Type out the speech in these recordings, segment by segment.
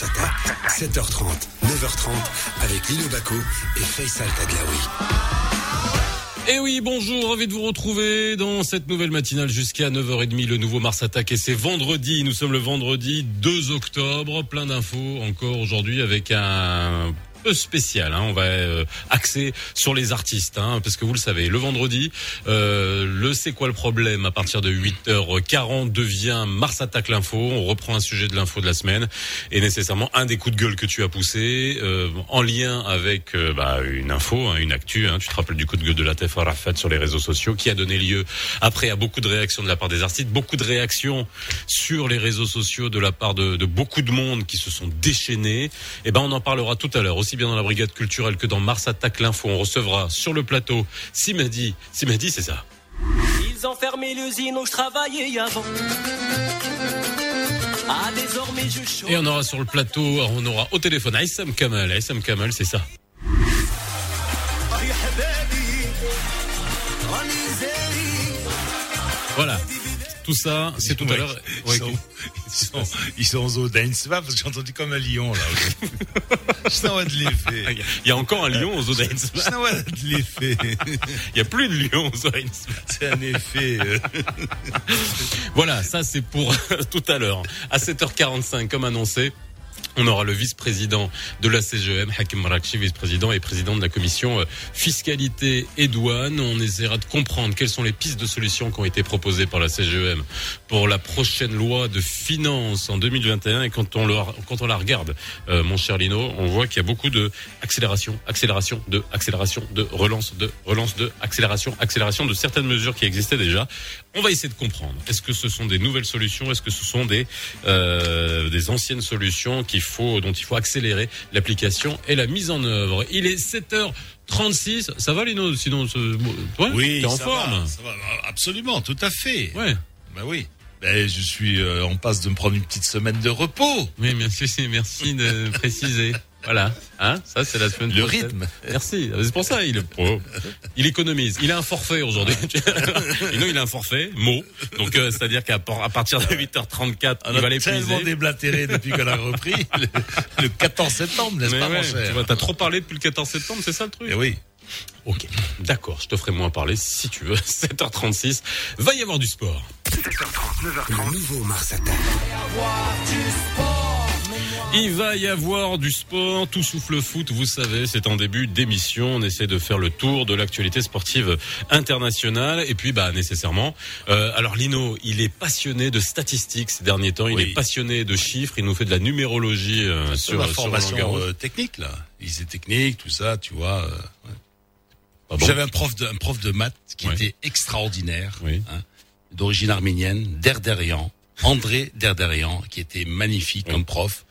Mars Attack. 7h30, 9h30 avec Lino Baco et Faisal Taglaoui. Et oui, bonjour, ravi de vous retrouver dans cette nouvelle matinale jusqu'à 9h30, le nouveau Mars Attack. Et c'est vendredi, nous sommes le vendredi 2 octobre, plein d'infos encore aujourd'hui avec un peu spécial. Hein. On va euh, axer sur les artistes, hein, parce que vous le savez, le vendredi, euh, le c'est quoi le problème à partir de 8h40 devient Mars Attaque l'info. On reprend un sujet de l'info de la semaine et nécessairement un des coups de gueule que tu as poussé euh, en lien avec euh, bah, une info, hein, une actu. Hein. Tu te rappelles du coup de gueule de la TF Arafat sur les réseaux sociaux qui a donné lieu après à beaucoup de réactions de la part des artistes, beaucoup de réactions sur les réseaux sociaux de la part de, de beaucoup de monde qui se sont déchaînés. Et eh ben on en parlera tout à l'heure aussi bien dans la brigade culturelle que dans Mars Attaque l'info. On recevra sur le plateau Simadi. Simadi, c'est ça. Ils ont fermé l'usine où je travaillais avant. Ah, désormais je Et on aura sur le plateau, on aura au téléphone Aïssam Kamal. Aïssam Kamal, c'est ça. Voilà tout ça, c'est tout à l'heure. Ils, sont, ils, sont, aux parce que j'ai entendu comme un lion, là. Je de l'effet. Il y a encore un lion aux Odainsva. Je de l'effet. Il n'y a plus de lion aux Odainsva. C'est un effet. Euh. voilà, ça c'est pour tout à l'heure. À 7h45, comme annoncé. On aura le vice-président de la CGM, Hakim Marakchi, vice-président et président de la commission euh, fiscalité et douane. On essaiera de comprendre quelles sont les pistes de solutions qui ont été proposées par la CGM pour la prochaine loi de finances en 2021. Et quand on, le, quand on la regarde, euh, mon cher Lino, on voit qu'il y a beaucoup de accélération, accélération, de accélération, de relance, de relance, de accélération, accélération de certaines mesures qui existaient déjà. On va essayer de comprendre. Est-ce que ce sont des nouvelles solutions? Est-ce que ce sont des, euh, des anciennes solutions qu'il faut, dont il faut accélérer l'application et la mise en œuvre? Il est 7h36. Ça va, Lino Sinon, ouais, oui, en forme? ça va, Absolument, tout à fait. Ouais. Bah oui. Ben, je suis euh, en passe de me prendre une petite semaine de repos. Oui, merci, merci de préciser. Voilà, hein, ça c'est la semaine. Le rythme. Merci. C'est pour ça il il économise. Il a un forfait aujourd'hui. Et non, il a un forfait mot. Donc euh, c'est-à-dire qu'à partir de 8h34, On il va l'épuiser. tellement déblatéré depuis qu'on a repris le, 14 septembre, n'est-ce pas mon cher Tu as trop parlé depuis le 14 septembre, c'est ça le truc Eh oui. Ok, d'accord, je te ferai moins parler si tu veux. 7h36, va y avoir du sport. 7h30, 9h30, le nouveau Mars Attack. Il va y avoir du sport, tout souffle foot, vous savez, c'est en début d'émission, on essaie de faire le tour de l'actualité sportive internationale. Et puis bah nécessairement. Euh, alors Lino, il est passionné de statistiques ces derniers temps, il est passionné de chiffres, il nous fait de la numérologie euh, sur la formation euh, technique là, lycée technique, tout ça, tu vois. Euh, ah J'avais un prof de un prof de maths qui était extraordinaire, hein, d'origine arménienne, Derderian André Derderian, qui était magnifique comme prof.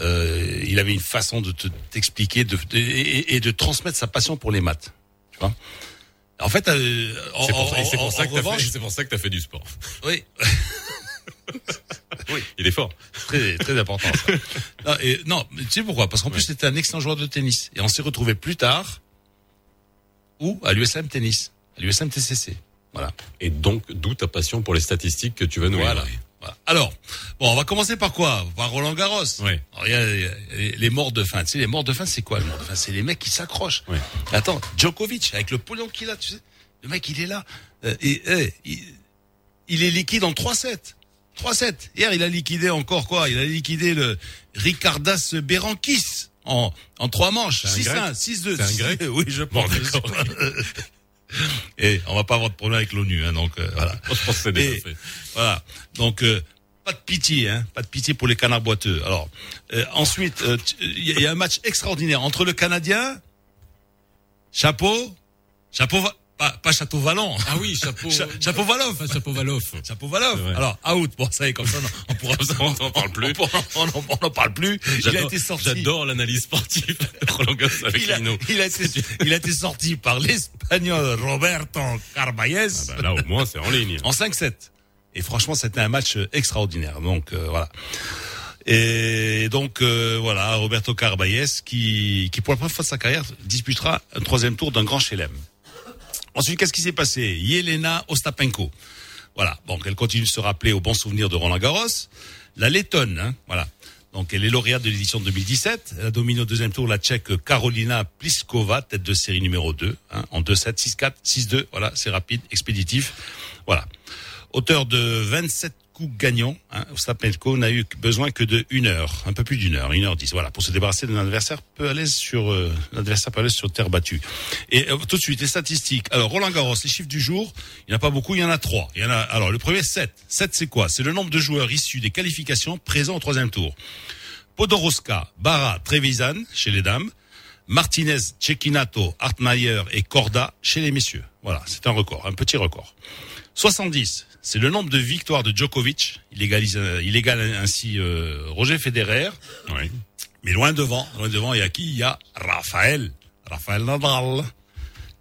Euh, il avait une façon de t'expliquer de, et, de transmettre sa passion pour les maths. Tu vois En fait, euh, c'est pour, ça que c'est pour ça que t'as fait du sport. Oui. oui. Il est fort. Très, très important. non, et, non, tu sais pourquoi? Parce qu'en plus, c'était un excellent joueur de tennis. Et on s'est retrouvé plus tard, où? À l'USM Tennis, à l'USM TCC. Voilà. Et donc, d'où ta passion pour les statistiques que tu vas nous voilà. Alors, bon, on va commencer par quoi? Par Roland Garros. Oui. il y, a, les morts de faim. Tu sais, les morts de faim, c'est quoi le mort de faim? C'est les mecs qui s'accrochent. Attends, Djokovic, avec le pognon qu'il a, tu sais, le mec, il est là. Euh, et, eh, il, est liquide en 3-7. 3-7. Hier, il a liquidé encore quoi? Il a liquidé le Ricardas Berankis en, en trois manches. 6-1, 6-2. C'est un grec Oui, je pense. Et on va pas avoir de problème avec l'ONU, hein, donc euh, voilà. Je pense c'est déjà fait. Voilà. Donc euh, pas de pitié, hein, pas de pitié pour les canards boiteux. Alors euh, ensuite, il y a un match extraordinaire entre le Canadien, chapeau, chapeau, pas, pas Château Vallon. Ah oui, chapeau. chapeau Valoff. chapeau Valoff. Chapeau Valoff. Alors, out. Bon, ça y est, comme ça, on pourra, on n'en parle plus. On n'en parle plus. Il a été sorti. J'adore l'analyse sportive avec il a, il a, été, il a été sorti par l'Espagnol Roberto Carballes. Ah bah là, au moins, c'est en ligne. En 5-7. Et franchement, c'était un match extraordinaire. Donc, euh, voilà. Et donc euh, voilà, Roberto Carballes qui, qui pour la première fois de sa carrière disputera un troisième tour d'un grand chelem. Ensuite, qu'est-ce qui s'est passé? Yelena Ostapenko. Voilà. Bon, elle continue de se rappeler au bon souvenir de Roland Garros. La Lettonne, hein, voilà. Donc elle est lauréate de l'édition 2017. Elle a dominé au deuxième tour la Tchèque Karolina Pliskova, tête de série numéro 2, hein, en 2-7, 6-4, 6-2. Voilà, c'est rapide, expéditif. Voilà. Auteur de 27 coups gagnants, hein, n'a eu besoin que de une heure, un peu plus d'une heure, une heure dix, voilà, pour se débarrasser d'un adversaire peu à l'aise sur euh, adversaire peu à l'aise sur terre battue. Et euh, tout de suite les statistiques. Alors Roland Garros, les chiffres du jour, il n'y en a pas beaucoup, il y en a trois. Il y en a. Alors le premier 7. 7 c'est quoi? C'est le nombre de joueurs issus des qualifications présents au troisième tour. Podoroska, Barra, Trevisan chez les dames. Martinez, Cecchinato, Hartmeier et Corda chez les messieurs. Voilà, c'est un record, un petit record. 70, c'est le nombre de victoires de Djokovic. Il égalise, euh, il égale ainsi euh, Roger Federer. Oui. Mais loin devant, loin devant, il y a qui? Il y a Raphaël, Raphaël Nadal.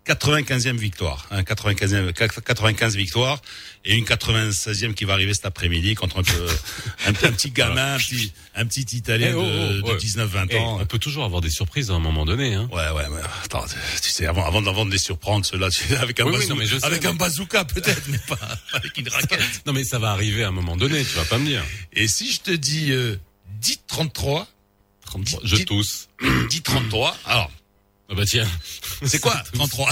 95e victoire, hein, 95e, 95 victoires et une 96e qui va arriver cet après-midi contre un, peu, un, petit gamin, un petit, un petit Italien Eh, oh, de, oh, ouais. 19-20 Eh, ans. on peut toujours avoir des surprises à un moment donné. Hein. Ouais, ouais, mais attends, tu sais, avant, avant, avant de les surprendre, ceux-là, avec un, Oui, oui, bazooka, non, mais je sais, avec mais- un bazooka peut-être, mais pas avec une raquette. Non mais ça va arriver à un moment donné, tu vas pas me dire. Et si je te dis euh, 10-33, 33, Dis- je tousse. 10-33, alors, Ah bah tiens. c'est quoi 33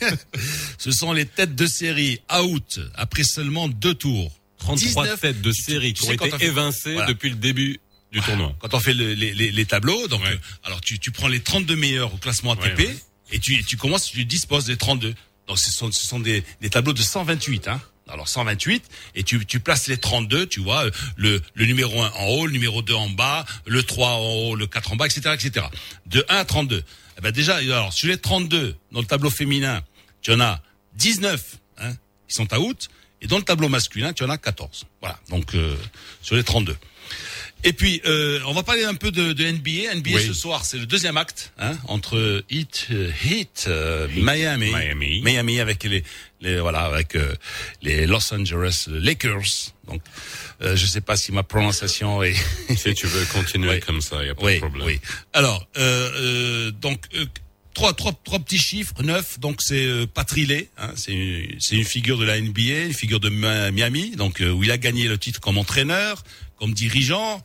Ce sont les têtes de série out après seulement deux tours. 33 19, têtes de série tu qui ont été évincées Voilà. depuis le début du tournoi. Quand on fait le- les, les, les tableaux, donc Ouais. euh, alors tu, tu prends les 32 meilleurs au classement ATP Ouais, ouais. et tu, tu commences, tu disposes des 32. Donc ce sont, ce sont des, des tableaux de 128. Hein. Alors 128 et tu, tu places les 32, tu vois, euh, le, le numéro 1 en haut, le numéro 2 en bas, le 3 en haut, le 4 en bas, etc. etc. De 1 à 32. Eh ben déjà, alors sur les 32, dans le tableau féminin, tu en as 19 hein, qui sont out et dans le tableau masculin, tu en as 14. Voilà, donc euh, sur les 32. Et puis, euh, on va parler un peu de, de NBA. NBA Oui. ce soir, c'est le deuxième acte hein, entre Heat, euh, Heat, euh, Miami, Miami. Miami avec les, les voilà avec euh, les Los Angeles Lakers. Donc, euh, je sais pas si ma prononciation est. si tu veux continuer comme ça, il y a pas oui, de problème. oui. Alors, euh, euh, donc. euh, Trois, trois, trois petits chiffres, neuf. Donc c'est euh, Patrilé, hein, c'est une, une figure de la NBA, une figure de Miami, donc euh, où il a gagné le titre comme entraîneur, comme dirigeant.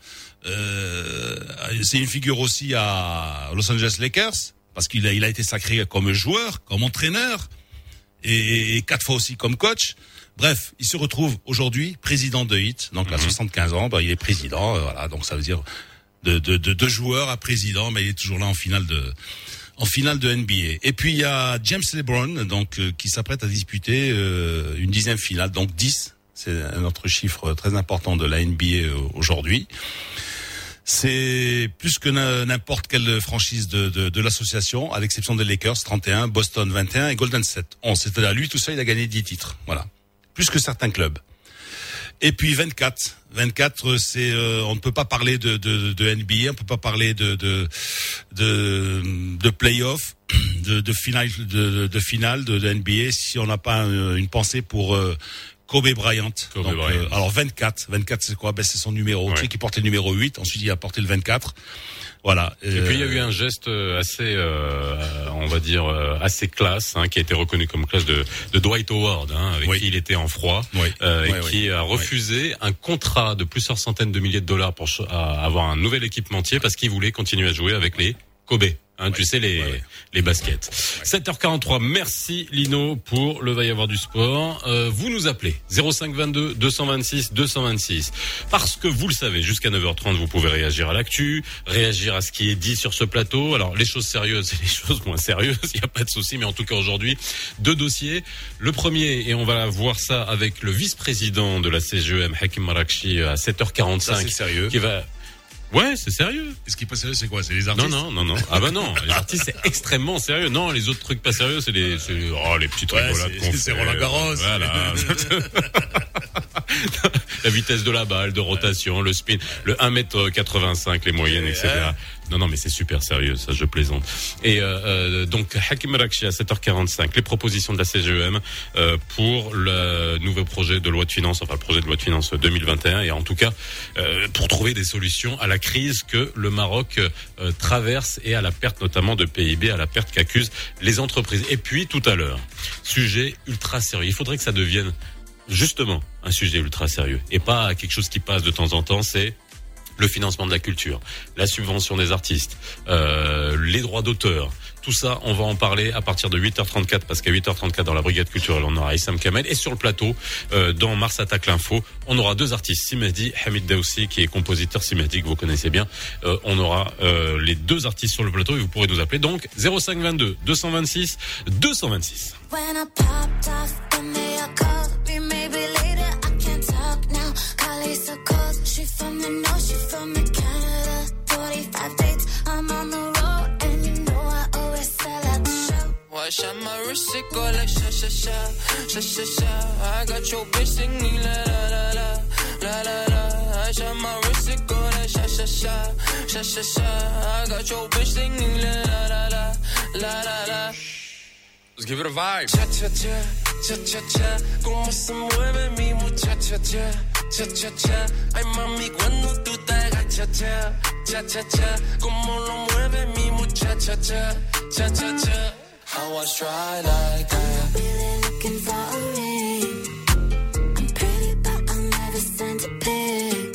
Euh, c'est une figure aussi à Los Angeles Lakers parce qu'il a, il a été sacré comme joueur, comme entraîneur et, et quatre fois aussi comme coach. Bref, il se retrouve aujourd'hui président de HIT, donc à 75 ans, bah, il est président, euh, voilà, donc ça veut dire de, de, de, de joueur à président, mais il est toujours là en finale de en finale de NBA. Et puis il y a James LeBron, donc euh, qui s'apprête à disputer euh, une dixième finale, donc 10. C'est un autre chiffre très important de la NBA euh, aujourd'hui. C'est plus que n'importe quelle franchise de, de, de l'association, à l'exception des Lakers, 31, Boston 21 et Golden State 11. C'est-à-dire lui tout seul, il a gagné 10 titres. Voilà. Plus que certains clubs. Et puis 24. 24, c'est euh, on ne peut pas parler de, de, de NBA, on peut pas parler de de de, de playoff, de, de finale de, de finale de, de NBA si on n'a pas euh, une pensée pour euh, Kobe Bryant. Kobe Donc, Bryant. euh, alors 24, 24 c'est quoi? Ben c'est son numéro. Ouais. Tu sais qui portait le numéro 8, ensuite il a porté le 24. Voilà. Et puis il y a eu un geste euh, assez, euh, on va dire, euh, assez classe, hein, qui a été reconnu comme classe de, de Dwight Howard, hein, avec Oui. qui il était en froid, Oui. euh, Oui, et qui a refusé un contrat de plusieurs centaines de milliers de dollars pour avoir un nouvel équipementier parce qu'il voulait continuer à jouer avec les Kobe. Hein, Tu sais les Ouais, ouais. les baskets. 7h43. Merci Lino pour le va y avoir du sport. Euh, vous nous appelez 0522 226 226 parce que vous le savez jusqu'à 9h30 vous pouvez réagir à l'actu, réagir à ce qui est dit sur ce plateau. Alors les choses sérieuses et les choses moins sérieuses, il n'y a pas de souci mais en tout cas aujourd'hui deux dossiers. Le premier et on va voir ça avec le vice-président de la CGEM Hakim Marakchi à 7h45 Ça, c'est sérieux. qui va Ouais, c'est sérieux. Ce qui est pas sérieux, c'est quoi? C'est les Non, artistes? Non, non, non. Ah bah non, les artistes c'est extrêmement sérieux. Non, les autres trucs pas sérieux, c'est les, c'est oh, les petites Ouais, rigolades qu'on c'est fait. Roland Garros. Voilà. la vitesse de la balle, de rotation, le spin, le 1m85, les moyennes, etc. Non, non, mais c'est super sérieux, ça, je plaisante. Et euh, euh, donc, Hakim Rakchi à 7h45, les propositions de la CGEM euh, pour le nouveau projet de loi de finances, enfin le projet de loi de finances 2021, et en tout cas euh, pour trouver des solutions à la crise que le Maroc euh, traverse et à la perte notamment de PIB, à la perte qu'accusent les entreprises. Et puis tout à l'heure, sujet ultra sérieux. Il faudrait que ça devienne justement un sujet ultra sérieux et pas quelque chose qui passe de temps en temps. C'est le financement de la culture, la subvention des artistes, euh, les droits d'auteur. Tout ça, on va en parler à partir de 8h34 parce qu'à 8h34 dans la brigade culturelle, on aura Issam Kamel et sur le plateau, euh, dans Mars Attaque l'info, on aura deux artistes, Simedi, Hamid Daoussi qui est compositeur Simedi que vous connaissez bien. Euh, on aura euh, les deux artistes sur le plateau et vous pourrez nous appeler donc 0522 226 226. Watch out the show. I shot my wrist, it go like sha sha sha, sha sha sha. I got your bitch singing la la la la, la la la. I shot my wrist, it go like sha sha sha, sha sha sha. I got your bitch singing la la la la, la la la. Let's give it a vibe. Cha cha cha, cha cha cha. Como se mueve mi muchacha cha, cha cha cha. Ay mami cuando tú te agachas cha, cha cha cha. Como lo mueve mi muchacha cha, cha cha cha. I was try like that. Really looking for a ring. I'm pretty, but I'll never send a pic.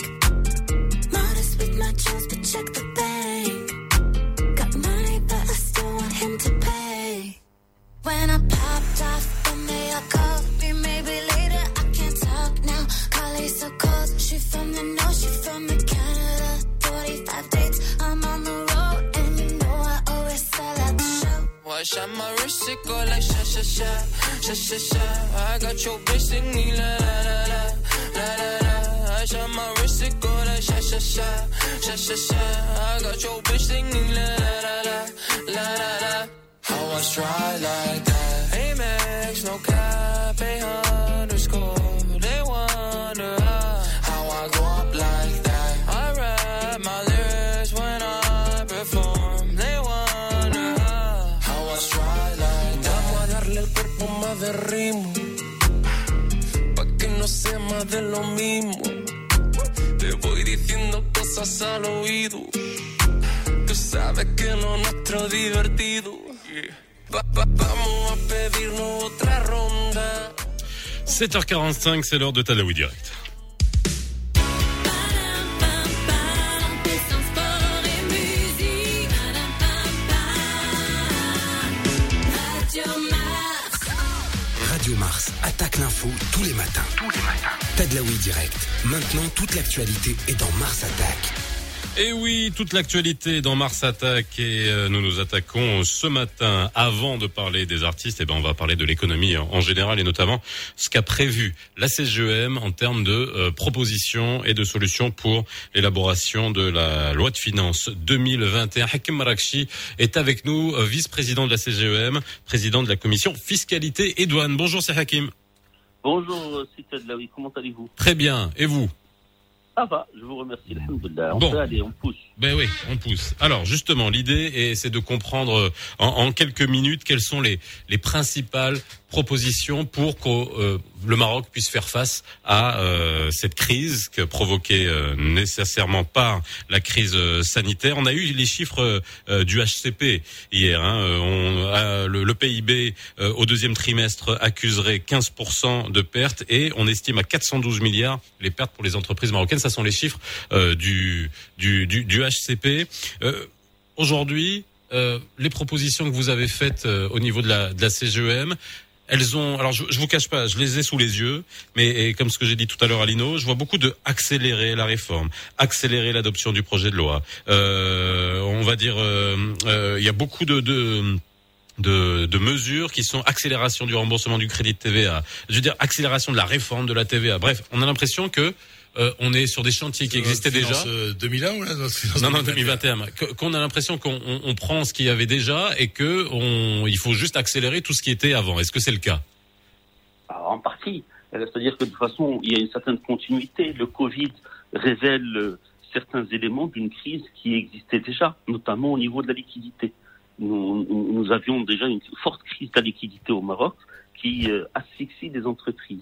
Modest with my jewels, but check the bank. Got money, but I still want him to pay. When I popped off, then oh, they Watch out my wrist, it go like sha sha sha, sha sha sha. I got your bitch singing la la la la, la la. I shot my wrist, it go like sha sha sha, sha sha sha. I got your bitch singing la la la la, la la la. I try like that. Amex, no cap, eh, a underscore. De lo mismo. Te voy diciendo cosas al oído. Tú sabes que lo nuestro es divertido. Va- va- vamos a pedirnos otra ronda. 7h45, c'est l'heure de Tadawi Direct. Radio Mars attaque l'info tous les matins. Tadlaoui direct. Maintenant, toute l'actualité est dans Mars Attaque. Et oui, toute l'actualité dans Mars Attack et euh, nous nous attaquons ce matin. Avant de parler des artistes, eh ben on va parler de l'économie en, en général et notamment ce qu'a prévu la CGEM en termes de euh, propositions et de solutions pour l'élaboration de la loi de finances 2021. Hakim Marakchi est avec nous, euh, vice-président de la CGEM, président de la commission fiscalité et douane. Bonjour, c'est Hakim. Bonjour, Cité de la oui, comment allez-vous Très bien. Et vous Ça va, je vous remercie, alhamdoulilah. On Bon. peut aller, on pousse. Ben oui, on pousse. Alors justement, l'idée est c'est de comprendre euh, en, en quelques minutes quelles sont les, les principales propositions pour que euh, le Maroc puisse faire face à euh, cette crise que provoquée euh, nécessairement par la crise sanitaire. On a eu les chiffres du HCP hier. Hein, on, le, le PIB au deuxième trimestre accuserait 15% de pertes et on estime à 412 milliards les pertes pour les entreprises marocaines. Ça sont les chiffres du, du, du, du HCP. Euh, Aujourd'hui, euh, les propositions que vous avez faites euh, au niveau de la, de la CGEM, elles ont. Alors, je, je vous cache pas, je les ai sous les yeux, mais comme ce que j'ai dit tout à l'heure à Lino, je vois beaucoup de accélérer la réforme, accélérer l'adoption du projet de loi. Euh, on va dire, euh, euh, il y a beaucoup de, de de, de mesures qui sont accélération du remboursement du crédit de TVA, je veux dire accélération de la réforme de la TVA. Bref, on a l'impression que euh, on est sur des chantiers qui existaient déjà. Euh, 2001 ou là Non, non, 2021. Que- Qu'on a l'impression qu'on on- on prend ce qu'il y avait déjà et que on, il faut juste accélérer tout ce qui était avant. Est-ce que c'est le cas? Alors, en partie. Euh, C'est-à-dire que de toute façon, il y a une certaine continuité. Le Covid révèle euh, certains éléments d'une crise qui existait déjà, notamment au niveau de la liquidité. Nous, nous- nous avions déjà une forte crise de la liquidité au Maroc qui euh, asphyxie des entreprises.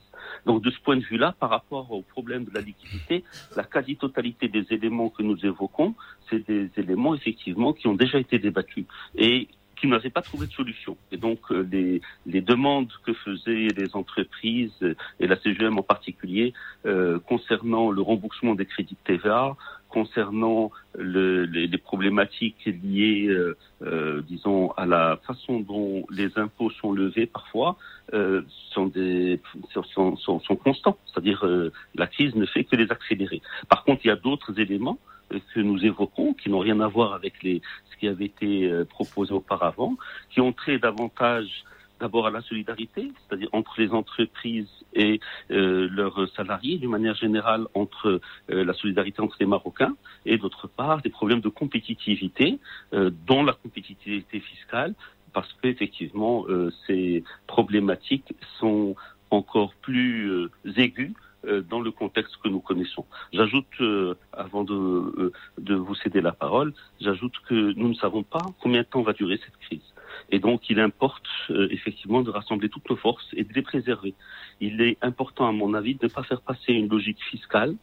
Donc de ce point de vue-là, par rapport au problème de la liquidité, la quasi-totalité des éléments que nous évoquons, c'est des éléments effectivement qui ont déjà été débattus et qui n'avaient pas trouvé de solution. Et donc euh, les, les demandes que faisaient les entreprises euh, et la CGM en particulier euh, concernant le remboursement des crédits de TVA concernant le, les, les, problématiques liées, euh, euh, disons, à la façon dont les impôts sont levés parfois, euh, sont, des, sont, sont, sont constants. C'est-à-dire, euh, la crise ne fait que les accélérer. Par contre, il y a d'autres éléments euh, que nous évoquons, qui n'ont rien à voir avec les, ce qui avait été euh, proposé auparavant, qui ont trait davantage d'abord à la solidarité, c'est-à-dire entre les entreprises et euh, leurs salariés, d'une manière générale entre euh, la solidarité entre les Marocains, et d'autre part des problèmes de compétitivité, euh, dont la compétitivité fiscale, parce qu'effectivement euh, ces problématiques sont encore plus euh, aiguës euh, dans le contexte que nous connaissons. J'ajoute, euh, avant de, euh, de vous céder la parole, j'ajoute que nous ne savons pas combien de temps va durer cette crise. Et donc, il importe euh, effectivement de rassembler toutes nos forces et de les préserver. Il est important, à mon avis, de ne pas faire passer une logique fiscale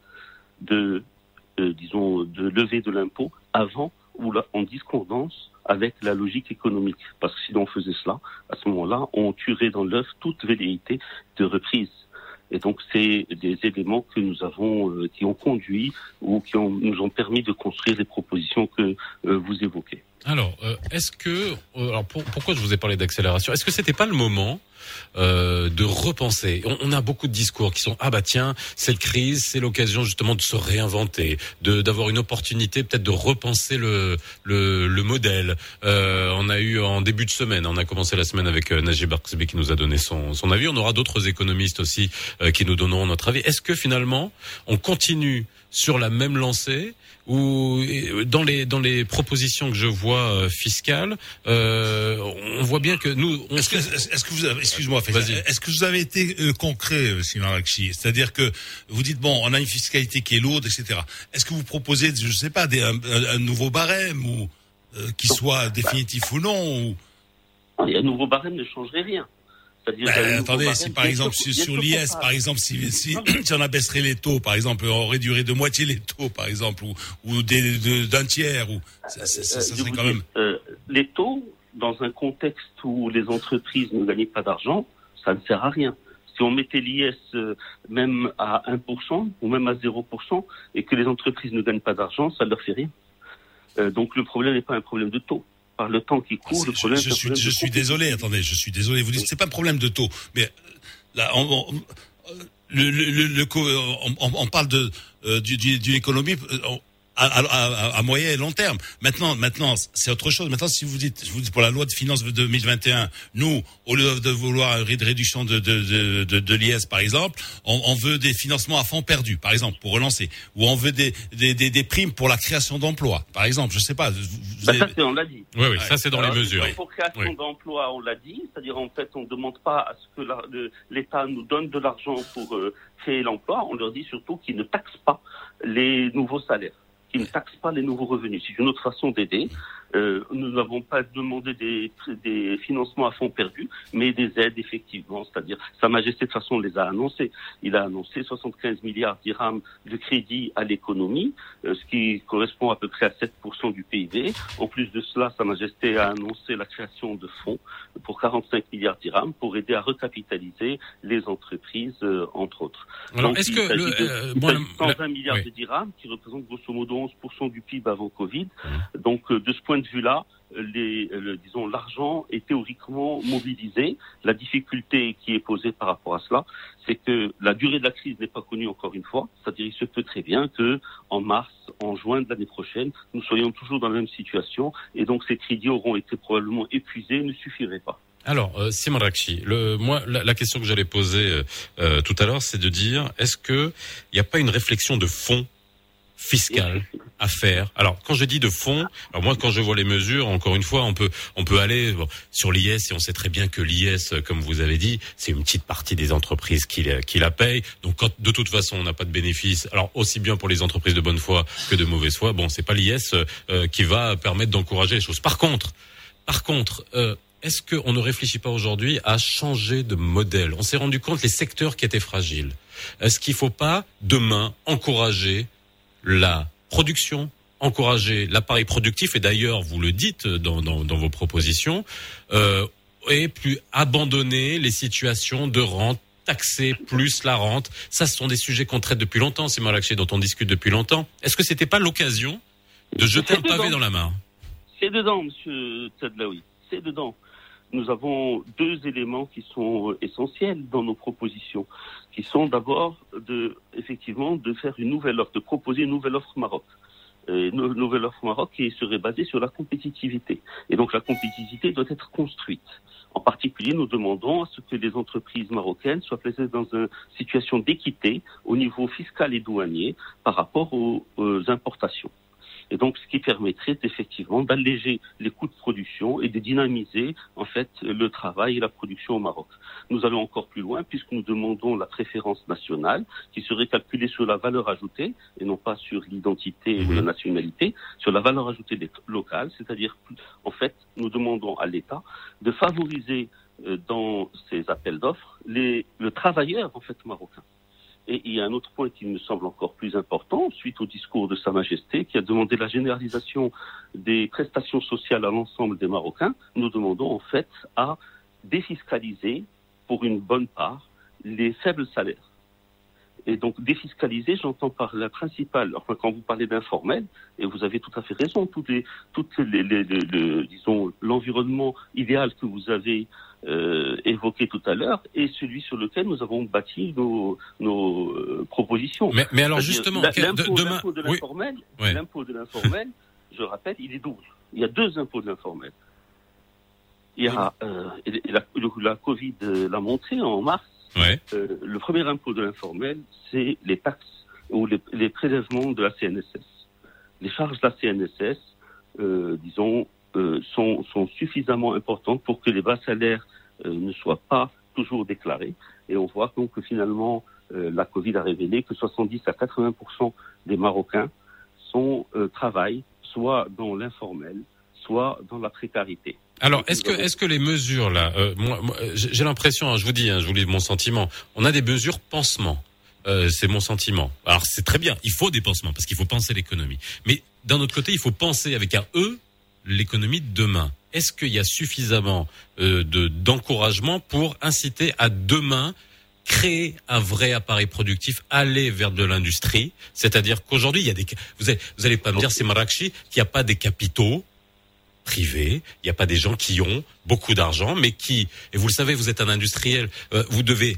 de, euh, disons, de lever de l'impôt avant ou en discordance avec la logique économique. Parce que si on faisait cela, à ce moment-là, on tuerait dans l'œuf toute velléité de reprise. Et donc, c'est des éléments que nous avons, euh, qui ont conduit ou qui nous ont permis de construire les propositions que vous évoquez. Alors, euh, est-ce que, euh, alors pour- pourquoi je vous ai parlé d'accélération? Est-ce que c'était pas le moment euh, de repenser on, on a beaucoup de discours qui sont ah bah tiens cette crise c'est l'occasion justement de se réinventer, de d'avoir une opportunité peut-être de repenser le le, le modèle. Euh, on a eu en début de semaine, on a commencé la semaine avec euh, Najib Barzbi qui nous a donné son son avis. On aura d'autres économistes aussi euh, qui nous donneront notre avis. Est-ce que finalement on continue sur la même lancée ou euh, dans les dans les propositions que je vois euh, fiscales, euh, on voit bien que nous Est-ce que, est-ce que vous avez, excuse-moi, est-ce que vous avez été euh, concret, euh, Simon Rakchi C'est-à-dire que vous dites bon, on a une fiscalité qui est lourde, etc. Est-ce que vous proposez, je sais pas, des, un, nouveau barème ou euh, qui soit définitif ou non ou... Et un nouveau barème ne changerait rien. Ben, nouveau attendez, barème, si par exemple sûr- sur, sur l'IS, par exemple, si, si, si on abaisserait les taux, par exemple, on réduirait de moitié les taux, par exemple, ou, d'un tiers, ou ça, ça- ça- ça je serait quand dis, même. euh, les taux, dans un contexte où les entreprises ne gagnent pas d'argent, ça ne sert à rien. Si on mettait l'IS euh, même à 1% ou même à 0% et que les entreprises ne gagnent pas d'argent, ça ne leur fait rien. Euh, donc le problème n'est pas un problème de taux. Par le temps qui court, le Je, problème je un suis, problème je suis désolé, attendez, je suis désolé. Vous dites c'est pas un problème de taux, mais euh, là, on, on- le, le, le, le co- on, on- on parle de euh, d'une économie on- à, à, à- à moyen et long terme. Maintenant, maintenant, c'est autre chose. Maintenant, si vous dites, je vous dis pour la loi de finances de 2021, nous, au lieu de vouloir une réduction de de, de, de, de l'IS, par exemple, on, on veut des financements à fond perdu, par exemple, pour relancer, ou on veut des des, des, des primes pour la création d'emplois, par exemple. Je sais pas. vous- vous Bah, avez- ça, c'est- on l'a dit. Oui, oui, ça c'est dans Alors, les mesures. Pour création Oui. d'emplois, on l'a dit, c'est-à-dire en fait, on ne demande pas à ce que la- le- l'État nous donne de l'argent pour euh, créer l'emploi, on leur dit surtout qu'ils ne taxent pas les nouveaux salaires, qu'ils ne taxent pas les nouveaux revenus. C'est une autre façon d'aider. Euh, nous n'avons pas demandé des, des financements à fonds perdus, mais des aides effectivement, c'est-à-dire Sa Majesté de toute façon les a annoncés. Il a annoncé 75 milliards dirhams de crédit à l'économie, euh, ce qui correspond à peu près à 7% du PIB. En plus de cela, Sa Majesté a annoncé la création de fonds pour 45 milliards dirhams pour aider à recapitaliser les entreprises, euh, entre autres. Alors Donc, est-ce que le, de- euh, s'agit de la- 120 milliards oui. de dirhams, qui représentent grosso modo 11% du PIB avant Covid. Donc, euh, de ce point de vue-là, euh, les, euh, disons, l'argent est théoriquement mobilisé. La difficulté qui est posée par rapport à cela, c'est que la durée de la crise n'est pas connue encore une fois. C'est-à-dire, il se peut très bien que en mars, en juin de l'année prochaine, nous soyons toujours dans la même situation, et donc ces crédits auront été probablement épuisés, ne suffiraient pas. Alors, euh, Simon Rakchi, le, moi, la, question que j'allais poser euh, tout à l'heure, c'est de dire, est-ce que il n'y a pas une réflexion de fond fiscal à faire Alors, quand je dis de fond, alors moi, quand je vois les mesures, encore une fois, on peut, on peut aller bon, sur l'IS et on sait très bien que l'IS, comme vous avez dit, c'est une petite partie des entreprises qui, qui la payent. Donc, quand de toute façon, on n'a pas de bénéfice, alors aussi bien pour les entreprises de bonne foi que de mauvaise foi, bon, c'est pas l'IS euh, qui va permettre d'encourager les choses. Par contre, par contre, euh, est-ce qu'on ne réfléchit pas aujourd'hui à changer de modèle? On s'est rendu compte les secteurs qui étaient fragiles. Est-ce qu'il ne faut pas demain encourager la production, encourager l'appareil productif et d'ailleurs vous le dites dans, dans, dans vos propositions, euh, et plus abandonner les situations de rente taxer plus la rente. Ça, ce sont des sujets qu'on traite depuis longtemps, c'est Malakché, dont on discute depuis longtemps. Est-ce que c'était pas l'occasion de jeter un pavé dans la mare C'est dedans, monsieur Tadlaoui. C'est dedans. Nous avons deux éléments qui sont essentiels dans nos propositions, qui sont d'abord de, effectivement, de faire une nouvelle offre, de proposer une nouvelle offre Maroc. Une nouvelle offre Maroc qui serait basée sur la compétitivité. Et donc la compétitivité doit être construite. En particulier, nous demandons à ce que les entreprises marocaines soient placées dans une situation d'équité au niveau fiscal et douanier par rapport aux importations. Et donc, ce qui permettrait effectivement d'alléger les coûts de production et de dynamiser en fait le travail et la production au Maroc. Nous allons encore plus loin puisque nous demandons la préférence nationale qui serait calculée sur la valeur ajoutée et non pas sur l'identité ou la nationalité, sur la valeur ajoutée locale, c'est-à-dire en fait nous demandons à l'État de favoriser euh, dans ces appels d'offres les- le travailleur en fait marocain. Et il y a un autre point qui me semble encore plus important, suite au discours de Sa Majesté, qui a demandé la généralisation des prestations sociales à l'ensemble des Marocains. Nous demandons en fait à défiscaliser, pour une bonne part, les faibles salaires. Et donc défiscaliser, j'entends par la principale, enfin quand vous parlez d'informel, et vous avez tout à fait raison, toutes les, toutes les, les- les- le- disons l'environnement idéal que vous avez euh, évoqué tout à l'heure est celui sur lequel nous avons bâti nos, nos euh, propositions. Mais, mais alors justement, de- l'impôt de oui, Ouais. de l'informel, je rappelle, il est double. Il y a deux impôts de l'informel. Il y a euh, la, la Covid l'a montré en mars. Euh, le premier impôt de l'informel, c'est les taxes ou les, prélèvements de la CNSS. Les charges de la CNSS, euh, disons, euh, sont, sont suffisamment importantes pour que les bas salaires euh, ne soient pas toujours déclarés. Et on voit donc que finalement, euh, la Covid a révélé que 70 à 80% des Marocains sont travaillent soit dans l'informel, soit dans la précarité. Alors, est-ce que, est-ce que les mesures là, euh, moi, moi, j'ai l'impression, hein, je vous dis, hein, je vous lis mon sentiment, on a des mesures pansement. Euh, c'est mon sentiment. Alors c'est très bien, il faut des pansements parce qu'il faut penser l'économie. Mais d'un autre côté, il faut penser avec un E l'économie de demain. Est-ce qu'il y a suffisamment euh, de d'encouragement pour inciter à demain créer un vrai appareil productif, aller vers de l'industrie, c'est-à-dire qu'aujourd'hui il y a des vous allez, vous allez pas me dire c'est Marrakchi qu'il n'y a pas des capitaux privés, il n'y a pas des gens qui ont beaucoup d'argent, mais qui, et vous le savez, vous êtes un industriel, euh, vous devez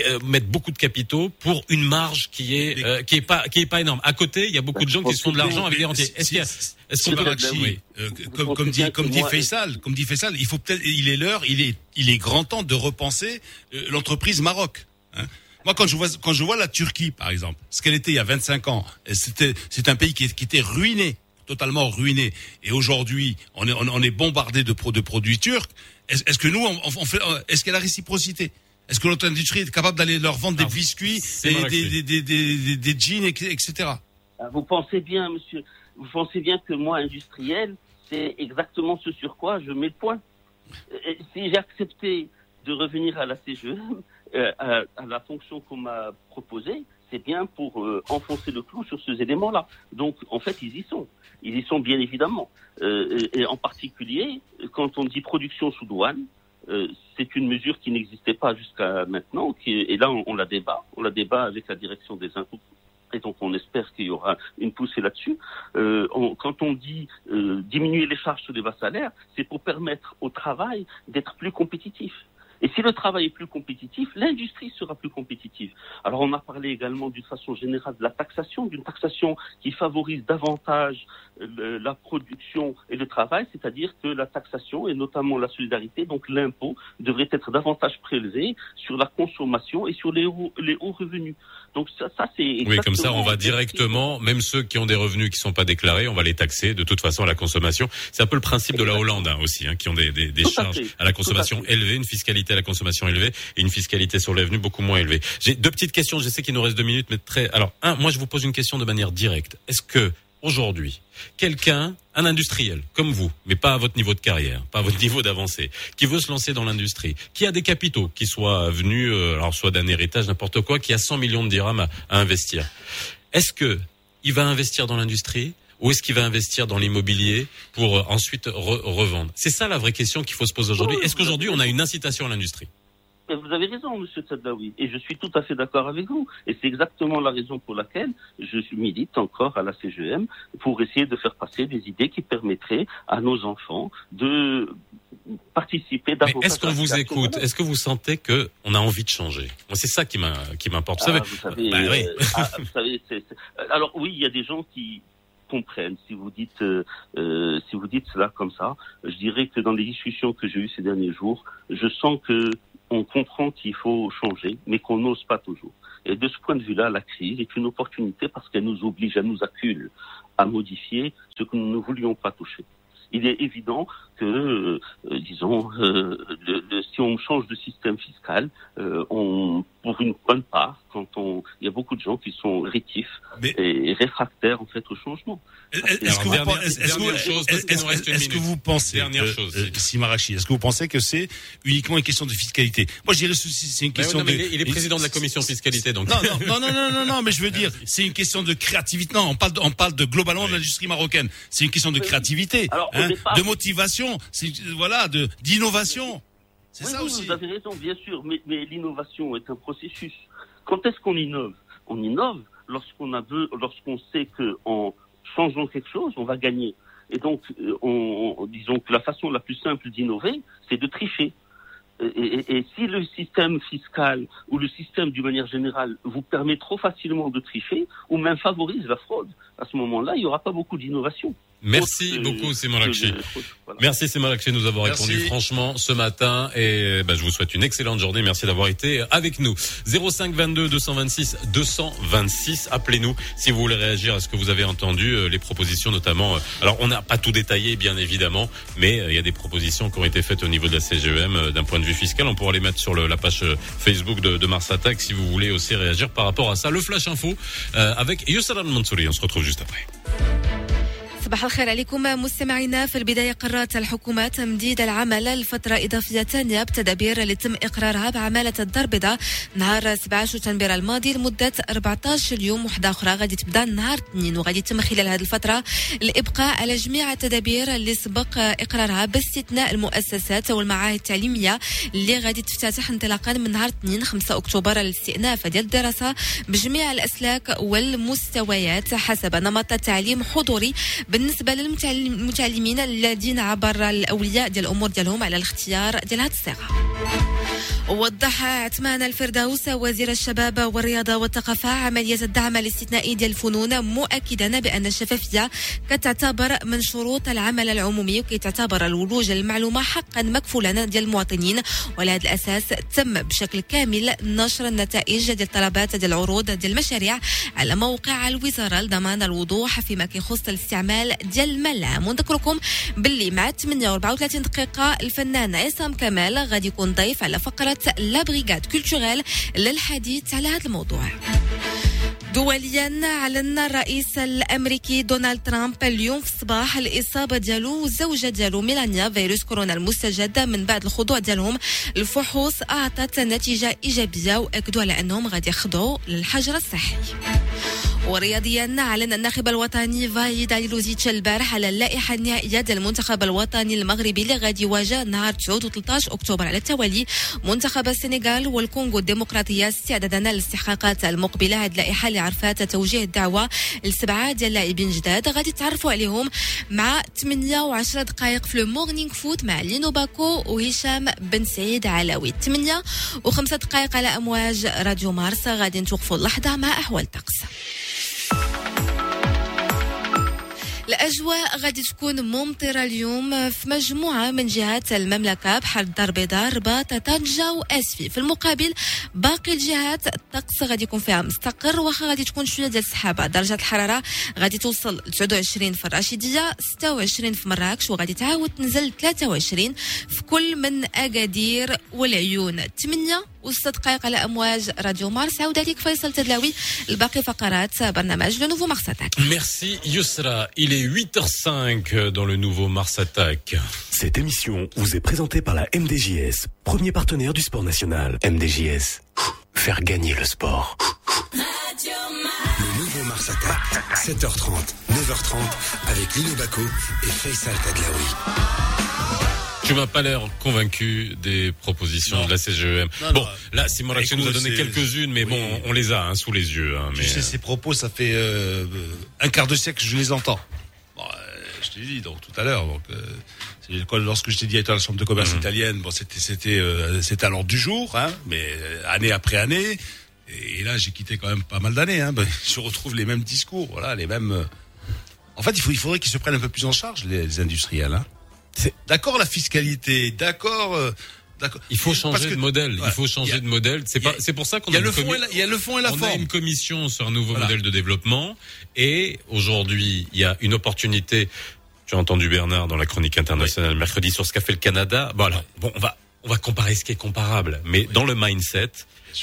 euh, mettre beaucoup de capitaux pour une marge qui est euh, qui est pas qui est pas énorme. À côté, il y a beaucoup de gens qui se font de l'argent avec des rentiers. Est-ce qu'il y a est-ce qu'on peut Marrakchi, oui. euh, comme, comme dit, comme dit Faisal, comme dit Faisal, il faut peut-être, il est l'heure, il est, il est grand temps de repenser euh, l'entreprise Maroc. hein. Moi, quand je vois, quand je vois la Turquie, par exemple, ce qu'elle était il y a 25 ans, et c'était, c'est un pays qui était ruiné, totalement ruiné. Et aujourd'hui, on est, on, on est bombardé de, pro- de produits turcs. Est-ce, que nous, on, on fait, est-ce qu'il y a la réciprocité? Est-ce que notre industrie est capable d'aller leur vendre des Alors, biscuits, des, Marrakech. des, des, des, des, des jeans, etc. Ah, Vous pensez bien, monsieur, vous pensez bien que moi, industriel, c'est exactement ce sur quoi je mets le point. Et si j'ai accepté de revenir à la CGE, euh, à, à la fonction qu'on m'a proposée, c'est bien pour euh, enfoncer le clou sur ces éléments-là. Donc, en fait, ils y sont. Ils y sont bien évidemment. Euh, et, en particulier, quand on dit production sous douane, euh, c'est une mesure qui n'existait pas jusqu'à maintenant, et là on, la débat, on la débat avec la direction des impôts et donc on espère qu'il y aura une poussée là-dessus. Euh, quand on dit diminuer les charges sur les bas salaires, c'est pour permettre au travail d'être plus compétitif. Et si le travail est plus compétitif, l'industrie sera plus compétitive. Alors on a parlé également d'une façon générale de la taxation, d'une taxation qui favorise davantage le- la production et le travail, c'est-à-dire que la taxation et notamment la solidarité, donc l'impôt, devrait être davantage prélevé sur la consommation et sur les hauts, les hauts revenus. Donc ça, ça c'est Oui, comme ça, on va directement, même ceux qui ont des revenus qui sont pas déclarés, on va les taxer de toute façon à la consommation. C'est un peu le principe de la Hollande hein, aussi, hein, qui ont des, des, des à charges à la à consommation fait. élevée, une fiscalité à la consommation élevée et une fiscalité sur les revenus beaucoup moins élevée. J'ai deux petites questions. Je sais qu'il nous reste deux minutes, mais très. Alors, un, moi, je vous pose une question de manière directe. Est-ce que aujourd'hui, quelqu'un, un industriel comme vous, mais pas à votre niveau de carrière, pas à votre niveau d'avancée, qui veut se lancer dans l'industrie, qui a des capitaux, qui soient venus, euh, alors soit d'un héritage, n'importe quoi, qui a 100 millions de dirhams à, à investir, est-ce que il va investir dans l'industrie ou est-ce qu'il va investir dans l'immobilier pour euh, ensuite re- revendre? C'est ça la vraie question qu'il faut se poser aujourd'hui. Est-ce qu'aujourd'hui on a une incitation à l'industrie? Vous avez raison, Monsieur Tsaddaoui, et je suis tout à fait d'accord avec vous. Et c'est exactement la raison pour laquelle je milite encore à la CGM pour essayer de faire passer des idées qui permettraient à nos enfants de participer davantage. Est-ce qu'on vous écoute Est-ce que vous sentez que on a envie de changer? C'est ça qui m'importe. Vous, ah, savez, bah oui. Euh, ah, vous savez alors oui, il y a des gens qui comprennent. Si vous dites, euh, euh, si vous dites cela comme ça, je dirais que dans les discussions que j'ai eues ces derniers jours, je sens que on comprend qu'il faut changer, mais qu'on n'ose pas toujours. Et de ce point de vue-là, la crise est une opportunité parce qu'elle nous oblige, elle nous accule à modifier ce que nous ne voulions pas toucher. Il est évident que, euh, disons, euh, si on change de système fiscal, euh, on, pour une bonne part, quand on, il y a beaucoup de gens qui sont rétifs et réfractaires en fait au changement. Est-ce que, vous pensez, dernière chose, Simarachi, est-ce que vous pensez que c'est uniquement une question de fiscalité? Moi, je dirais c'est une question de. il est président de la commission fiscalité, donc. Non, non, non, non, non, mais je veux dire, c'est une question de créativité. Non, on parle, on parle de globalement de l'industrie marocaine. C'est une question de créativité, hein, de motivation voilà, de d'innovation. C'est ça aussi. Vous avez raison, bien sûr, mais, mais l'innovation est un processus. Quand est-ce qu'on innove? On innove lorsqu'on a lorsqu'on sait que en changeant quelque chose, on va gagner. Et donc, euh, on, disons que la façon la plus simple d'innover, c'est de tricher. Et, et, si le système fiscal ou le système d'une manière générale vous permet trop facilement de tricher ou même favorise la fraude, à ce moment-là, il n'y aura pas beaucoup d'innovation. Merci beaucoup, Simon Lakchi. Merci, Simon Lakchi, de nous avoir répondu franchement ce matin. Et bah, je vous souhaite une excellente journée. Merci d'avoir été avec nous. 05 22 226 226. Appelez-nous si vous voulez réagir à ce que vous avez entendu, euh, les propositions notamment. Euh, alors, on n'a pas tout détaillé, bien évidemment, mais euh, il y a des propositions qui ont été faites au niveau de la CGEM d'un point de vue fiscal. On pourra les mettre sur la page Facebook de, de, Mars Attack si vous voulez aussi réagir par rapport à ça. Le Flash Info avec Youssalam Mansouri. On se retrouve juste après. صباح الخير عليكم مستمعينا. في البداية قررت الحكومة تمديد العمل لفترة إضافية ثانية بتدابير اللي تم إقرارها بعمالة الضربضة نهار 17 شتنبر الماضي لمدة 14 يوم وحدة أخرى غادي تبدأ نهار اثنين وغادي يتم خلال هذه الفترة الإبقاء على جميع التدابير اللي سبق إقرارها باستثناء المؤسسات والمعاهد التعليمية اللي غادي تفتتح انطلاقا من نهار اثنين 5 أكتوبر الاستئناف ديال الدراسة بجميع الأسلاك والمستويات حسب نمط التعليم حضوري بالنسبة للمتعلمين الذين عبر الأولياء ديال الأمور ديالهم على الاختيار ديال هذه الصيغه وضح عثمان الفردوس وزير الشباب والرياضة والثقافة عملية الدعم الاستثنائي ديال الفنون مؤكدا بأن الشفافية كتعتبر من شروط العمل العمومي وكي تعتبر الولوج المعلومة حقا مكفولا ديال المواطنين وعلى هذا الأساس تم بشكل كامل نشر النتائج ديال الطلبات ديال العروض ديال المشاريع على موقع الوزارة لضمان الوضوح فيما كيخص الاستعمال ديال المال العام ونذكركم باللي مع 8 و34 دقيقة الفنان عصام كمال غادي يكون ضيف على فقرة لا بريغاد كولتوريل للحديث على هذا الموضوع دوليا اعلن الرئيس الامريكي دونالد ترامب اليوم في الصباح الاصابه ديالو والزوجه ديالو ميلانيا فيروس كورونا المستجد من بعد الخضوع ديالهم الفحوص اعطت نتيجه ايجابيه واكدوا على انهم غادي يخضعوا للحجر الصحي ورياضيا اعلن الناخب الوطني فايد إيلوزيتش البارح على اللائحة النهائية ديال المنتخب الوطني المغربي اللي غادي يواجه نهار 9 و 13 أكتوبر على التوالي. منتخب السنغال والكونغو الديمقراطية استعدادا للاستحقاقات المقبلة. هذه اللائحة اللي عرفات توجيه الدعوة لسبعة ديال اللاعبين جداد غادي تعرفوا عليهم مع 8 و10 دقائق في لو مورنينغ فوت مع لينو باكو وهشام بن سعيد علاوي. 8 و5 دقائق على أمواج راديو مارس. غادي نتوقفوا اللحظة مع أحوال الطقس الأجواء غادي تكون ممطرة اليوم في مجموعة من جهات المملكة بحال الدار البيضاء رباط طنجة وأسفي في المقابل باقي الجهات الطقس غادي يكون فيها مستقر واخا غادي تكون شوية ديال السحابة. درجة الحرارة غادي توصل ل 29 في الراشدية 26 في مراكش وغادي تعاود تنزل 23 في كل من أكادير والعيون. 8 وست دقائق على امواج راديو مارس عاود عليك فيصل تدلاوي الباقي فقرات برنامج لو نوفو مارس اتاك Merci Yusra, il est 8h05 dans le nouveau Mars Attack. Cette émission vous est présentée par la MDJS, premier partenaire du sport national. MDJS, faire gagner le sport. Radio Mars. Le nouveau Mars Attack, 7h30, 9h30 avec Lino Baco et Faisal Tadlaoui. Tu m'as pas l'air convaincu des propositions de la CGEM. bon, là, Simon Raction nous a donné quelques-unes, mais bon, on les a hein, sous les yeux. Hein, tu sais, ces propos, ça fait euh, un quart de siècle que je les entends. Bon, euh, je t'ai dit donc tout à l'heure. Donc, euh, lorsque je t'ai dit à la chambre de commerce mhm. italienne, bon, c'était c'était euh, c'était à l'ordre du jour, hein, mais euh, année après année. Et, là, j'ai quitté quand même pas mal d'années. Hein, ben, je retrouve les mêmes discours, voilà, les mêmes. Euh, en fait, il, faut, il faudrait qu'ils se prennent un peu plus en charge, les, les industriels. Hein. D'accord la fiscalité, d'accord. Euh, il faut changer de modèle. il faut changer de modèle. C'est pas. C'est pour ça qu'on a, le fond. Il y a le fond et la on forme. a une commission sur un nouveau modèle de développement. Et aujourd'hui, il y a une opportunité. Tu as entendu Bernard dans la chronique internationale mercredi sur ce qu'a fait le Canada. Voilà. Bon, on va on va comparer ce qui est comparable, mais dans le mindset,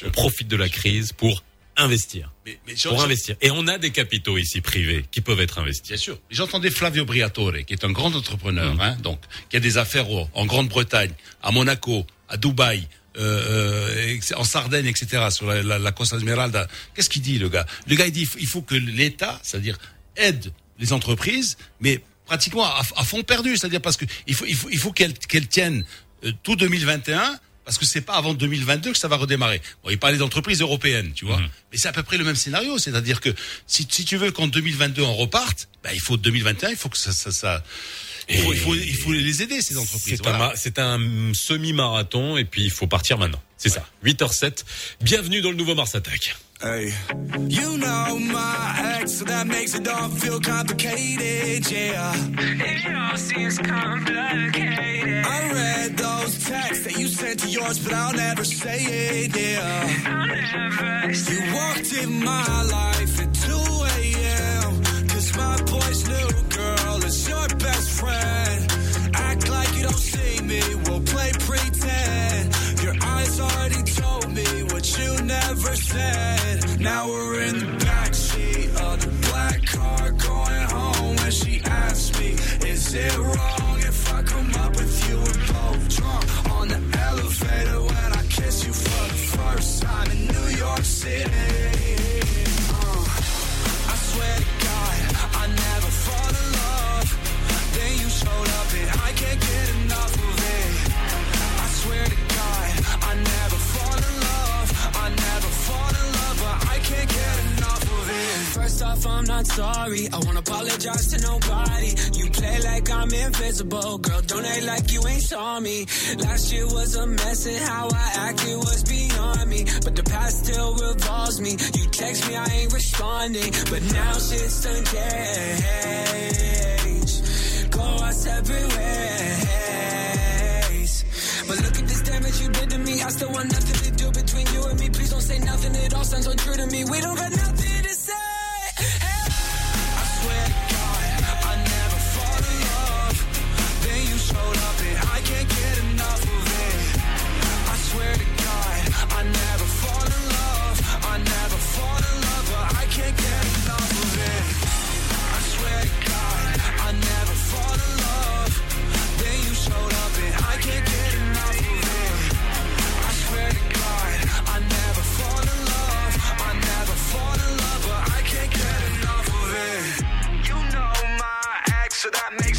on profite de la crise pour investir. Mais, mais pour investir. Et on a des capitaux ici privés qui peuvent être investis. Bien sûr. J'entendais Flavio Briatore, qui est un grand entrepreneur, mm. hein, donc qui a des affaires en Grande-Bretagne, à Monaco, à Dubaï, euh, euh, en Sardaigne, etc., sur la, la, la Costa Esmeralda. Qu'est-ce qu'il dit, le gars? Le gars, il dit il faut que l'État, c'est-à-dire aide les entreprises, mais pratiquement à, fond perdu, c'est-à-dire parce que il faut, il faut, il faut qu'elles qu'elles tiennent euh, tout 2021 parce que c'est pas avant 2022 que ça va redémarrer. Bon, il parlait d'entreprises européennes, tu vois, mhm. mais c'est à peu près le même scénario, c'est-à-dire que si, si tu veux qu'en 2022 on reparte, bah, il faut 2021, il faut que ça, ça, ça il, faut, il, faut, il faut, les aider ces entreprises. C'est un, un semi-marathon et puis il faut partir maintenant. C'est ça. 8h07. Bienvenue dans le nouveau Mars Attack. Hey. You know my ex, so that makes it all feel complicated, yeah. It all seems complicated. I read those texts that you sent to yours, but I'll never say it, yeah. I'll never say You walked in my life at 2 a.m. Cause my boy's new girl is your best friend. Act like you don't see me, we'll play never said. Now we're in the backseat of the black car going home. And she asked me, Is it wrong if I come up with you? We're both drunk on the elevator when I kiss you for the first time in New York City. Can't get enough of it. First off, I'm not sorry. I won't apologize to nobody. You play like I'm invisible, girl. Don't act like you ain't saw me. Last year was a mess, and how I acted was beyond me. But the past still revolves me. You text me, I ain't responding. But now shit's done changed. Go our separate ways. But look at this damage you did to me. I still want nothing Please don't say nothing. It all sounds untrue to me. We don't got nothing to say. I swear to God, I never fall in love. Then you showed up and I can't get enough that makes.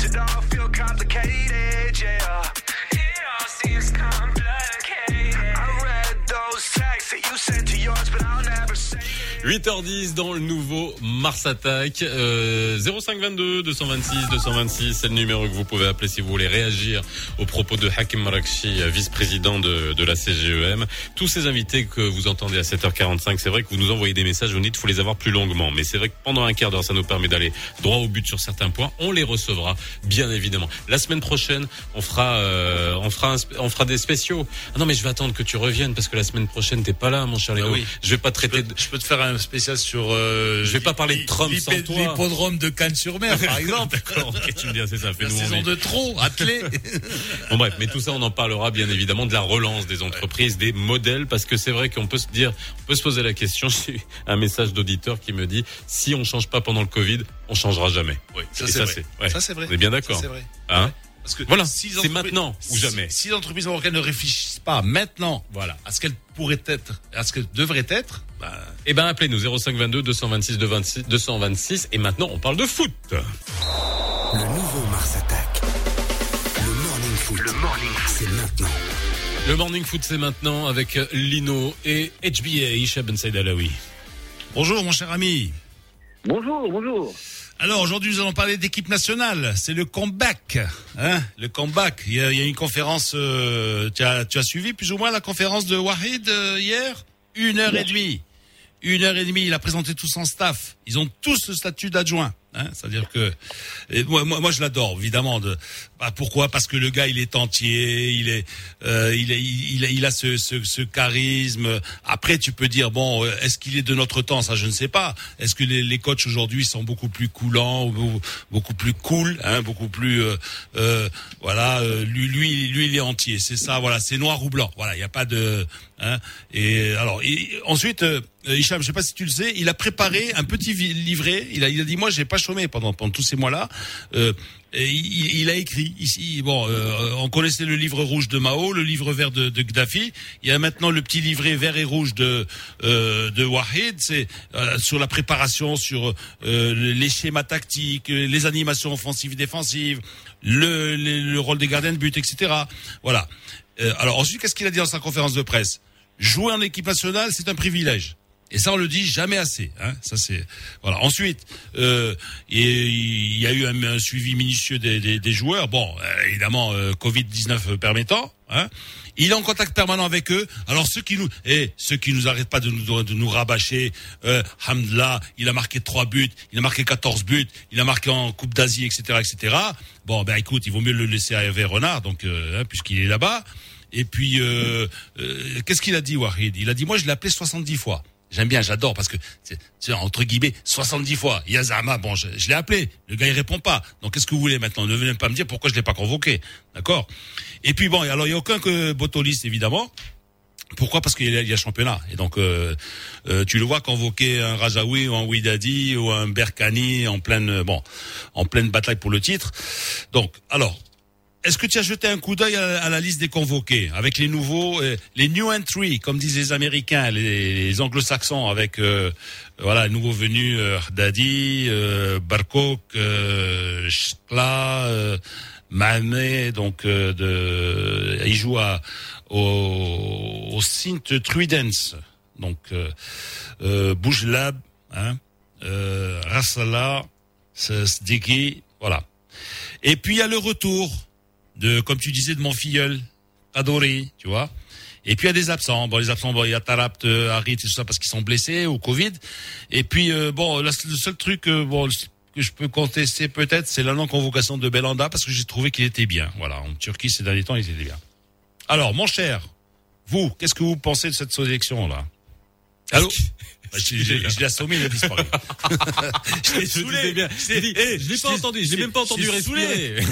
8h10 dans le nouveau Mars Attack. Euh, 0522 226 226, c'est le numéro que vous pouvez appeler si vous voulez réagir aux propos de Hakim Marakchi, vice-président de, de la CGEM. Tous ces invités que vous entendez à 7h45, c'est vrai que vous nous envoyez des messages, vous dites qu'il faut les avoir plus longuement. Mais c'est vrai que pendant un quart d'heure, ça nous permet d'aller droit au but sur certains points. On les recevra, bien évidemment. La semaine prochaine, on fera, euh, on fera, un, on fera des spéciaux. Ah non, mais je vais attendre que tu reviennes parce que la semaine prochaine, t'es pas là, mon cher Léo. Ah oui. Je vais pas traiter. Je peux, je peux te faire un spécial sur. Euh, Je vais pas parler de Trump sans toi. L'hippodrome de Cannes-sur-Mer, par exemple. D'accord, ok, tu me dis, c'est ça. Fais La saison de trop, attelé. Bon bref, mais tout ça, on en parlera bien évidemment de la relance des entreprises, des modèles, parce que c'est vrai qu'on peut se dire, on peut se poser la question. J'ai un message d'auditeur qui me dit, si on change pas pendant le Covid, on changera jamais. Oui, ça c'est vrai. ouais. Ça c'est vrai. On est bien d'accord. C'est vrai. Hein Parce que Voilà, c'est maintenant ou jamais. Si, si les entreprises marocaines ne réfléchissent pas maintenant Voilà. à ce qu'elles pourraient être, à ce qu'elles devraient être, bah, Eh ben, appelez-nous 0522 226 226 226 et maintenant on parle de foot. Le nouveau Mars Attack. Le Morning foot. Le morning c'est maintenant. Le morning foot, c'est maintenant avec Lino et HBA, Isha Ben Saïd Alaoui. Bonjour, mon cher ami. Bonjour, bonjour. Alors aujourd'hui nous allons parler d'équipe nationale. C'est le comeback, hein Le comeback. Il y a, il y a une conférence. euh, tu, as, tu as suivi plus ou moins la conférence de Wahid euh, hier? Une heure et demie. Une heure et demie. Il a présenté tout son staff. Ils ont tous le statut d'adjoint. Hein C'est-à-dire que moi, moi, moi, je l'adore évidemment. De, bah, pourquoi? Parce que le gars il est entier, il est, euh, il, est il, a- il a ce, ce, ce charisme. Après tu peux dire bon, euh, est-ce qu'il est de notre temps? Ça je ne sais pas. Est-ce que les, les coachs aujourd'hui sont beaucoup plus coulants, ou beaucoup plus cool, hein, beaucoup plus euh, euh, voilà. euh, lui, lui, lui il est entier. C'est ça. Voilà, c'est noir ou blanc. Voilà, il n'y a pas de. Hein, et alors et ensuite. Euh, Hicham, je sais pas si tu le sais, il a préparé un petit livret. Il a, il a dit moi j'ai pas chômé pendant pendant tous ces mois-là. Euh, et il, il a écrit ici. Bon, euh, on connaissait le livre rouge de Mao, le livre vert de, de Gaddafi. Il y a maintenant le petit livret vert et rouge de euh, de Wahid. C'est euh, sur la préparation, sur euh, les schémas tactiques, les animations offensives, défensives, le, le, le rôle des gardiens de but, etc. Voilà. Euh, alors ensuite, qu'est-ce qu'il a dit dans sa conférence de presse? Jouer en équipe nationale, c'est un privilège. Et ça, on le dit jamais assez. Hein. Ça, c'est voilà. Ensuite, euh, il y a eu un, suivi minutieux des, des, des joueurs. Bon, euh, évidemment, euh, Covid 19 permettant. Hein. Il est en contact permanent avec eux. Alors ceux qui nous, et ceux qui nous arrêtent pas de nous, de nous rabâcher, euh, Hamdallah, il a marqué trois buts, il a marqué 14 buts, il a marqué en Coupe d'Asie, etc., etc. Bon, ben écoute, il vaut mieux le laisser à Hervé Renard, donc euh, hein, puisqu'il est là-bas. Et puis, euh, euh, qu'est-ce qu'il a dit, Wahid? Il a dit, moi, je l'ai appelé 70 fois. J'aime bien, j'adore, parce que, c'est entre guillemets, 70 fois. Yazama, bon, je, je l'ai appelé. Le gars, il répond pas. Donc, qu'est-ce que vous voulez maintenant? Ne venez pas me dire pourquoi je l'ai pas convoqué. D'accord? Et puis, bon, alors, il y a aucun que Botolis, évidemment. Pourquoi? Parce qu'il y y a championnat. Et donc, euh, euh, tu le vois convoquer un Rajaoui ou un Ouidadi ou un Berkani en pleine, bon, en pleine bataille pour le titre. Donc, alors, est-ce que tu as jeté un coup d'œil à, la liste des convoqués avec les nouveaux, euh, les new entry, comme disent les Américains, les, Anglo-Saxons, avec euh, voilà, nouveaux venus, euh, Dadi, euh, Barkok, euh, Shkla, Mané, donc de, il joue à, au, au Sint Truidens, donc euh, Boujlab, hein, Rassala, Sdiki, voilà. Et puis il y a le retour de, comme tu disais, de mon filleul, Adoré, tu vois. Et puis il y a des absents. Bon, les absents, bon, il y a Tarapt, euh, Harit et tout ça parce qu'ils sont blessés au Covid. Et puis euh, bon, là, le seul truc, euh, bon, que je peux contester peut-être, c'est la non-convocation de Belanda parce que j'ai trouvé qu'il était bien. Voilà, en Turquie ces derniers temps, il était bien. Alors, mon cher, vous, qu'est-ce que vous pensez de cette sélection là Allô? je, l'ai assommé, il a disparu. je t'ai Je saoulé. bien. Je dis, eh, je l'ai pas entendu, je l'ai même pas entendu je t'ai saoulé. respirer.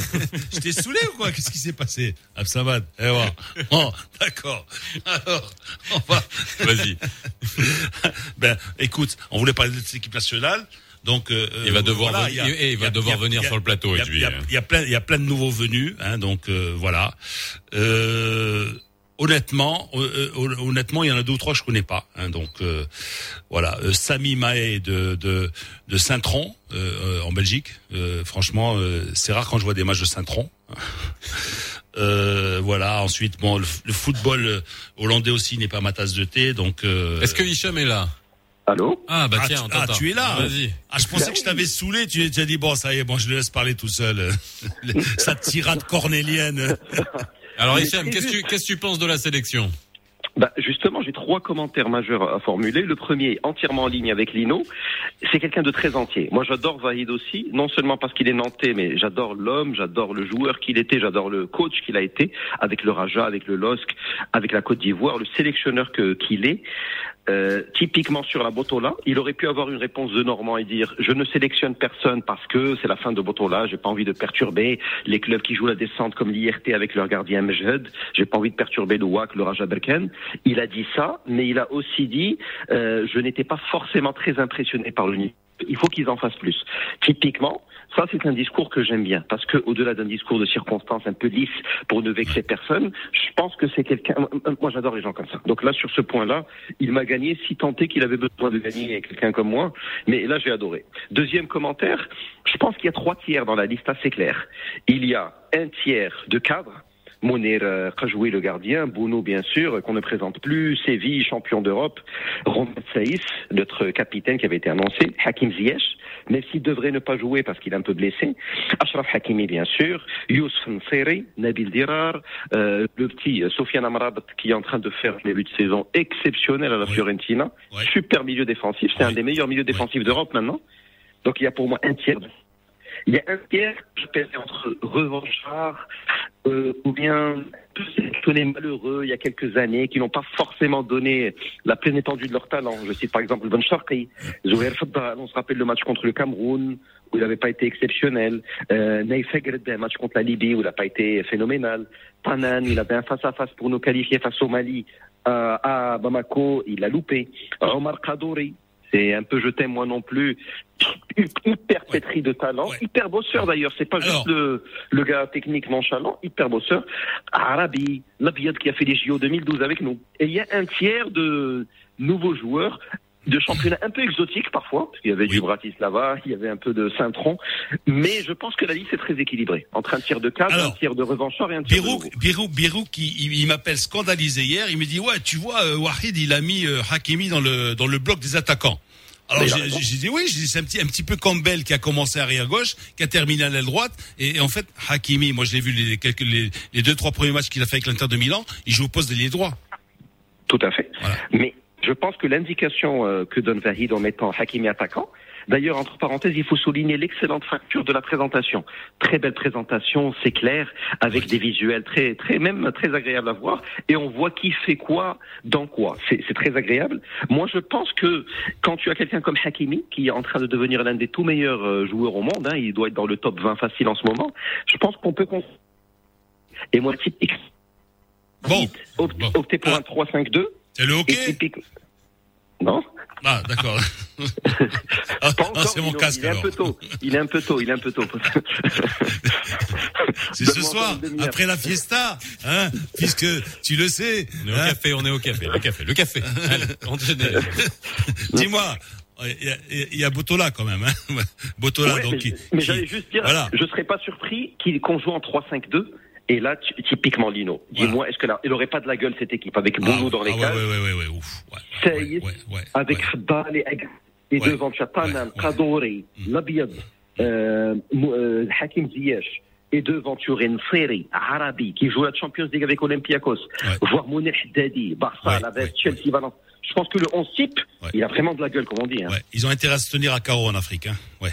je t'ai saoulé ou quoi? Qu'est-ce qui s'est passé? Absamad, eh ouais. Bon, d'accord. Alors, on va... Vas-y. ben, écoute, on voulait parler de cette équipe nationale. Donc, euh, Il va devoir voilà, venir- il a- va a- devoir a- venir sur le plateau, Il y y a- es- il y a plein, il y a plein de nouveaux venus, hein, donc euh, voilà. Euh, honnêtement, euh, euh, honnêtement, il y en a deux ou trois que je connais pas. Hein, donc euh, voilà, euh, Sami Mahé de de, de Saint-Tron euh, euh, en Belgique. Euh, franchement, euh, c'est rare quand je vois des matchs de Saint-Tron. Euh, voilà. Ensuite, bon, le, le football hollandais aussi n'est pas ma tasse de thé, donc. euh, Est-ce que Hicham est là? Allô? Ah, bah ah, tiens, tu, ah, tu es là. Vas-y. Ah, je pensais que je t'avais saoulé. Tu, tu as dit bon, ça y est, bon, je le laisse parler tout seul. Sa tirade cornélienne. Alors Hicham, qu'est-ce que tu, qu'est-ce que tu penses de la sélection Bah, justement, j'ai trois commentaires majeurs à formuler. Le premier, entièrement en ligne avec Lino, c'est quelqu'un de très entier. Moi, j'adore Vahid aussi, non seulement parce qu'il est nantais, mais j'adore l'homme, j'adore le joueur qu'il était, j'adore le coach qu'il a été, avec le Raja, avec le LOSC, avec la Côte d'Ivoire, le sélectionneur que qu'il est. Euh, typiquement sur la Botola, il aurait pu avoir une réponse de Normand et dire je ne sélectionne personne parce que c'est la fin de Botola, j'ai pas envie de perturber les clubs qui jouent la descente comme l'IRT avec leur gardien Mejhed, j'ai pas envie de perturber le WAC, le Raja Berken. Il a dit ça, mais il a aussi dit euh, je n'étais pas forcément très impressionné par le. Il faut qu'ils en fassent plus. Typiquement, ça c'est un discours que j'aime bien parce que au-delà d'un discours de circonstance un peu lisse pour ne vexer personne, je pense que c'est quelqu'un. Moi j'adore les gens comme ça. Donc là sur ce point-là, il m'a gagné si est qu'il avait besoin de gagner quelqu'un comme moi. Mais là j'ai adoré. Deuxième commentaire, je pense qu'il y a trois tiers dans la liste assez claire. Il y a un tiers de cadres Mounir euh, Khajoui, le gardien, Bounou, bien sûr, qu'on ne présente plus, Séville, champion d'Europe, Romain Saïs, notre capitaine qui avait été annoncé, Hakim Ziyech, même s'il devrait ne pas jouer parce qu'il est un peu blessé, Ashraf Hakimi, bien sûr, Youssef Nseri, Nabil Dirar, euh, le petit euh, Sofiane Amrabat qui est en train de faire un début de saison exceptionnel à la Fiorentina, super milieu défensif, c'est un des meilleurs milieux défensifs d'Europe maintenant. Donc il y a pour moi un tiers. Il y a un tiers je entre revanchards euh, ou bien sélectionnés malheureux il y a quelques années qui n'ont pas forcément donné la pleine étendue de leur talent. Je cite par exemple Ben Sharqi, Zouher Faddal, on se rappelle le match contre le Cameroun où il n'avait pas été exceptionnel. Euh, Naïf un match contre la Libye où il n'a pas été phénoménal. Tanan, il avait un face-à-face pour nous qualifier face au Mali euh, à Bamako, il a loupé. Omar Kadouri, c'est un peu je t'aime moi non plus. Hyper pétri de talent, hyper bosseur d'ailleurs. C'est pas juste le, le gars technique nonchalant, hyper bosseur. Arabi, Labiad qui a fait les JO 2012 avec nous. Et il y a un tiers de nouveaux joueurs de championnats un peu exotiques parfois, parce qu'il y avait du Bratislava, il y avait un peu de Saint-Tron, mais je pense que la liste est très équilibrée, entre un tir de cadre, un tir de revanchard et un tir Birouk, de Birouk, Birouk, il, il m'appelle scandalisé hier, il me dit, ouais, tu vois, euh, Wahid, il a mis euh, Hakimi dans le, dans le bloc des attaquants. Alors j'ai dit oui, j'ai dit c'est un petit un petit peu comme Bell qui a commencé arrière gauche, qui a terminé à l'aile droite. Et, et en fait Hakimi, moi je l'ai vu les quelques les, les deux trois premiers matchs qu'il a fait avec l'Inter de Milan, il joue au poste d'ailier droit. Tout à fait. Mais je pense que l'indication euh, que donne Vahid en mettant Hakimi attaquant, d'ailleurs, entre parenthèses, il faut souligner l'excellente facture de la présentation. Très belle présentation, c'est clair, avec des visuels très, très, même très agréables à voir, et on voit qui fait quoi, dans quoi. C'est très agréable. Moi, je pense que quand tu as quelqu'un comme Hakimi, qui est en train de devenir l'un des tout meilleurs euh, joueurs au monde, hein, il doit être dans le top 20 facile en ce moment, je pense qu'on peut... Et moi, typique, Bon, opt- opter pour un 3-5-2. C'est le hockey typique- Non Ah d'accord. ah, Pas ah, encore, c'est mon casque Il est un peu tôt. Il est un peu tôt. Il est un peu tôt. C'est ce soir, après la fiesta, hein, puisque tu le sais. On est au hein. café, on est au café, le café, le café. Dis-moi, il y a, a Botola quand même, hein. Botola Ouais, donc. mais j'allais juste dire, Voilà. je serais pas surpris qu'il- qu'on joue en 3-5-2. Et là, typiquement Lino. Dis-moi, est-ce que là, il aurait pas de la gueule cette équipe avec Boulou dans les ah cages, ouais, ouais, ouais, ouais, ouf. Saïd, avec Haddal et et devant Chatanan, Kadouri, Labiad, euh, Mou- euh, Hakim Ziyech, et devant Turin Ferry, Arabi, qui joue la Champions League avec Olympiakos, voire Mounir Haddadi, Barça, la Veste, Chelsea, Valence. Je pense que le 11 type, il a vraiment de la gueule, comme on dit. Hein. Ouais, ils ont intérêt à se tenir à carreau en Afrique. Hein. Ouais.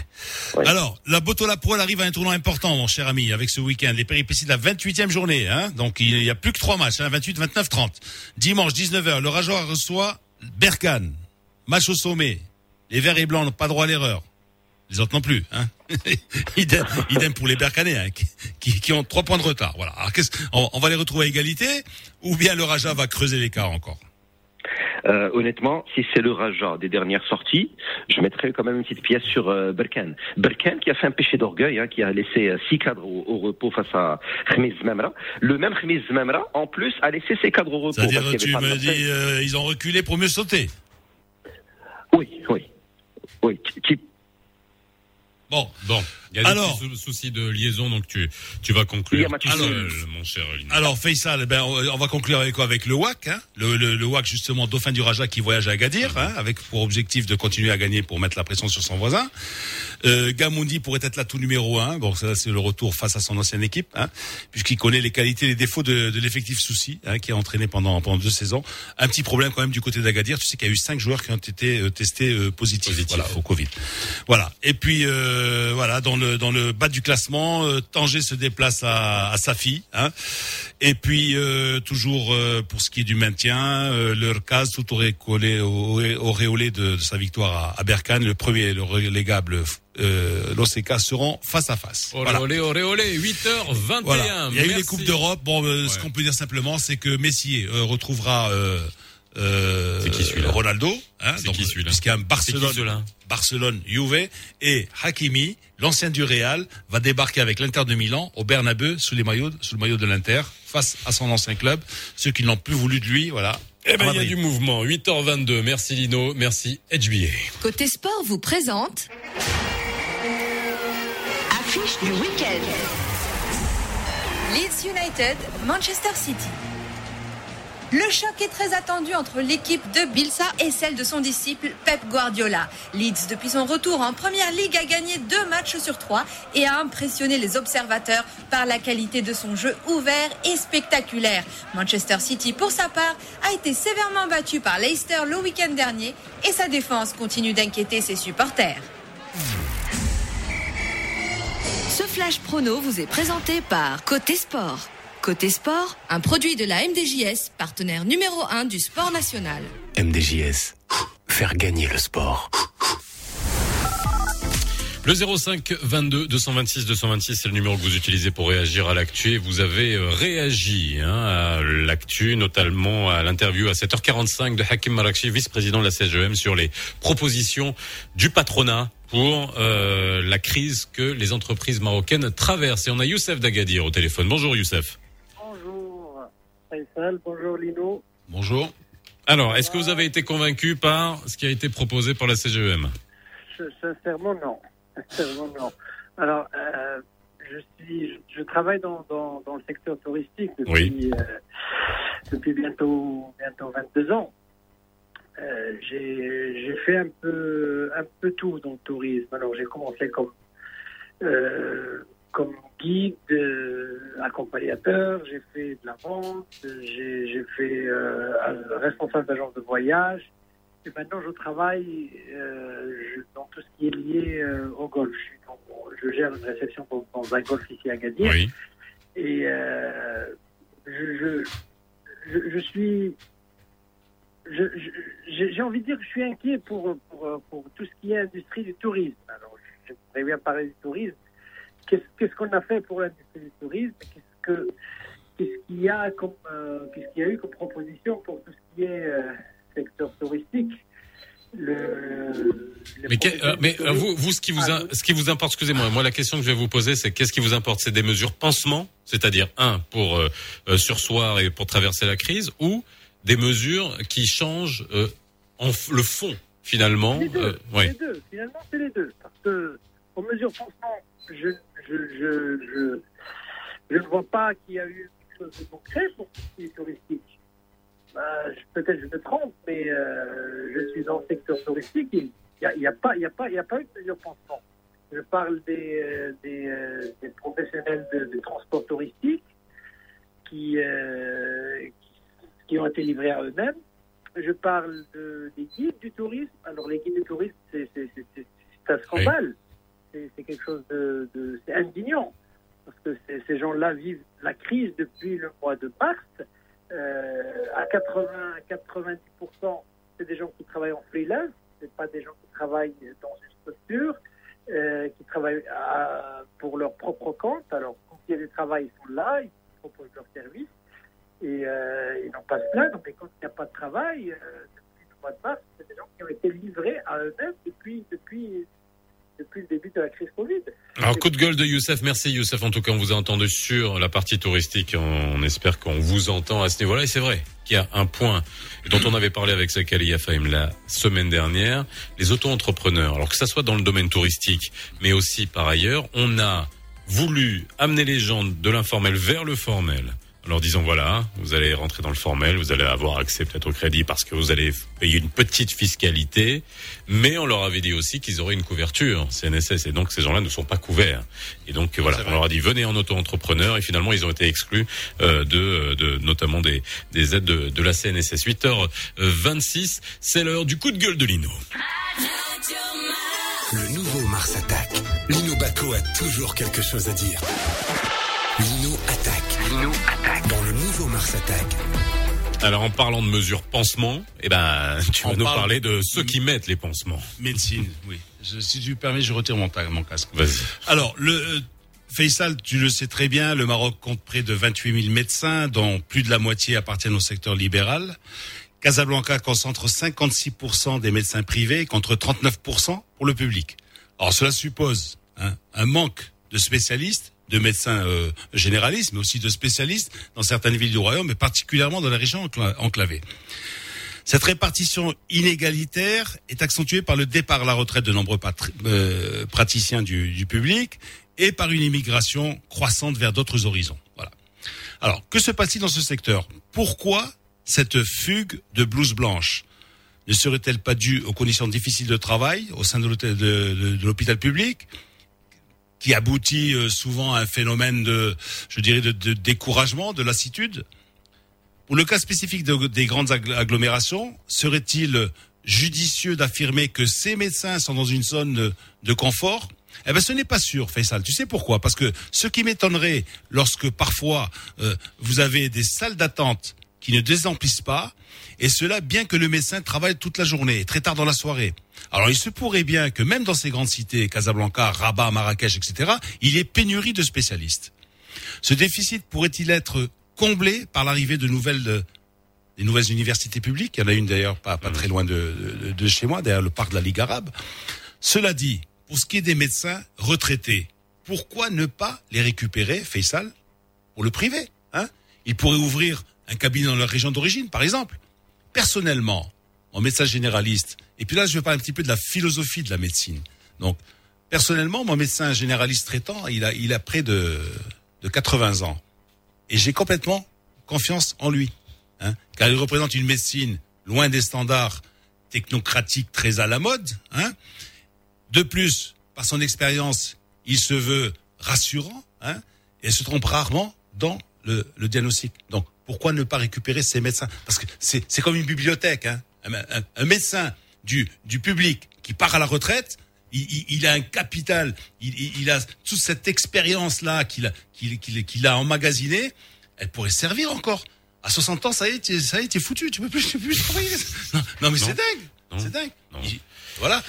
Alors, la Botola Pro elle arrive à un tournoi important, mon cher ami, avec ce week-end. Les péripéties de la 28e journée. Hein. Donc, il y a plus que trois matchs, hein, 28, 29, 30. Dimanche, 19h, le Rajoir reçoit Berkane. Match au sommet. Les verts et blancs n'ont pas droit à l'erreur. Les autres non plus. Hein. idem, idem pour les Bercanais, hein, qui, qui, qui ont trois points de retard. Voilà. Alors, on, on va les retrouver à égalité ou bien le Raja va creuser l'écart encore? Euh, honnêtement, si c'est le Raja des dernières sorties, je mettrais quand même une petite pièce sur euh, Berkane. Berkane qui a fait un péché d'orgueil, hein, qui a laissé euh, six cadres au, au repos face à Khmiz Memra. Le même Khmiz Memra, en plus, a laissé ses cadres au repos. C'est-à-dire, tu me dis, euh, ils ont reculé pour mieux sauter. Oui, oui. Oui, Bon, bon. Il y a des Alors- petits sou- soucis de liaison, donc tu, tu vas conclure Il y a match tout seul, nul. mon cher. Alors Faisal, eh ben, on on va conclure avec quoi? Avec le WAC, hein? Le, le, le WAC justement dauphin du Raja qui voyage à Agadir, hein, avec pour objectif de continuer à gagner pour mettre la pression sur son voisin. Euh, Gamoundi pourrait être l'atout numéro un. Bon, ça c'est le retour face à son ancienne équipe, hein, puisqu'il connaît les qualités et les défauts de, de l'effectif souci, hein, qui a entraîné pendant pendant deux saisons. Un petit problème quand même du côté d'Agadir. Tu sais qu'il y a eu cinq joueurs qui ont été euh, testés euh, positifs, voilà, au Covid. Voilà. Et puis euh, voilà, dans le dans le bas du classement, euh, Tanger se déplace à, à Safi. Hein. Et puis euh, toujours euh, pour ce qui est du maintien, euh, leur case tout aurait collé au- auréolé de, de sa victoire à, à Berkane. Le premier, le relégable euh, l'OCK seront face à face. Olé, Voilà. olé, olé, olé, 8h21. Voilà. Il y a eu les coupes d'Europe. Bon, euh, ce qu'on peut dire simplement, c'est que Messi euh, retrouvera euh, Ronaldo. Hein, C'est donc, qui celui-là Puisqu'il y a un C'est qui Barcelone, celui-là Barcelone, Juve et Hakimi, l'ancien du Real, va débarquer avec l'Inter de Milan au Bernabeu sous les maillots, sous le maillot de l'Inter, face à son ancien club. Ceux qui n'ont plus voulu de lui, voilà. Eh ben, il y a du mouvement. 8h22. Merci Lino. Merci HBA. Côté sport vous présente Affiche du week-end. Leeds United, Manchester City. Le choc est très attendu entre l'équipe de Bilsa et celle de son disciple Pep Guardiola. Leeds, depuis son retour en Première Ligue, a gagné deux matchs sur trois et a impressionné les observateurs par la qualité de son jeu ouvert et spectaculaire. Manchester City, pour sa part, a été sévèrement battu par Leicester le week-end dernier et sa défense continue d'inquiéter ses supporters. Ce flash prono vous est présenté par Côté Sport. Côté Sport, un produit de la MDJS, partenaire numéro 1 du sport national. MDJS, faire gagner le sport. Le 05 22 226 226, c'est le numéro que vous utilisez pour réagir à l'actu. Et vous avez euh, réagi hein, à l'actu, notamment à l'interview à 7h45 de Hakim Marakchi, vice-président de la CGM, sur les propositions du patronat pour euh, la crise que les entreprises marocaines traversent. Et on a Youssef Dagadir au téléphone. Bonjour Youssef. Bonjour Faisal, bonjour Lino. Bonjour. Alors, est-ce que vous avez été convaincu par ce qui a été proposé par la Je, sincèrement, non. Sincèrement, non. Alors, euh, je suis, je travaille dans, dans, dans le secteur touristique depuis, Oui. euh, depuis bientôt, bientôt 22 ans. Euh, j'ai fait un peu, un peu tout dans le tourisme. Alors, j'ai commencé comme, comme guide, euh, accompagnateur, j'ai fait de la vente, j'ai fait euh, responsable d'agence de voyage. Et maintenant, je travaille euh, je- dans tout ce qui est lié au golf. Je, je gère une réception dans, dans un golf ici à Gadir. Oui. Et je, je, je, je suis. je- je- J'ai envie de dire que je suis inquiet pour, pour, pour tout ce qui est industrie du tourisme. Alors, je voudrais bien parler du tourisme. Qu'est-ce qu'on a fait pour l'industrie du tourisme? Qu'est-ce que qu'est-ce qu'il y a comme euh, qu'est-ce qu'il y a eu comme proposition pour tout ce qui est euh, secteur touristique? Le, Mais, que- euh, mais tourisme- vous, vous, ce qui vous, a- ce qui vous importe, excusez-moi, moi la question que je vais vous poser, c'est qu'est-ce qui vous importe? C'est des mesures pansement, c'est-à-dire un pour sursoir et pour traverser la crise, ou des mesures qui changent en le fond finalement Les deux, ouais. les deux. Finalement, c'est les deux. Parce que, aux mesures pansement, je, je, ne vois pas qu'il y a eu quelque chose de concret pour tout ce qui est touristique. Bah, Peut-être je me trompe, mais euh, je suis dans le secteur touristique. Il n'y a, pas- eu de mesures pansement. Je parle des, euh, euh, professionnels de, transport touristique qui, ont été livrés à eux-mêmes. Je parle de, des guides du tourisme. Alors, les guides du tourisme, c'est un scandale. C'est quelque chose de, de indignant. Parce que ces- gens-là vivent la crise depuis le mois de mars. Euh, à 80, 90%, c'est des gens qui travaillent en freelance. C'est pas des gens qui travaillent dans une structure, euh, qui travaillent pour leur propre compte. Alors, quand il y a du travail, ils sont là, ils proposent leurs services et euh, ils n'ont pas se plaindre. Mais quand il n'y a pas de travail, depuis le mois de mars, c'est des gens qui ont été livrés à eux-mêmes depuis, depuis, depuis le début de la crise Covid. Alors coup de gueule de Youssef, merci Youssef. En tout cas, on vous a entendu sur la partie touristique. On espère qu'on vous entend à ce niveau-là. Et c'est vrai qu'il y a un point dont on avait parlé avec Zakali Faim la semaine dernière, les auto-entrepreneurs. Alors que ça soit dans le domaine touristique, mais aussi par ailleurs, on a voulu amener les gens de l'informel vers le formel. En leur disant voilà, vous allez rentrer dans le formel, vous allez avoir accès peut-être au crédit parce que vous allez payer une petite fiscalité, mais on leur avait dit aussi qu'ils auraient une couverture CNSS et donc ces gens-là ne sont pas couverts. Et donc voilà, on leur a dit venez en auto-entrepreneur et finalement ils ont été exclus euh, de, de notamment des, des aides de, de la CNSS. 8h26, c'est l'heure du coup de gueule de Lino. Le nouveau Mars attaque. Lino Baco a toujours quelque chose à dire. Lino attaque. Lino attaque. Mars attaque. Alors en parlant de mesures pansement, eh ben tu vas On nous parle- parler de ceux qui mettent les pansements. Médecine, oui. Je- si tu me permets, je retire mon, ta- mon casque. Vas-y. Alors, le euh, Faisal, tu le sais très bien, le Maroc compte près de 28 000 médecins, dont plus de la moitié appartiennent au secteur libéral. Casablanca concentre 56% des médecins privés contre 39% pour le public. Alors cela suppose hein, un manque de spécialistes, de médecins euh, généralistes, mais aussi de spécialistes dans certaines villes du royaume, mais particulièrement dans la région encla- enclavée. Cette répartition inégalitaire est accentuée par le départ à la retraite de nombreux euh, praticiens du, du public et par une immigration croissante vers d'autres horizons. Voilà. Alors, que se passe-t-il dans ce secteur? Pourquoi cette fugue de blouse blanche? Ne serait-elle pas due aux conditions difficiles de travail au sein de l'hôpital public? Qui aboutit euh, souvent à un phénomène de, je dirais, de, découragement, de lassitude. Pour le cas spécifique des grandes agglomérations, serait-il judicieux d'affirmer que ces médecins sont dans une zone de, confort? Eh ben, ce n'est pas sûr, Faisal. Tu sais pourquoi? Parce que ce qui m'étonnerait, lorsque parfois euh, vous avez des salles d'attente qui ne désemplissent pas, et cela bien que le médecin travaille toute la journée, très tard dans la soirée. Alors il se pourrait bien que même dans ces grandes cités, Casablanca, Rabat, Marrakech, etc., il y ait pénurie de spécialistes. Ce déficit pourrait-il être comblé par l'arrivée de nouvelles des nouvelles universités publiques? Il y en a une d'ailleurs pas, pas très loin de, de, chez moi, derrière le parc de la Ligue arabe. Cela dit, pour ce qui est des médecins retraités, pourquoi ne pas les récupérer, Faisal, pour le privé hein? Ils pourraient ouvrir un cabinet dans leur région d'origine, par exemple. Personnellement, en médecin généraliste, et puis là, je vais parler un petit peu de la philosophie de la médecine. Donc, personnellement, mon médecin généraliste traitant, il a, il a près de, de 80 ans. Et j'ai complètement confiance en lui. Hein, car il représente une médecine loin des standards technocratiques très à la mode. Hein. De plus, par son expérience, il se veut rassurant hein, et se trompe rarement dans le, le diagnostic. Donc, pourquoi ne pas récupérer ces médecins Parce que c'est comme une bibliothèque. Hein. Un, médecin du, du public qui part à la retraite, il, il, a un capital, il, il, a toute cette expérience-là qu'il a, qu'il qu'il a emmagasinée, elle pourrait servir encore. À 60 ans, ça y est, ça y est, t'es foutu, tu peux plus, tu peux plus travailler. Non, mais c'est dingue, c'est dingue. voilà,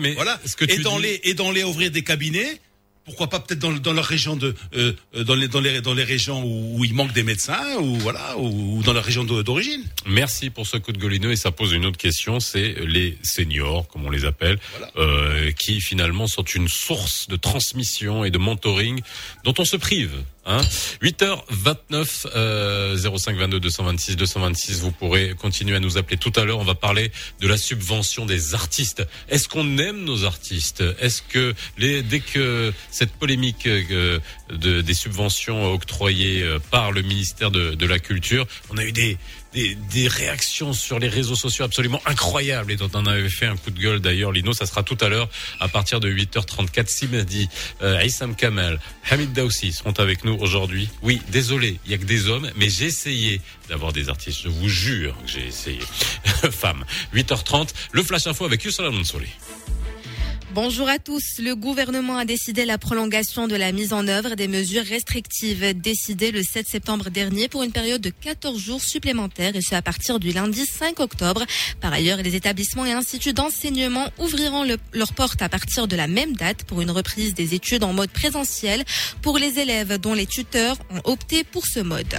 mais voilà. Que et dans les, et dans les ouvrir des cabinets, pourquoi pas peut-être dans, dans leur région de euh, euh, dans les dans les dans les régions où, il manque des médecins ou voilà ou, dans leur région d'origine. Merci pour ce coup de golineux et ça pose une autre question, c'est les seniors comme on les appelle, euh, qui finalement sont une source de transmission et de mentoring dont on se prive Hein. 8h29 euh, 05 22 226 226 vous pourrez continuer à nous appeler tout à l'heure. On va parler de la subvention des artistes. Est-ce qu'on aime nos artistes? Est-ce que les dès que cette polémique euh, de, des subventions octroyées euh, par le ministère de, de la culture on a eu des des, réactions sur les réseaux sociaux absolument incroyables et dont on avait fait un coup de gueule d'ailleurs. Lino, ça sera tout à l'heure à partir de 8h34. Simadi, euh, Aïssam Kamel, Hamid Daoussi seront avec nous aujourd'hui. Oui, désolé, il y a que des hommes, mais j'ai essayé d'avoir des artistes. Je vous jure que j'ai essayé. Femmes. 8h30, le Flash Info avec Youssala Mansouri. Bonjour à tous. Le gouvernement a décidé la prolongation de la mise en œuvre des mesures restrictives décidées le 7 septembre dernier pour une période de 14 jours supplémentaires et ce à partir du lundi 5 octobre. Par ailleurs, les établissements et instituts d'enseignement ouvriront leurs portes à partir de la même date pour une reprise des études en mode présentiel pour les élèves dont les tuteurs ont opté pour ce mode.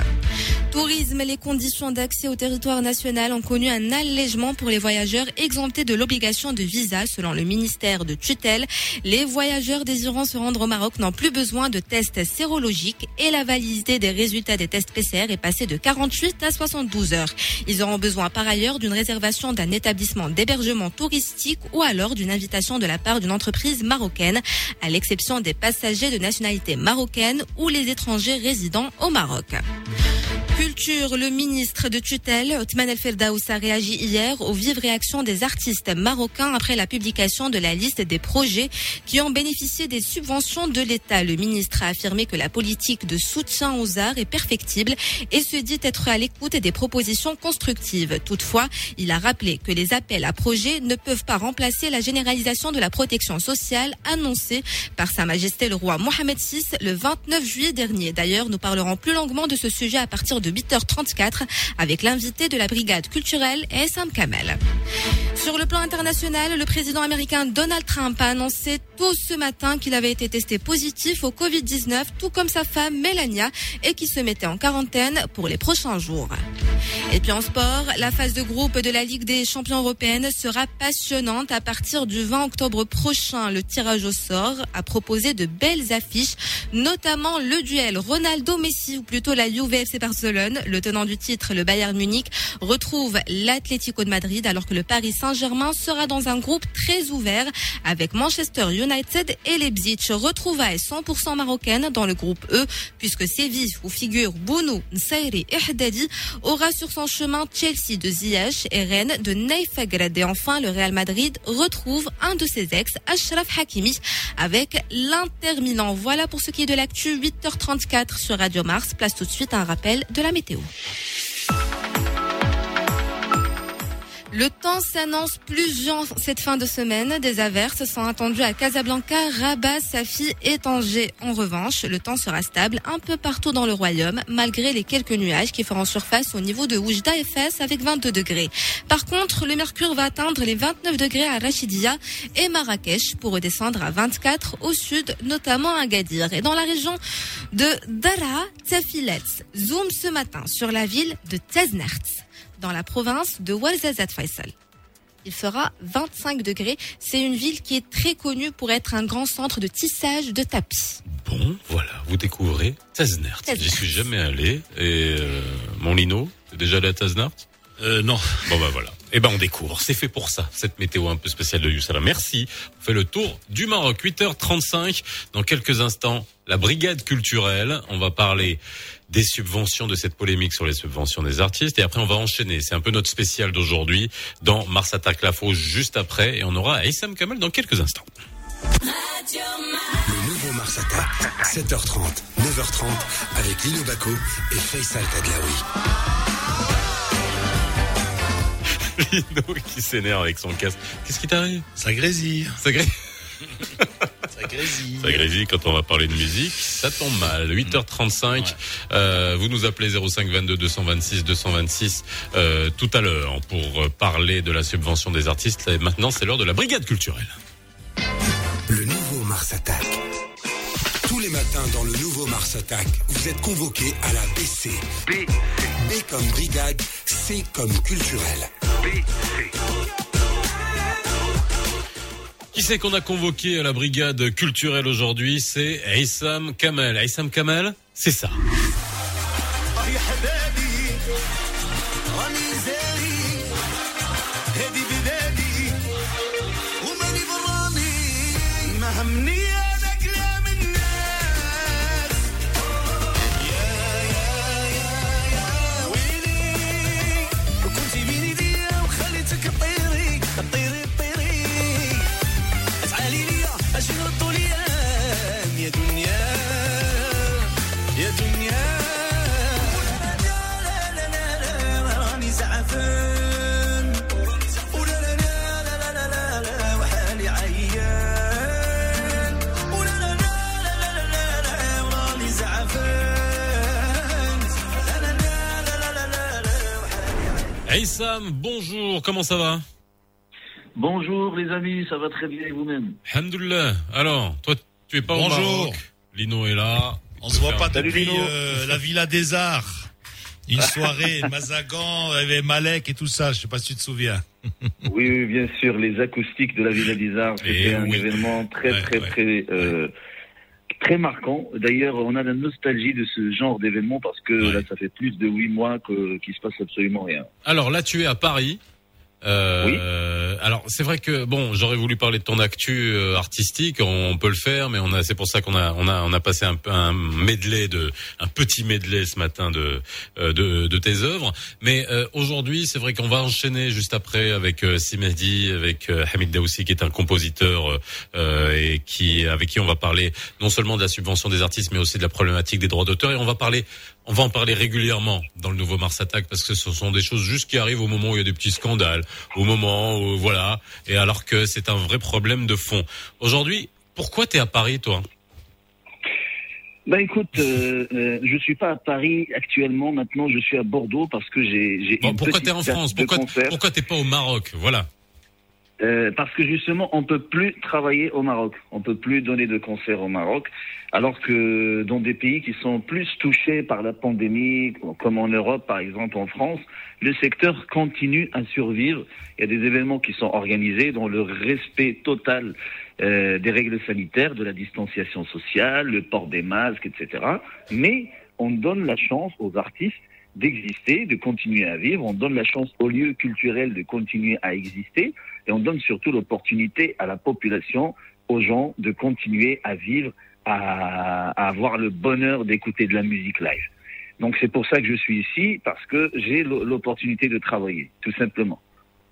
Tourisme, les conditions d'accès au territoire national ont connu un allègement pour les voyageurs exemptés de l'obligation de visa selon le ministère de tutelle. Les voyageurs désirant se rendre au Maroc n'ont plus besoin de tests sérologiques et la validité des résultats des tests PCR est passée de 48 à 72 heures. Ils auront besoin par ailleurs d'une réservation d'un établissement d'hébergement touristique ou alors d'une invitation de la part d'une entreprise marocaine, à l'exception des passagers de nationalité marocaine ou les étrangers résidant au Maroc. Culture, le ministre de tutelle, Othman El Ferdaous, a réagi hier aux vives réactions des artistes marocains après la publication de la liste des projets qui ont bénéficié des subventions de l'État. Le ministre a affirmé que la politique de soutien aux arts est perfectible et se dit être à l'écoute des propositions constructives. Toutefois, il a rappelé que les appels à projets ne peuvent pas remplacer la généralisation de la protection sociale annoncée par Sa Majesté le roi Mohamed VI le 29 juillet dernier. D'ailleurs, nous parlerons plus longuement de ce sujet à partir de de 8h34 avec l'invité de la brigade culturelle Sam Kamel. Sur le plan international, le président américain Donald Trump a annoncé tôt ce matin qu'il avait été testé positif au Covid-19, tout comme sa femme Melania, et qui se mettait en quarantaine pour les prochains jours. Et puis en sport, la phase de groupe de la Ligue des champions européennes sera passionnante à partir du 20 octobre prochain. Le tirage au sort a proposé de belles affiches, notamment le duel Ronaldo-Messi ou plutôt la Juve FC Barcelone. Le tenant du titre, le Bayern Munich, retrouve l'Atlético de Madrid alors que le Paris Saint-Germain sera dans un groupe très ouvert avec Manchester United et Leipzig. Retrouvailles 100% marocaines dans le groupe E puisque Séville où figure Bounou, Nsairi et Haddadi aura sur son chemin Chelsea de Ziyech et Rennes de Neifegrad. Et enfin, le Real Madrid retrouve un de ses ex, Ashraf Hakimi, avec l'Inter Milan. Voilà pour ce qui est de l'actu 8h34 sur Radio Mars. Place tout de suite un rappel de la météo. Le temps s'annonce pluvieux cette fin de semaine. Des averses sont attendues à Casablanca, Rabat, Safi et Tanger. En revanche, le temps sera stable un peu partout dans le royaume, malgré les quelques nuages qui feront surface au niveau de Oujda et Fès avec 22 degrés. Par contre, le mercure va atteindre les 29 degrés à Rachidia et Marrakech pour redescendre à 24 au sud, notamment à Gadir. Et dans la région de Dara, Tafilets, zoom ce matin sur la ville de Teznertz dans la province de Ouarzazate Faisal. Il fera 25 degrés. C'est une ville qui est très connue pour être un grand centre de tissage de tapis. Bon, voilà, vous découvrez Taznert. J'y suis jamais allé. Et euh, mon Lino, t'es déjà allé à Taznert? Euh, non. Bon bah voilà. Eh ben on découvre. C'est fait pour ça. Cette météo un peu spéciale de Youssala. Merci. On fait le tour du Maroc. 8h35. Dans quelques instants, la brigade culturelle. On va parler des subventions, de cette polémique sur les subventions des artistes. Et après, on va enchaîner. C'est un peu notre spécial d'aujourd'hui dans Mars Attaque la Faux juste après. Et on aura Aïssam Kamel dans quelques instants. Le nouveau Mars Attack, 7h30, 9h30, avec Lino Baco et Faisal Tadlaoui. Lino qui s'énerve avec son casque. Qu'est-ce qui t'arrive? Ça grésille. Ça grésille. Ça grésille. Ça grésille quand on va parler de musique. Ça tombe mal. 8h35. Euh, vous nous appelez 05 22 226 226 euh, tout à l'heure pour euh, parler de la subvention des artistes. Et maintenant, c'est l'heure de la brigade culturelle. Le nouveau Mars Attack. Tous les matins dans le nouveau Mars Attack, vous êtes convoqués à la BC. B, B comme brigade, C comme culturel. Qui c'est qu'on a convoqué à la brigade culturelle aujourd'hui? C'est Aïssam Kamel. Aïssam Kamel, c'est ça. Aïssam, bonjour, comment ça va Bonjour les amis, ça va très bien et vous-même Alhamdoulilah. Alors, toi, tu es pas au Bonjour. Maroc. Lino est là. On se voit pas Salut, depuis Lino. euh, la Villa des Arts. Une soirée, Mazagan, avait Malek et tout ça. Je sais pas si tu te souviens. Oui, oui, bien sûr, les acoustiques de la Villa des Arts, Eh c'était un oui. événement très, Ouais, très, ouais. très, euh, très marquant. D'ailleurs, on a la nostalgie de ce genre d'événement parce que là, ça fait plus de huit mois que qu'il se passe absolument rien. Alors là, tu es à Paris. Euh, Alors c'est vrai que bon, j'aurais voulu parler de ton actu euh, artistique, on peut le faire, mais on a, c'est pour ça qu'on a, on a, on a passé un, un medley de, un petit medley ce matin de, euh, de, de tes œuvres. Mais euh, aujourd'hui, c'est vrai qu'on va enchaîner juste après avec euh, Simedi, avec euh, Hamid Daoussi qui est un compositeur et qui, avec qui on va parler non seulement de la subvention des artistes, mais aussi de la problématique des droits d'auteur. Et on va parler on va en parler régulièrement dans le nouveau Mars Attack parce que ce sont des choses juste qui arrivent au moment où il y a des petits scandales, au moment où voilà, et alors que c'est un vrai problème de fond. Aujourd'hui, pourquoi t'es à Paris, toi? Bah écoute, euh, euh, je suis pas à Paris actuellement. Maintenant, je suis à Bordeaux parce que j'ai. j'ai Bon, Pourquoi t'es en France? pourquoi t'es pas au Maroc? Voilà. Euh, parce que justement, on peut plus travailler au Maroc, on peut plus donner de concerts au Maroc, alors que dans des pays qui sont plus touchés par la pandémie, comme en Europe par exemple, en France, le secteur continue à survivre. Il y a des événements qui sont organisés dans le respect total euh, des règles sanitaires, de la distanciation sociale, le port des masques, etc. Mais on donne la chance aux artistes d'exister, de continuer à vivre. On donne la chance aux lieux culturels de continuer à exister et on donne surtout l'opportunité à la population, aux gens de continuer à vivre, à, avoir le bonheur d'écouter de la musique live. Donc c'est pour ça que je suis ici, parce que j'ai l'opportunité de travailler, tout simplement.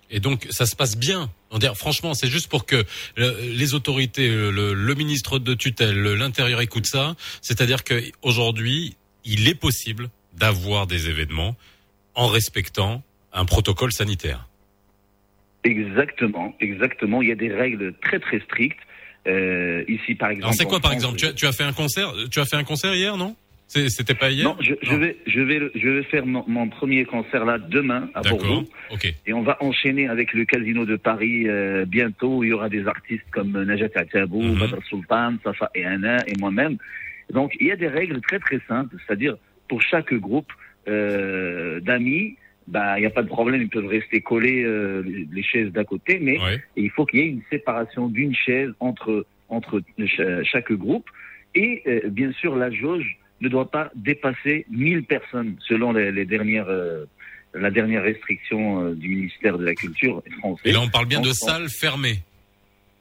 Et donc ça se passe bien. Franchement, c'est juste pour que les autorités, le, le ministre de tutelle, l'intérieur écoute ça. C'est-à-dire qu'aujourd'hui, il est possible d'avoir des événements en respectant un protocole sanitaire. Exactement, exactement. Il y a des règles très très strictes. Euh, ici, par exemple. C'est quoi, par exemple? Tu as, tu as, fait un concert Tu as fait un concert hier, non? C'était pas hier? Non, je, je, vais, je vais, je vais faire mon, mon premier concert là demain à Bordeaux. Okay. Et on va enchaîner avec le Casino de Paris euh, bientôt. Il y aura des artistes comme Najat Atabou, mm -hmm. Badr Sultan, Safa et Anna et moi-même. Donc, il y a des règles très très simples, c'est-à-dire pour chaque groupe euh, d'amis, bah, il n'y a pas de problème, ils peuvent rester collés euh, les chaises d'à côté, mais ouais. il faut qu'il y ait une séparation d'une chaise entre, entre chaque groupe. Et euh, bien sûr, la jauge ne doit pas dépasser 1000 personnes, selon les, les dernières, euh, la dernière restriction euh, du ministère de la Culture français. Et là, on parle bien de salles fermées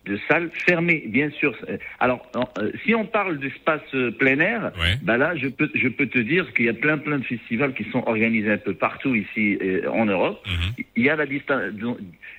de salles fermées, bien sûr. Alors, euh, si on parle d'espace euh, plein air, ouais. bah là, je peux, je peux te dire qu'il y a plein, plein de festivals qui sont organisés un peu partout ici euh, en Europe. -hmm. Il y a la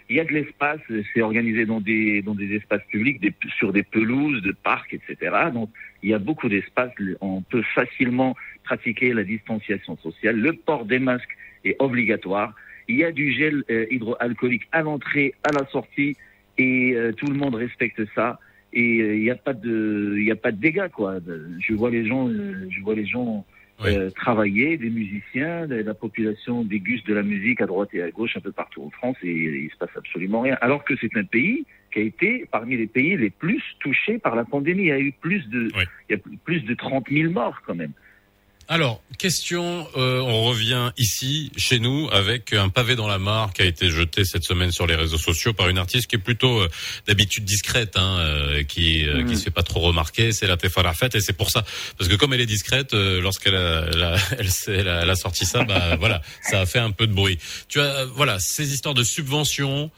il y a de l'espace, c'est organisé dans des, dans des espaces publics, des, sur des pelouses, de parcs, etc. Donc, il y a beaucoup d'espace. On peut facilement pratiquer la distanciation sociale. Le port des masques est obligatoire. Il y a du gel euh, hydroalcoolique à l'entrée, à la sortie et euh, tout le monde respecte ça. Et il euh, n'y a pas de il y a pas de dégâts quoi. Je vois les gens euh, je vois les gens oui. travailler des musiciens la population déguste de la musique à droite et à gauche un peu partout en France et il se passe absolument rien. Alors que c'est un pays qui a été parmi les pays les plus touchés par la pandémie. Il y a eu plus de oui. il y a plus de 30 000 morts quand même alors, question, euh, on revient ici, chez nous, avec un pavé dans la mare qui a été jeté cette semaine sur les réseaux sociaux par une artiste qui est plutôt euh, d'habitude discrète, hein, euh, qui mmh. qui se fait pas trop remarquer, c'est la Tefa Rafet, et c'est pour ça, parce que comme elle est discrète, lorsqu'elle a, elle, a, elle a sorti ça, bah voilà, ça a fait un peu de bruit. Tu as, voilà, ces histoires de subventions.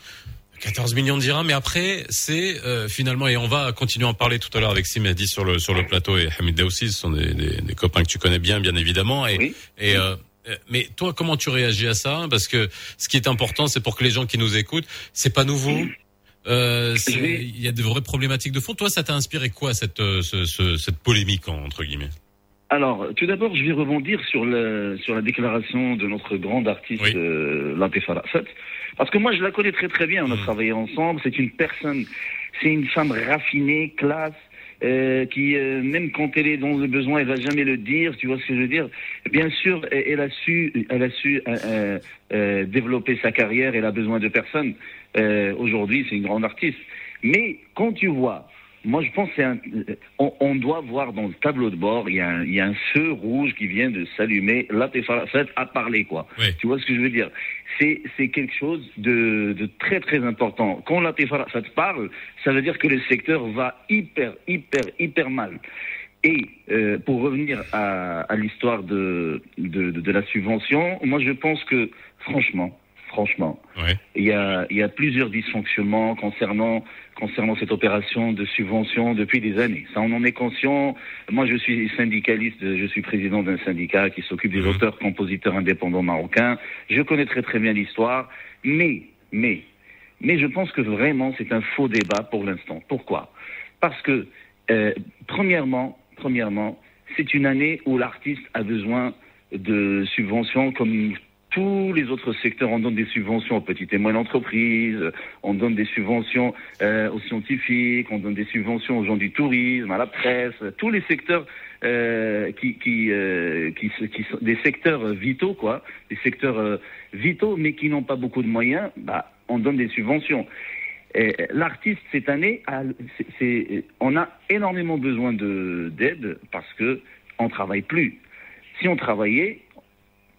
14 millions de dirhams, mais après, c'est euh, finalement, et on va continuer à en parler tout à l'heure avec Simedi sur le, sur le plateau et Hamid Daoussi, ce sont des, des, des, copains que tu connais bien, bien évidemment. Et, oui. et euh, mais toi, comment tu réagis à ça? Parce que ce qui est important, c'est pour que les gens qui nous écoutent, c'est pas nouveau. Euh, il y a de vraies problématiques de fond. Toi, ça t'a inspiré quoi cette, ce, ce, cette polémique entre guillemets? Alors, tout d'abord, je vais rebondir sur, le, sur la déclaration de notre grande artiste, oui. euh. Parce que moi, je la connais très très bien. On a mmh. travaillé ensemble. C'est une personne, c'est une femme raffinée, classe, euh, qui, euh, même quand elle est dans le besoin, elle va jamais le dire. Tu vois ce que je veux dire Bien sûr, elle a su, elle a su euh, développer sa carrière. Elle a besoin de personne. Euh, aujourd'hui, c'est une grande artiste. Mais quand tu vois moi, je pense qu'on on doit voir dans le tableau de bord, il y a un, il y a un feu rouge qui vient de s'allumer. Là, t'es fait à parler, quoi. Oui. Tu vois ce que je veux dire? C'est quelque chose de, de très très important. Quand la fait parle, ça veut dire que le secteur va hyper hyper hyper mal. Et euh, pour revenir à, à l'histoire de, de la subvention, moi je pense que franchement, franchement. Ouais. Il, y a, il y a plusieurs dysfonctionnements concernant, concernant cette opération de subvention depuis des années. Ça, on en est conscient. Moi, je suis syndicaliste, je suis président d'un syndicat qui s'occupe des mmh. auteurs, compositeurs indépendants marocains. Je connais très très bien l'histoire. Mais, mais, mais je pense que vraiment c'est un faux débat pour l'instant. Pourquoi? Parce que, euh, premièrement, premièrement, c'est une année où l'artiste a besoin de subventions comme tous les autres secteurs, on donne des subventions aux petites et moyennes entreprises, on donne des subventions euh, aux scientifiques, on donne des subventions aux gens du tourisme, à la presse, tous les secteurs euh, euh, qui, sont des secteurs vitaux, quoi, des secteurs vitaux, mais qui n'ont pas beaucoup de moyens, bah, on donne des subventions. L'artiste cette année, on a énormément besoin de d'aide parce que on travaille plus. Si on travaillait,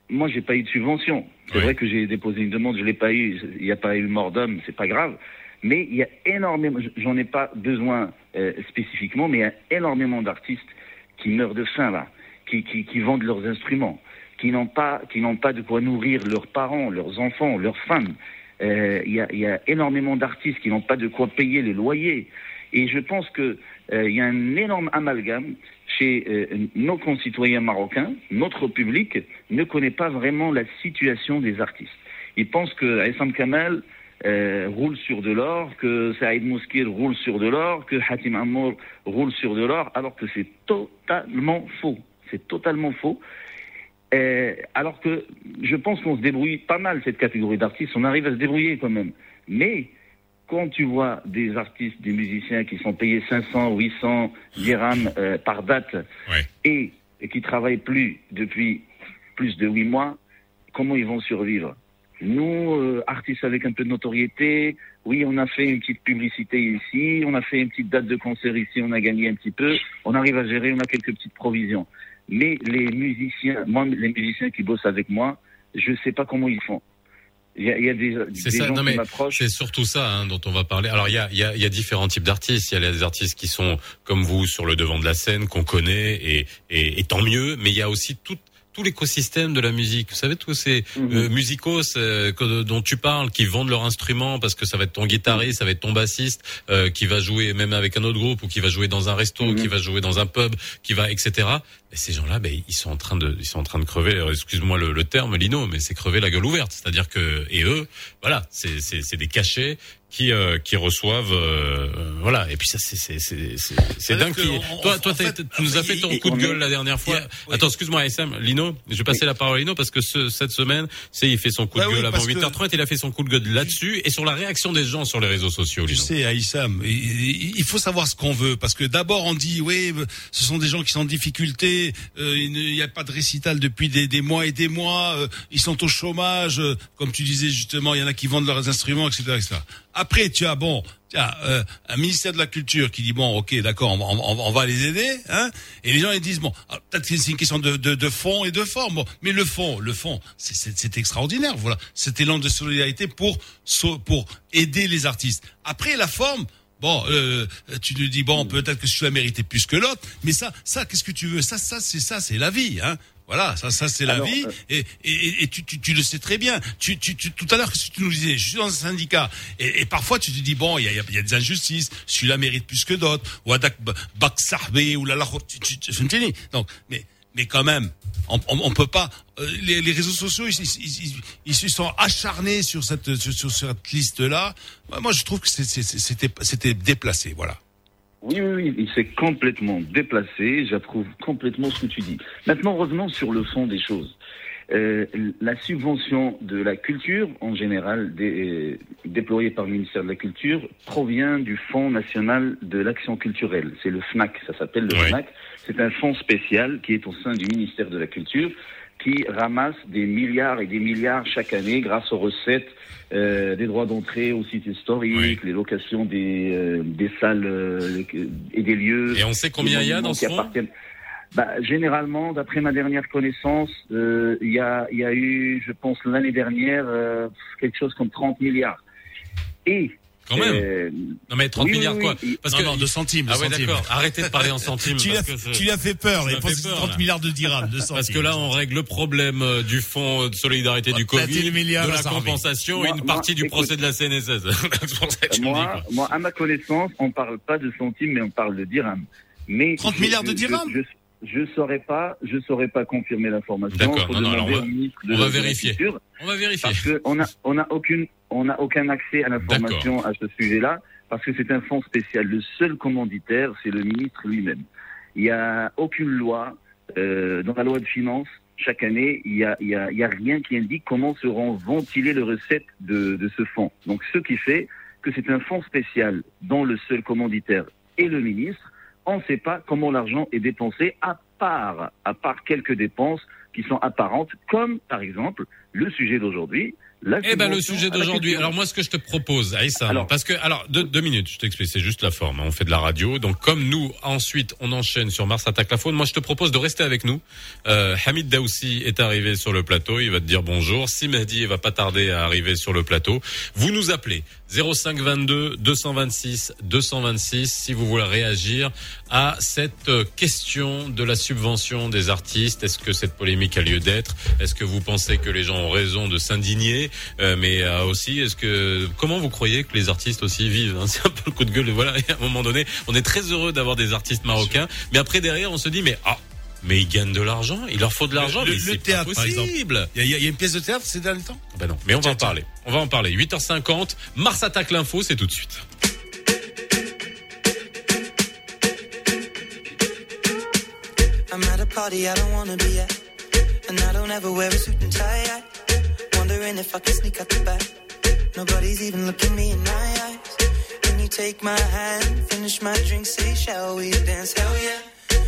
moi j'ai pas eu de subvention. C'est vrai que j'ai déposé une demande, je l'ai pas eu. Il n'y a pas eu mort d'homme, c'est pas grave. Mais il y a énormément, j'en ai pas besoin euh, spécifiquement, mais il y a énormément d'artistes qui meurent de faim là, qui, qui, qui vendent leurs instruments, qui n'ont pas, qui n'ont pas de quoi nourrir leurs parents, leurs enfants, leurs femmes. Euh, Il y, a, il y a énormément d'artistes qui n'ont pas de quoi payer les loyers. Et je pense que euh, il y a un énorme amalgame chez euh, nos concitoyens marocains. Notre public ne connaît pas vraiment la situation des artistes. Ils pensent que Aïssam Kamal euh, roule sur de l'or, que Saïd Mouskir roule sur de l'or, que Hatim Amour roule sur de l'or, alors que c'est totalement faux. C'est totalement faux. Euh, alors que je pense qu'on se débrouille pas mal, cette catégorie d'artistes. On arrive à se débrouiller quand même. Mais quand tu vois des artistes, des musiciens qui sont payés 500, 800 dirhams euh, par date et, et qui travaillent plus depuis plus de huit mois, comment ils vont survivre? Nous, euh, artistes avec un peu de notoriété, oui, on a fait une petite publicité ici, on a fait une petite date de concert ici, on a gagné un petit peu, on arrive à gérer, on a quelques petites provisions. Mais les musiciens, moi, les musiciens qui bossent avec moi, je sais pas comment ils font. Il y a, il y a des, C'est des ça, gens non qui mais m'approchent. c'est surtout ça hein, dont on va parler. Alors il y a, il y, a, il y a différents types d'artistes. Il y a les artistes qui sont comme vous sur le devant de la scène, qu'on connaît et, et, et tant mieux. Mais il y a aussi tout tout l'écosystème de la musique. Vous savez tous ces euh, musicos euh, que- dont tu parles, qui vendent leur instrument parce que ça va être ton guitariste, ça va être ton bassiste, euh, qui va jouer même avec un autre groupe ou qui va jouer dans un resto, qui va jouer dans un pub, qui va etc. Et ces gens-là, ben, ils sont en train de, ils sont en train de crever. Excuse-moi le, le terme, Lino, mais c'est crever la gueule ouverte. C'est-à-dire que et eux, voilà, c'est c'est c'est des cachets qui euh, qui reçoivent, euh, voilà. Et puis ça, c'est c'est c'est c'est dingue. qui- on- Toi, toi, fait, tu nous as fait ton coup de gueule la dernière fois. Attends, excuse-moi, SM, Lino, je vais passer la parole à Lino parce que ce, cette semaine, c'est il fait son coup Bah de oui, gueule avant parce que- 8h30. Il a fait son coup de gueule là-dessus et sur la réaction des gens sur les réseaux sociaux. Tu Lino. sais, Aïssam, il faut savoir ce qu'on veut, parce que d'abord on dit, oui, ce sont des gens qui sont en difficulté, euh, il n'y a pas de récital depuis des, des mois et des mois, euh, ils sont au chômage, euh, comme tu disais justement, il y en a qui vendent leurs instruments, etc. etc. Après, tu as, bon, tiens, euh, un ministère de la Culture qui dit, bon, ok, d'accord, on, va- on, on va les aider, hein, et les gens ils disent, bon, peut-être que c'est une question de, de, de fond et de forme, bon, mais le fond, le fond, c'est- extraordinaire, voilà, cet élan de solidarité pour, pour aider les artistes. Après, la forme, Bon, euh, tu nous dis bon, peut-être que celui-là méritait plus que l'autre, mais ça, ça, qu'est-ce que tu veux? Ça, ça, c'est ça, c'est la vie, hein. Voilà, ça, ça, c'est la Alors, vie, euh, et, et, et tu, tu, tu le sais très bien. Tu, tu, tu, tout à l'heure, tu nous disais? Je suis dans un syndicat, et, et parfois tu te dis bon, il y a, il y a- il y a des injustices. Celui-là mérite plus que d'autres, ou adak bak sahbe, ou tu, fahmtini donc, mais, mais quand même, on, on, on peut pas. euh, les, les réseaux sociaux, ils, ils, ils, ils se sont acharnés sur cette, sur, sur cette liste-là. Moi, je trouve que c'était, c'était déplacé, voilà. Oui, oui, oui, il s'est complètement déplacé. J'approuve complètement ce que tu dis. Maintenant, revenons sur le fond des choses. Euh, la subvention de la culture, en général, dé- euh, déployée par le ministère de la Culture, provient du Fonds national de l'action culturelle. C'est le FNAC, ça s'appelle le FNAC. C'est un fonds spécial qui est au sein du ministère de la Culture, qui ramasse des milliards et des milliards chaque année grâce aux recettes euh, des droits d'entrée aux sites historiques, les locations des, euh, des salles euh, et des lieux. Et on sait combien il y a dans ce fonds bah, généralement, d'après ma dernière connaissance, il y, a, y a eu, je pense, l'année dernière, quelque chose comme 30 milliards. Et Quand même. euh, Non mais 30 oui, milliards oui, quoi oui. Parce Non, que non, de centimes, de Ah ouais d'accord. Arrêtez de parler en centimes. Tu parce l'as- fait peur, là. Ça Il m'a pense fait que c'est peur, 30 là. milliards de dirhams, de centimes. Parce que là, on règle le problème euh, du fonds de solidarité du Covid, milliard de la compensation Moi- et une moi, partie du procès de la CNSS. C'est pour ça que je me dis, moi, à ma connaissance, on parle pas de centimes, mais on parle de dirhams. Mais 30 je- milliards de dirhams Je, je, je saurais pas, je saurais pas confirmer l'information. D'accord, on va- vérifier. On va vérifier. Parce que on a, on a aucune, on a aucun accès à l'information à ce sujet-là, parce que c'est un fonds spécial. Le seul commanditaire, c'est le ministre lui-même. Il n'y a aucune loi euh, dans la loi de finances. Chaque année, il y a, il y, a, il y a rien qui indique comment seront ventilées les recettes de, de ce fonds. Donc, ce qui fait que c'est un fonds spécial dont le seul commanditaire est le ministre. On ne sait pas comment l'argent est dépensé, à part, à part quelques dépenses qui sont apparentes, comme par exemple le sujet d'aujourd'hui, La Eh ben le sujet d'aujourd'hui. Alors moi ce que je te propose, Aïssa, Alors- parce que alors deux, deux minutes, je t'explique, c'est juste la forme. hein. On fait de la radio, donc comme nous ensuite on enchaîne sur Mars attaque la faune. Moi je te propose de rester avec nous. Euh, Hamid Daoussi est arrivé sur le plateau, il va te dire bonjour. Si Mehdi va pas tarder à arriver sur le plateau, vous nous appelez 05 22 226 226 si vous voulez réagir à cette euh, question de la subvention des artistes. Est-ce que cette polémique a lieu d'être? Est-ce que vous pensez que les gens ont raison de s'indigner? Euh, Mais euh, aussi, est-ce que comment vous croyez que les artistes aussi vivent? Hein C'est un peu le coup de gueule. Voilà, et à un moment donné, on est très heureux d'avoir des artistes marocains, mais après derrière, on se dit mais ah. Mais ils gagnent de l'argent, il leur faut de l'argent, Le- mais le c'est théâtre, pas par exemple. possible. Il y, a- il y a une pièce de théâtre ces derniers temps? Ben non, mais on va en parler. On va en parler. 8h50, Mars attaque l'info, c'est tout de suite. I'm at a party I don't wanna be at. And I don't ever wear a suit and tie. I wondering if I can sneak out the back. Nobody's even looking me in my eyes. Can you take my hand, finish my drink, say, shall we dance? Hell yeah.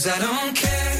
Cause I don't care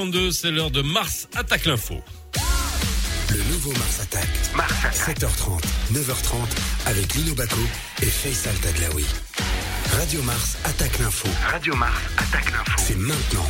8h52, c'est l'heure de Mars attaque l'info. Le nouveau Mars Attack. 7h30, 9h30 avec Lino Baco et Faisal Tadlaoui. Radio Mars attaque l'info. Radio Mars attaque l'info. C'est maintenant.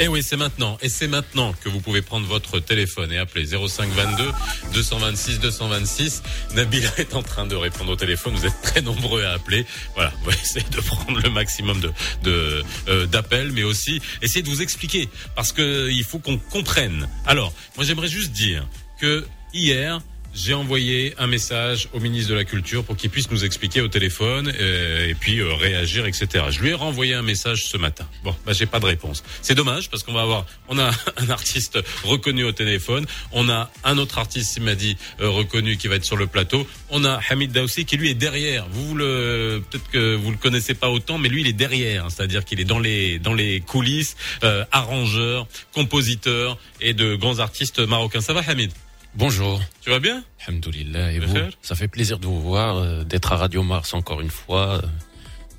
Et Eh oui, c'est maintenant. Et c'est maintenant que vous pouvez prendre votre téléphone et appeler 0522 226 226. Nabila est en train de répondre au téléphone. Vous êtes très nombreux à appeler. Voilà, on va essayer de prendre le maximum de euh, d'appels, mais aussi essayer de vous expliquer parce que il faut qu'on comprenne. Alors, moi, j'aimerais juste dire que hier j'ai envoyé un message au ministre de la Culture pour qu'il puisse nous expliquer au téléphone euh, et puis euh, réagir, etc. Je lui ai renvoyé un message ce matin. Bon, bah j'ai pas de réponse. C'est dommage parce qu'on va avoir, on a un artiste reconnu au téléphone, on a un autre artiste, il m'a dit euh, reconnu qui va être sur le plateau. On a Hamid Daoussi qui lui est derrière. Vous le, peut-être que vous le connaissez pas autant, mais lui il est derrière, hein. c'est-à-dire qu'il est dans les dans les coulisses, euh, arrangeur, compositeur et de grands artistes marocains. Ça va, Hamid? Bonjour. Tu vas bien? Alhamdoulilah. Et vous? Ça fait plaisir de vous voir, euh, d'être à Radio Mars encore une fois, euh,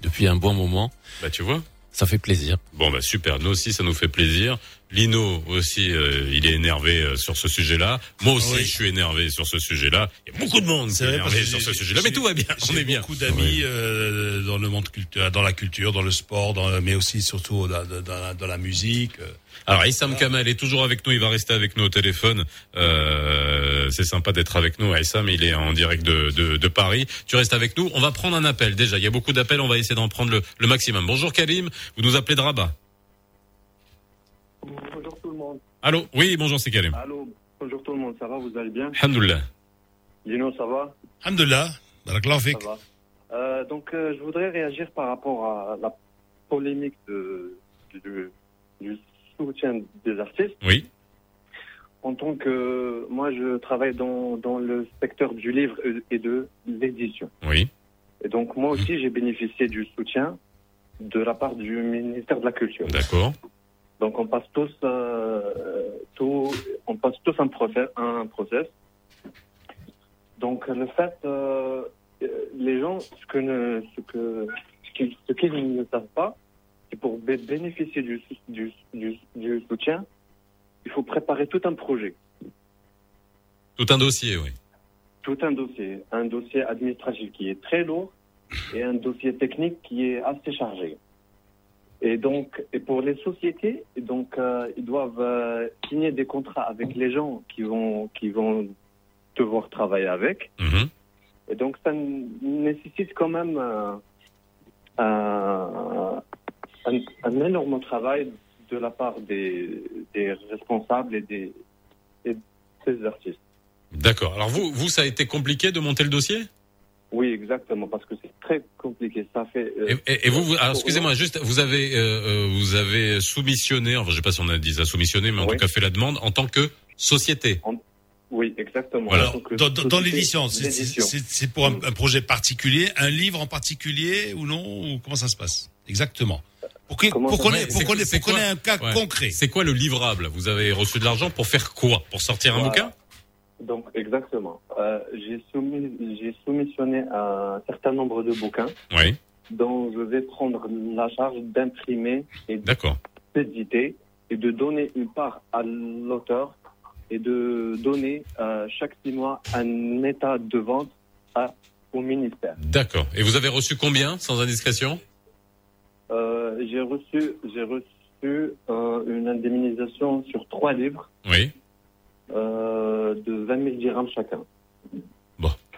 depuis un bon moment. Bah tu vois. Ça fait plaisir. Bon bah super, nous aussi ça nous fait plaisir. Lino aussi, euh, il est énervé euh, sur ce sujet-là. Moi aussi, Oui. je suis énervé sur ce sujet-là. Il y a beaucoup de monde qui est énervé sur ce sujet-là, mais tout va bien. On est bien. beaucoup d'amis euh, dans le monde culturel, dans la culture, dans le sport, dans, mais aussi surtout dans la musique. Alors Issam Kamal est toujours avec nous, il va rester avec nous au téléphone. Euh, c'est sympa d'être avec nous, Issam, il est en direct de, de, de Paris. Tu restes avec nous, on va prendre un appel déjà. Il y a beaucoup d'appels, on va essayer d'en prendre le, le maximum. Bonjour Karim, vous nous appelez de Rabat. Bonjour tout le monde. Allô Oui, bonjour, c'est Karim. Allô, bonjour tout le monde, ça va, vous allez bien? Alhamdoulilah. Lino, ça va? Alhamdoulilah, barakallahu. Ça va. Euh, donc, euh, je voudrais réagir par rapport à la polémique de, du, du soutien des artistes. Oui. En tant que moi, je travaille dans, dans le secteur du livre et de l'édition. Oui. Et donc, moi aussi, j'ai bénéficié du soutien de la part du ministère de la Culture. D'accord. Donc on passe tous, euh, tout, on passe tous un process, un process. Donc le fait, euh, les gens, ce que ne, ce que, ce qu'ils ne savent pas, c'est pour bé- bénéficier du, du, du, du soutien, il faut préparer tout un projet, Tout un dossier, oui. tout un dossier, un dossier administratif qui est très lourd et un dossier technique qui est assez chargé. Et donc, et pour les sociétés, et donc euh, ils doivent euh, signer des contrats avec les gens qui vont qui vont devoir travailler avec. Mhm. Et donc, ça nécessite quand même euh, un, énorme travail de la part des, des responsables et des, et des artistes. D'accord. Alors vous, vous, ça a été compliqué de monter le dossier? Oui, exactement, parce que c'est très compliqué. Ça fait. euh, Et, et vous, vous- alors excusez-moi, juste, vous avez, euh, euh, vous avez soumissionné, enfin, je sais pas si on a dit ça, soumissionné, mais en Oui. tout cas fait la demande en tant que société. Oui, exactement. Voilà. Dans, dans- dans société l'édition, c'est pour un, un projet particulier, un livre en particulier ou non ou Comment ça se passe? Exactement. Pour qu'on ait, un cas Ouais. concret. C'est quoi le livrable Vous avez reçu de l'argent pour faire quoi Pour sortir un Voilà. bouquin Donc, exactement. Euh, j'ai soumis, j'ai soumissionné un certain nombre de bouquins Oui. dont je vais prendre la charge d'imprimer et d'éditer et de donner une part à l'auteur et de donner euh, chaque six mois un état de vente à, au ministère. D'accord. Et vous avez reçu combien, sans indiscrétion Euh, j'ai reçu, j'ai reçu euh, une indemnisation sur trois livres Oui. euh, de 20 000 dirhams chacun.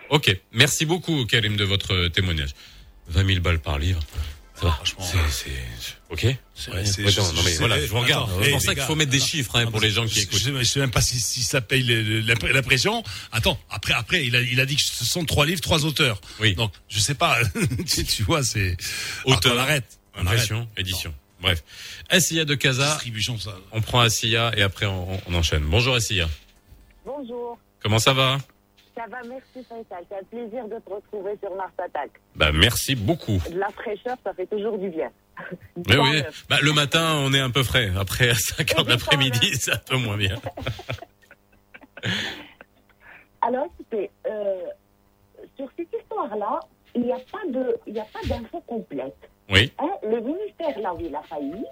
Ok. Merci beaucoup, Karim, de votre témoignage. 20 000 balles par livre. Ça va, franchement. C'est, c'est, ok. Ouais, Ouais, c'est- non, non, mais c'est- voilà, c'est- je vous regarde. attends, C'est pour ça qu'il faut mettre des chiffres hein, non, pour les gens qui je- écoutent. Je, je sais même pas si, si ça paye le- le- la, la pression. Attends, après, après, il a, il a dit que ce sont trois livres, trois auteurs. Oui. Donc, je sais pas. tu, tu vois, c'est. Auteur, on arrête. On impression, arrête. édition. Bref. Assia de Casa. Distribution, ça. On prend Assia et après on, on enchaîne. Bonjour Assia. Bonjour, Comment ça va? Ça va, merci Faisal. C'est un plaisir de te retrouver sur Mars Attack. Bah merci beaucoup. De la fraîcheur, ça fait toujours du bien. Mais oui. le- Bah, le matin, on est un peu frais. Après, à 5 heures de l'après-midi, c'est un peu moins bien. Alors, écoutez, euh, sur cette histoire-là, il n'y a pas de, il Oui. Hein, le ministère, là où il a failli,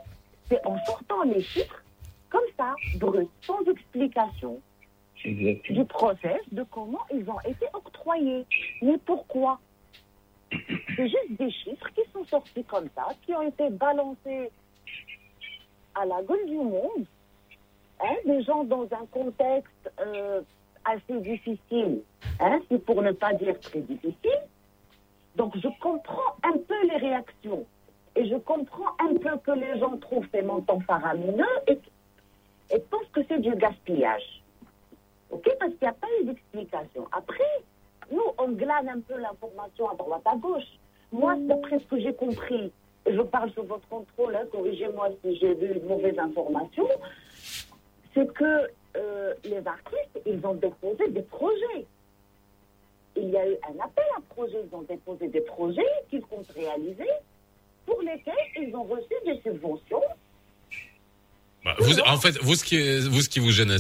c'est en sortant les chiffres, comme ça, brut, sans explication, du process, de comment ils ont été octroyés. Mais pourquoi? C'est juste des chiffres qui sont sortis comme ça, qui ont été balancés à la gueule du monde. Hein, des gens dans un contexte euh, assez difficile, hein, si pour ne pas dire très difficile. Donc je comprends un peu les réactions. Et je comprends un peu que les gens trouvent ces montants faramineux et, et pensent que c'est du gaspillage. Ok Parce qu'il n'y a pas eu d'explication. Après, nous, on glane un peu l'information à droite à gauche. Moi, d'après ce que j'ai compris, je parle sous votre contrôle, hein, corrigez-moi si j'ai de mauvaises informations, c'est que euh, les artistes, ils ont déposé des projets. Il y a eu un appel à projets, ils ont déposé des projets qu'ils comptent réaliser, pour lesquels ils ont reçu des subventions. Bah, en fait, vous ce qui, vous gêne à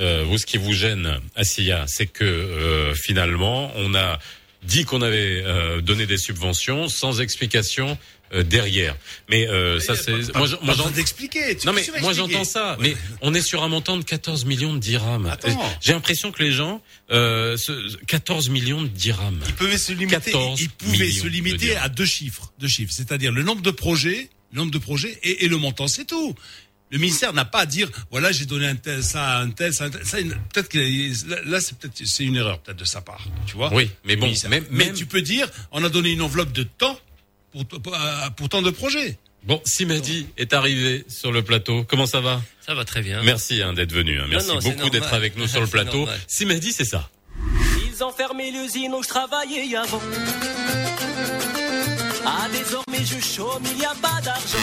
euh, vous ce qui vous gêne à SIA, c'est que euh, finalement, on a dit qu'on avait euh, donné des subventions sans explication euh, derrière. Mais euh, ça c'est pas- moi, pas- je- pas moi besoin j'en- d'expliquer, Non mais moi j'entends ça, Ouais. mais on est sur un montant de 14 millions de dirhams. Attends. J'ai l'impression que les gens euh, ce- 14 millions de dirhams. Ils pouvaient se limiter, 14 ils pouvaient se limiter à deux chiffres, deux chiffres, c'est-à-dire le nombre de projets, le nombre de projets et, et le montant, c'est tout. Le ministère n'a pas à dire voilà j'ai donné un tel ça un tel ça, un tel. Ça, peut-être que là, c'est peut-être c'est une erreur peut-être de sa part tu vois Oui, mais bon, mais tu peux dire on a donné une enveloppe de temps pour pour, euh, pour tant de projets Bon, Simadi est arrivé sur le plateau. Comment ça va Ça va très bien. Merci hein, d'être venu. hein. Merci Non, non, c'est beaucoup d'être avec nous sur le plateau. Simadi, c'est ça. Ils ont fermé l'usine où je travaillais avant. Ah, désormais je chôme, il n'y a pas d'argent.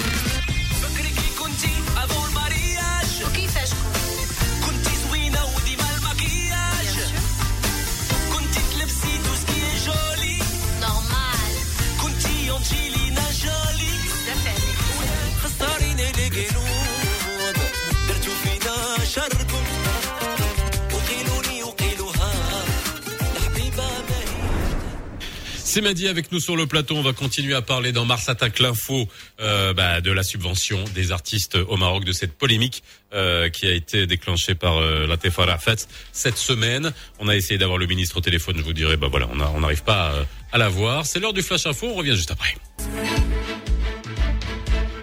C'est Madi avec nous sur le plateau. On va continuer à parler dans Mars Attaque l'info euh, bah, de la subvention des artistes au Maroc, de cette polémique euh, qui a été déclenchée par euh, la Tefa Rafat cette semaine. On a essayé d'avoir le ministre au téléphone. Je vous dirai, bah voilà, on n'arrive pas à, à l'avoir. C'est l'heure du flash info. On revient juste après.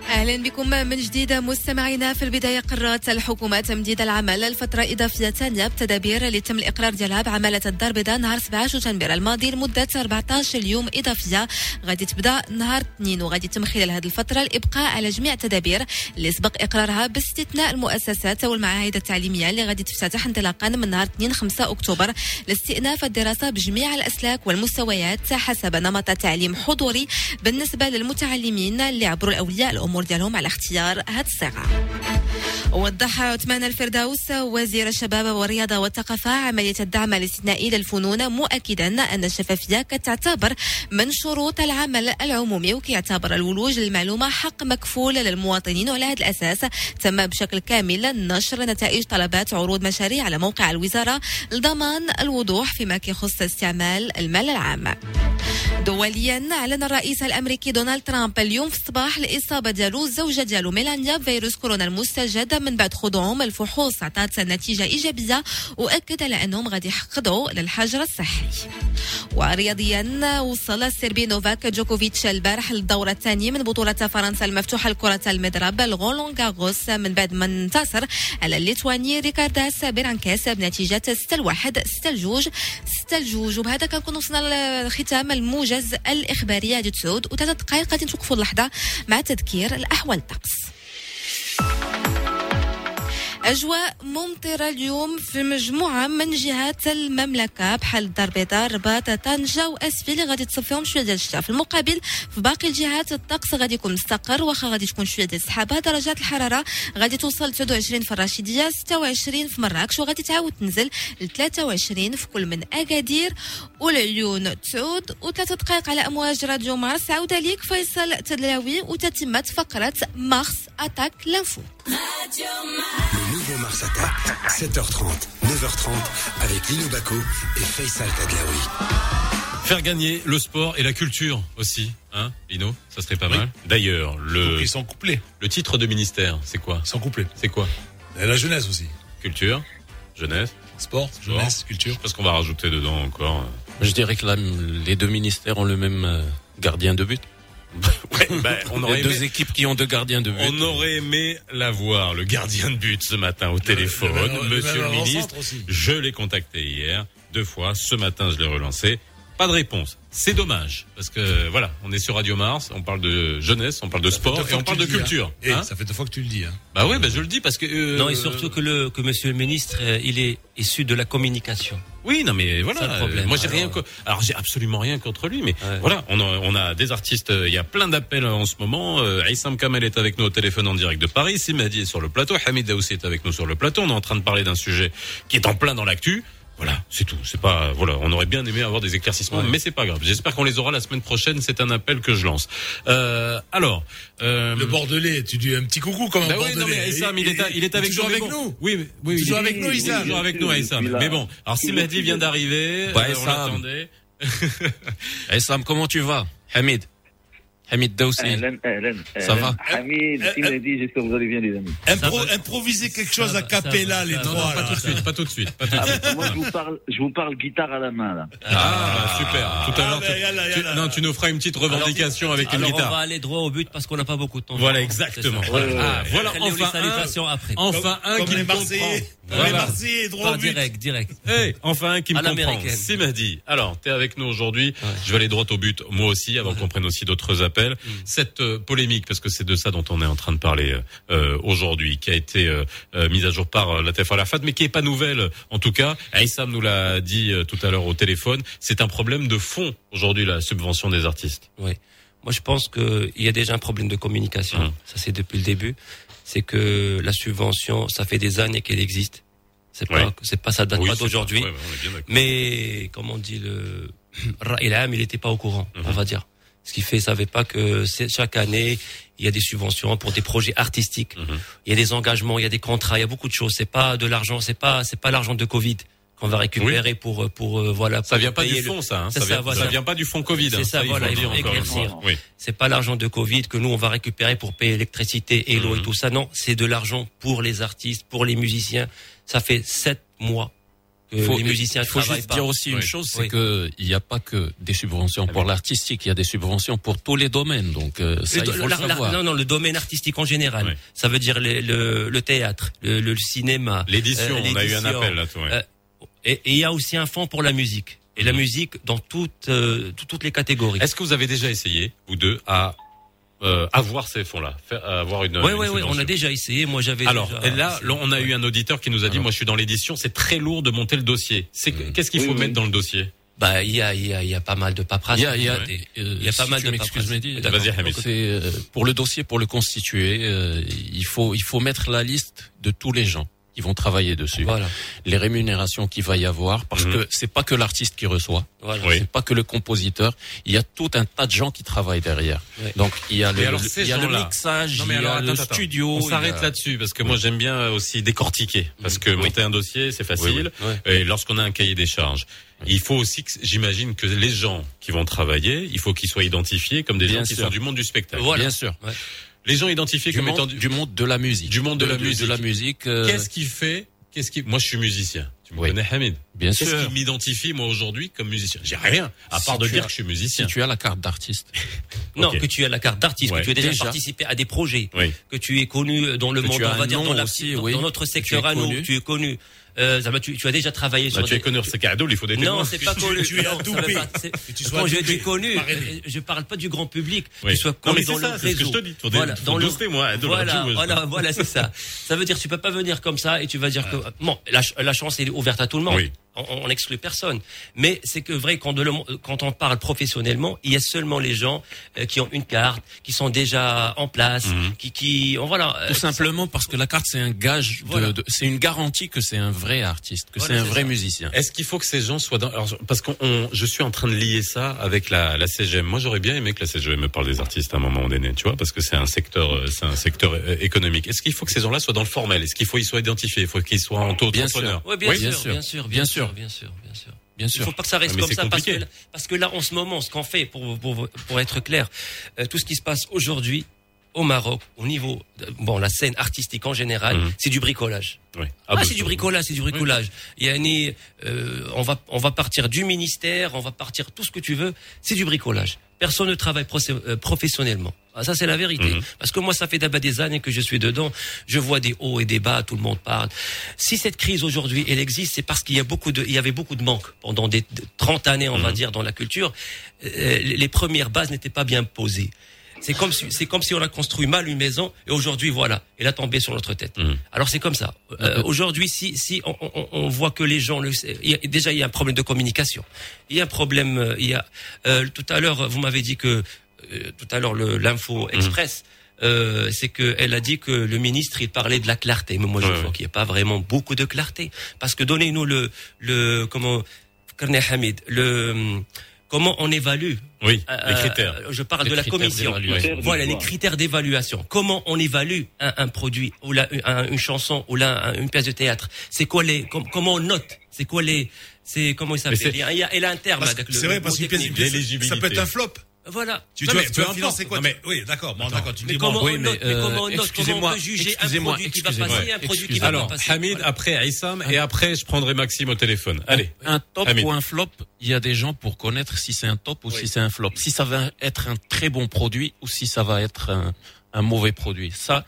أهلا بكم من جديد مستمعينا. في البداية قررت الحكومة تمديد العمل لفتره إضافية ثانية بتدابير اللي تم الإقرار ديالها بعماله الدار البيضاء نهار 17 شتنبر الماضي لمدة 14 يوم إضافية. غادي تبدأ نهار اثنين وغادي يتم خلال هذه الفترة الإبقاء على جميع التدابير اللي سبق إقرارها باستثناء المؤسسات والمعاهد التعليمية اللي غادي تفتتح انطلاقا من نهار 2 5 أكتوبر لاستئناف الدراسة بجميع الأسلاك والمستويات حسب نمط تعليم حضوري بالنسبة للمتعلمين اللي عبروا الأولياء الأمور ديالهم على اختيار هذه الصيغه وضح عثمان الفردوس وزير الشباب والرياضة والثقافة عملية الدعم الاستثنائي للفنون مؤكدا أن الشفافية كتعتبر من شروط العمل العمومي وكيعتبر الولوج للمعلومة حق مكفول للمواطنين وعلى هذا الأساس. تم بشكل كامل نشر نتائج طلبات عروض مشاريع على موقع الوزارة لضمان الوضوح فيما يخص استعمال المال العام. دوليا أعلن الرئيس الأمريكي دونالد ترامب اليوم في الصباح الإصابة الزوجه ديالو ميلانيا بفيروس كورونا المستجد من بعد خضوعهم الفحوص عطات نتيجة إيجابية وأكد على أنهم غادي يخضعوا للحجر الصحي. ورياضيا وصل السربي نوفاك جوكوفيتش البارح للدورة الثانية من بطولة فرنسا المفتوحة لكرة المضرب الغولون غاغوس من بعد ما انتصر على الليتواني ريكارداس برانكاس بنتيجة 6 1 6 2 6 2 وبهذا كنكون وصلنا لختام الموجز الإخباري. هادي تسعود وثلاث دقائق غادي نتوقفوا اللحظة مع تذكير الأحوال طقس أجواء ممطرة اليوم في مجموعة من جهات المملكة بحال الدار البيضاء الرباط طنجة وأسفل غادي تصفيهم شوية ديال الشتاء. في المقابل في باقي الجهات الطقس غادي يكون مستقر واخا غادي تكون شوية ديال السحابة. درجات الحرارة غادي توصل 29 في الرشيدية 26 في مراكش. وغادي تعاود تنزل ل 23 في كل من أكادير والعيون. تعود وثلاثة دقائق على أمواج راديو مارس. عودة ليك فيصل تدلاوي وتتمة فقرة مارس أتاك لانفو. Le nouveau Mars Attack, 7h30, 9h30, avec Lino Baco et Faisal Tadlaoui. Faire gagner le sport et la culture aussi, hein, Lino Ça serait pas mal. D'ailleurs, le ils sont couplés. le titre de ministère, c'est quoi? Ils sont couplés. C'est quoi? Et la jeunesse aussi. Culture, jeunesse, Sport, jeunesse, culture. Je pense qu'on va rajouter dedans encore. Je dirais que là, les deux ministères ont le même euh, gardien de but. ben, on aurait deux aimé- équipes qui ont deux gardiens de but. On aurait aimé l'avoir, le gardien de but ce matin au téléphone. le- le Monsieur le ministre, je l'ai contacté hier deux fois. Ce matin, je l'ai relancé. Pas de réponse. C'est dommage parce que voilà, on est sur Radio Mars, on parle de jeunesse, on parle de Ça sport et on parle de dis, culture. hein. Eh, Hein ça fait deux fois que tu le dis. Hein. bah oui, bah je le dis parce que euh, Non, et surtout que le que Monsieur le ministre, euh, il est issu de la communication. Oui, non, mais voilà. Le problème. euh, moi, j'ai Alors, rien. Alors, j'ai absolument rien contre lui, mais voilà, on a, on a des artistes. Il y a plein d'appels en ce moment. Aïssam Kamel est avec nous au téléphone en direct de Paris. Simadi est sur le plateau. Hamid Daoussi est avec nous sur le plateau. On est en train de parler d'un sujet qui est en plein dans l'actu. Voilà, c'est tout. C'est pas voilà. On aurait bien aimé avoir des éclaircissements, mais c'est pas grave. J'espère qu'on les aura la semaine prochaine. C'est un appel que je lance. Euh, alors, euh, Le Bordelais, tu dis un petit coucou comme un bah oui, Bordelais. non, mais Aïssam, il est, à- il est avec toujours nous. avec bon. nous. Oui, mais, oui, Toujours il avec nous, il est. Toujours avec nous. Mais bon, alors est Simadi vient d'arriver. Bah, euh, on l'attendait. Aïssam, comment tu vas? Hamid Hamid Daoussi. Ça va Hamid, Euh, il m'a dit, j'espère que vous allez bien, les amis. Impro- improviser quelque chose à capella, les Non, trois. non, pas tout de suite, pas tout de suite. Pas tout de Ah, suite. moi, je vous parle, je vous parle guitare à la main, là. Ah, bah, super. Tout à l'heure, Ah, tu- bah, tu, non, tu nous feras une petite revendication avec une Alors on va guitare. aller droit au but parce qu'on n'a pas beaucoup de temps. Voilà, exactement. Voilà. Ah, enfin un, après. enfin un qui comprend. Marseillais. Les Voilà. Marseillais, droit Pas au but. direct, direct. Hey, enfin qui me comprend. C'est Madi. Alors, t'es avec nous aujourd'hui. Je vais aller droit au but, moi aussi, avant qu'on prenne aussi d'autres appels. Mm. Cette euh, polémique, parce que c'est de ça dont on est en train de parler euh, euh, aujourd'hui, qui a été euh, euh, mise à jour par la TF Arafat, mais qui est pas nouvelle, en tout cas. Aïssam nous l'a dit tout à l'heure au téléphone. C'est un problème de fond aujourd'hui, la subvention des artistes. Oui. Moi, je pense qu'il y a déjà un problème de communication. Hum. Ça, c'est depuis le début. C'est que la subvention, ça fait des années qu'elle existe. C'est pas, c'est pas, ça date Oui, pas d'aujourd'hui. Ouais. Mais, comme on dit, le, Ilham, il n'était pas au courant, Mhm. on va dire. Ce qui fait, il savait pas que chaque année, il y a des subventions pour des projets artistiques. Mhm. Il y a des engagements, il y a des contrats, il y a beaucoup de choses. C'est pas de l'argent, c'est pas, c'est pas l'argent de Covid qu'on va récupérer pour, pour, euh, voilà. Ça vient pas du le- fond, ça. Hein. Ça, vient, voilà. ça vient pas du fond Covid. hein. C'est ça, il faut voilà. Oui. C'est pas l'argent de Covid que nous on va récupérer pour payer l'électricité et l'eau Mhm. et tout ça. Non, c'est de l'argent pour les artistes, pour les musiciens. Ça fait sept mois que faut, les musiciens faut juste pas. dire aussi une chose, c'est Oui. que il n'y a pas que des subventions pour l'artistique, il y a des subventions pour tous les domaines. Donc euh, ça, do- il faut le la- la- savoir. non, non, le domaine artistique en général. Ça veut dire le, le, le théâtre, le, le cinéma. L'édition, euh, on a eu un appel là. toi, ouais. Euh, et et il y a aussi un fonds pour la musique. Et la musique dans toutes, euh, tout- toutes les catégories. Est-ce que vous avez déjà essayé, vous deux, à euh, avoir ces fonds-là, faire avoir une. Oui, une oui, oui, on a déjà essayé. Moi, j'avais. Alors déjà et là, là, on a eu un auditeur qui nous a dit, moi, je suis dans l'édition, c'est très lourd de monter le dossier. C'est qu'est-ce qu'il Oui, faut oui. mettre dans le dossier? Bah, il y a, il y a, il y a pas mal de paperasse. Il y a, il y a, Des- euh, il y a pas si mal de paperasse. Vas-y, euh, pour le dossier, pour le constituer, euh, il faut il faut mettre la liste de tous les gens qui vont travailler dessus, Voilà. les rémunérations qu'il va y avoir, parce Mhm. que c'est pas que l'artiste qui reçoit, Voilà. Oui. c'est pas que le compositeur, il y a tout un tas de gens qui travaillent derrière. Donc il y a le, Mais alors, le- ces il y a le gens-là- mixage, Non, mais il y alors, a le attends, studio. On s'arrête a- là-dessus parce que moi j'aime bien aussi décortiquer parce que monter un dossier c'est facile et lorsqu'on a un cahier des charges, il faut aussi que j'imagine que les gens qui vont travailler, il faut qu'ils soient identifiés comme des Bien gens qui sont du monde du spectacle. Voilà. Bien sûr. Ouais. Les gens identifiés Du comme étant monde, du monde de la musique. du monde de, la musique. De la musique. euh, Qu'est-ce qui fait Qu'est-ce qui Moi je suis musicien. Tu me Oui. connais Hamid Bien Qu'est-ce sûr. qui m'identifie moi aujourd'hui comme musicien? J'ai rien à Si part de dire que je suis Si musicien. tu as la carte d'artiste. Non, que tu as la carte d'artiste, Ouais. que tu as déjà, Déjà. participé à des projets, Oui. que tu es connu dans le Que monde, on va dire dans, la- aussi, dans- oui. dans notre secteur à nous, tu es connu. Euh, tu, tu as déjà travaillé Bah, sur tu es connu c'est cadeau, il faut des témoins. Non, c'est pas connu. tu es adoubé. Quand je dis connu, je parle pas du grand public. Oui. Tu sois connu dans ça, le c'est ce que réseau. je te dis. Faut voilà, dans le, 12 témoins, de la voilà, voilà, c'est ça. Ça veut dire tu peux pas venir comme ça et tu vas dire que bon, la, la chance est ouverte à tout le monde. Oui. On, on exclut personne. Mais c'est que vrai quand, de le- quand on parle professionnellement, il y a seulement les gens euh, qui ont une carte, qui sont déjà en place, Mhm. qui, qui, on- voilà. euh, Tout simplement parce que la carte c'est un gage, de- Voilà. de, c'est une garantie que c'est un vrai artiste, que Voilà, c'est un vrai ça. musicien. Est-ce qu'il faut que ces gens soient dans alors, parce qu'on on- je suis en train de lier ça avec la, la CGM. Moi, j'aurais bien aimé que la CGM me parle des artistes à un moment donné, tu vois, parce que c'est un secteur, euh, c'est un secteur économique. Est-ce qu'il faut que ces gens-là soient dans le formel? Est-ce qu'il faut qu'ils soient identifiés? Il faut qu'ils soient en taux Bien entrepreneurs? Ouais, bien, Oui, sûr, bien sûr. bien sûr, Bien sûr. bien sûr, bien sûr. Il faut pas que ça reste Ah, mais comme ça parce que, là- parce que là, en ce moment, ce qu'on fait, pour, pour, pour être clair, euh, tout ce qui se passe aujourd'hui au Maroc, au niveau, de- bon, la scène artistique en général, Mhm. c'est du bricolage. Oui. Ah, bah, c'est du bricolage, c'est du bricolage. Il y a une, euh, on va, on va partir du ministère, on va partir tout ce que tu veux, c'est du bricolage. Personne ne travaille euh, professionnellement. Ah, ça, c'est la vérité. Mhm. Parce que moi, ça fait d'abord des années que je suis dedans. Je vois des hauts et des bas, tout le monde parle. Si cette crise aujourd'hui, elle existe, c'est parce qu'il y a beaucoup de, il y avait beaucoup de manques pendant des de- 30 années, on va dire, dans la culture. Euh, les premières bases n'étaient pas bien posées. C'est comme si, c'est comme si on a construit mal une maison et aujourd'hui, voilà, elle a tombé sur notre tête. Alors c'est comme ça. Euh, aujourd'hui, si, si on, on- on voit que les gens le, il y a- déjà il y a un problème de communication. Il y a un problème. euh, Il y a euh, tout à l'heure, vous m'avez dit que euh, tout à l'heure l'info express. euh, c'est qu'elle a dit que le ministre il parlait de la clarté, mais moi je vois qu'il n'y a pas vraiment beaucoup de clarté, parce que donnez-nous le le comment Karne Hamid le hum, comment on évalue Oui, euh, les critères. euh, Je parle Les de la commission. Voilà les critères d'évaluation. Comment on évalue un, un produit ou là, un- une chanson ou là une pièce de théâtre? C'est quoi les com- comment on note? C'est quoi les c'est comment il s'appelle? c'est- Il y a, il y un terme. C'est vrai le parce pièce, ça peut être un flop. Voilà. Tu, Non, tu, mais tu vas financer quoi Non, mais- Oui, d'accord. Tu Mais dis comment on oui, note Mais euh, comment on note Comment on peut juger un produit qui va passer, un produit qui va pas Alors, passer Hamid, après Aïssam, et après, je prendrai Maxime au téléphone. Allez. Un top Hamid. ou un flop, il y a des gens pour connaître si c'est un top ou si c'est un flop. Si ça va être un très bon produit ou si ça va être un, un mauvais produit. Ça,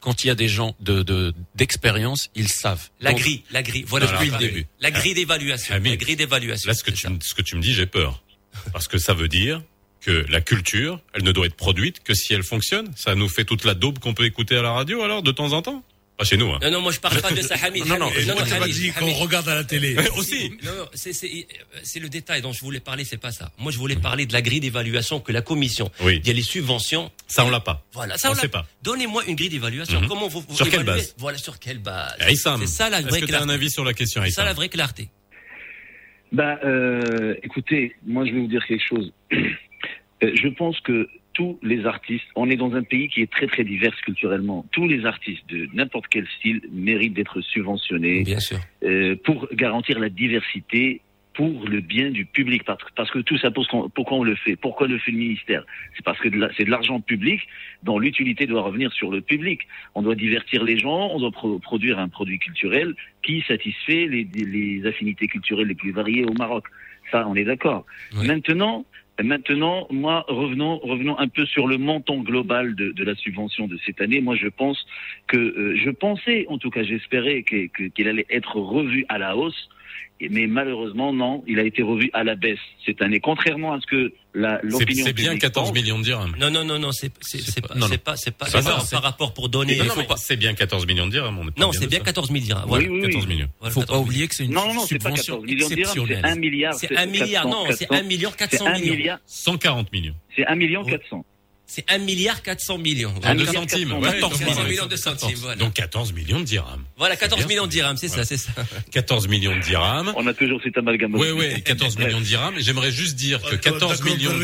quand il y a des gens de de- d'expérience, ils savent. La grille, la grille. Voilà depuis le début. La grille d'évaluation. La grille d'évaluation. Là, ce que, tu, ce que tu me dis, j'ai peur. Parce que ça veut dire que la culture, elle ne doit être produite que si elle fonctionne. Ça nous fait toute la daube qu'on peut écouter à la radio, alors, de temps en temps? Pas chez nous, hein. Non, non, moi je parle pas de ça, Hamid. Non, non, Hamid, m'as Hamid, dit qu'on regarde à la télé. Mais Aussi. Non, non, c'est- le détail dont je voulais parler, c'est pas ça. Moi, je voulais parler de la grille d'évaluation que la commission. Oui. Il y a les subventions. Ça, on l'a pas. Voilà, ça on on, l'a- sait pas. Donnez-moi une grille d'évaluation. Mhm. Comment vous, vous Sur quelle évaluez base? Voilà, sur quelle base? Aïssam, C'est ça la est-ce vraie que tu as un clarté. avis sur la question, C'est ça la vraie clarté. Ben, euh, écoutez, moi je vais vous dire quelque chose. Euh, je pense que tous les artistes, on est dans un pays qui est très très divers culturellement. Tous les artistes de n'importe quel style méritent d'être subventionnés Bien sûr. euh, pour garantir la diversité pour le bien du public. Parce, que tout ça, pourquoi pourquoi on le fait? Pourquoi le fait le ministère? C'est parce que c'est de l'argent public dont l'utilité doit revenir sur le public. On doit divertir les gens, on doit pro- produire un produit culturel qui satisfait les, les affinités culturelles les plus variées au Maroc. Ça, on est d'accord. Maintenant, maintenant, moi, revenons, revenons un peu sur le montant global de, la subvention de cette année. Moi, je pense que, euh, je pensais, en tout cas, j'espérais que- que- qu'il allait être revu à la hausse. Mais malheureusement, non, il a été revu à la baisse cette année, contrairement à ce que l'opinion c'est bien publique 14 pense. millions de dirhams. Non, non, non, non, c'est c'est c'est pas, non, c'est non. pas, c'est pas, C'est c'est pas pas ça, par c'est- rapport pour donner. Non, il non, faut mais pas- C'est bien 14 millions de dirhams. on est pas Non, bien c'est de bien ça. 14 000 dirhams. Voilà. Oui, oui, oui. 14 millions. Voilà, Faut 14 pas oublier que c'est une Non, non, non, c'est pas subvention 14 millions de dirhams, c'est exceptionnelle. 1 milliard. C'est un milliard, non, c'est 1 million 400 C'est 1 millions. milliard, 140 millions. c'est 1 million 400. C'est 1 milliard 400 millions. Milliard centimes. 400, ouais, 14 14 millions de centimes, voilà. Donc 14 millions de dirhams. Voilà, 14 bien. millions de dirhams, c'est ça, c'est ça. 14 millions de dirhams. On a toujours cet amalgame. Oui, oui, 14 millions de dirhams. J'aimerais juste dire que 14 millions de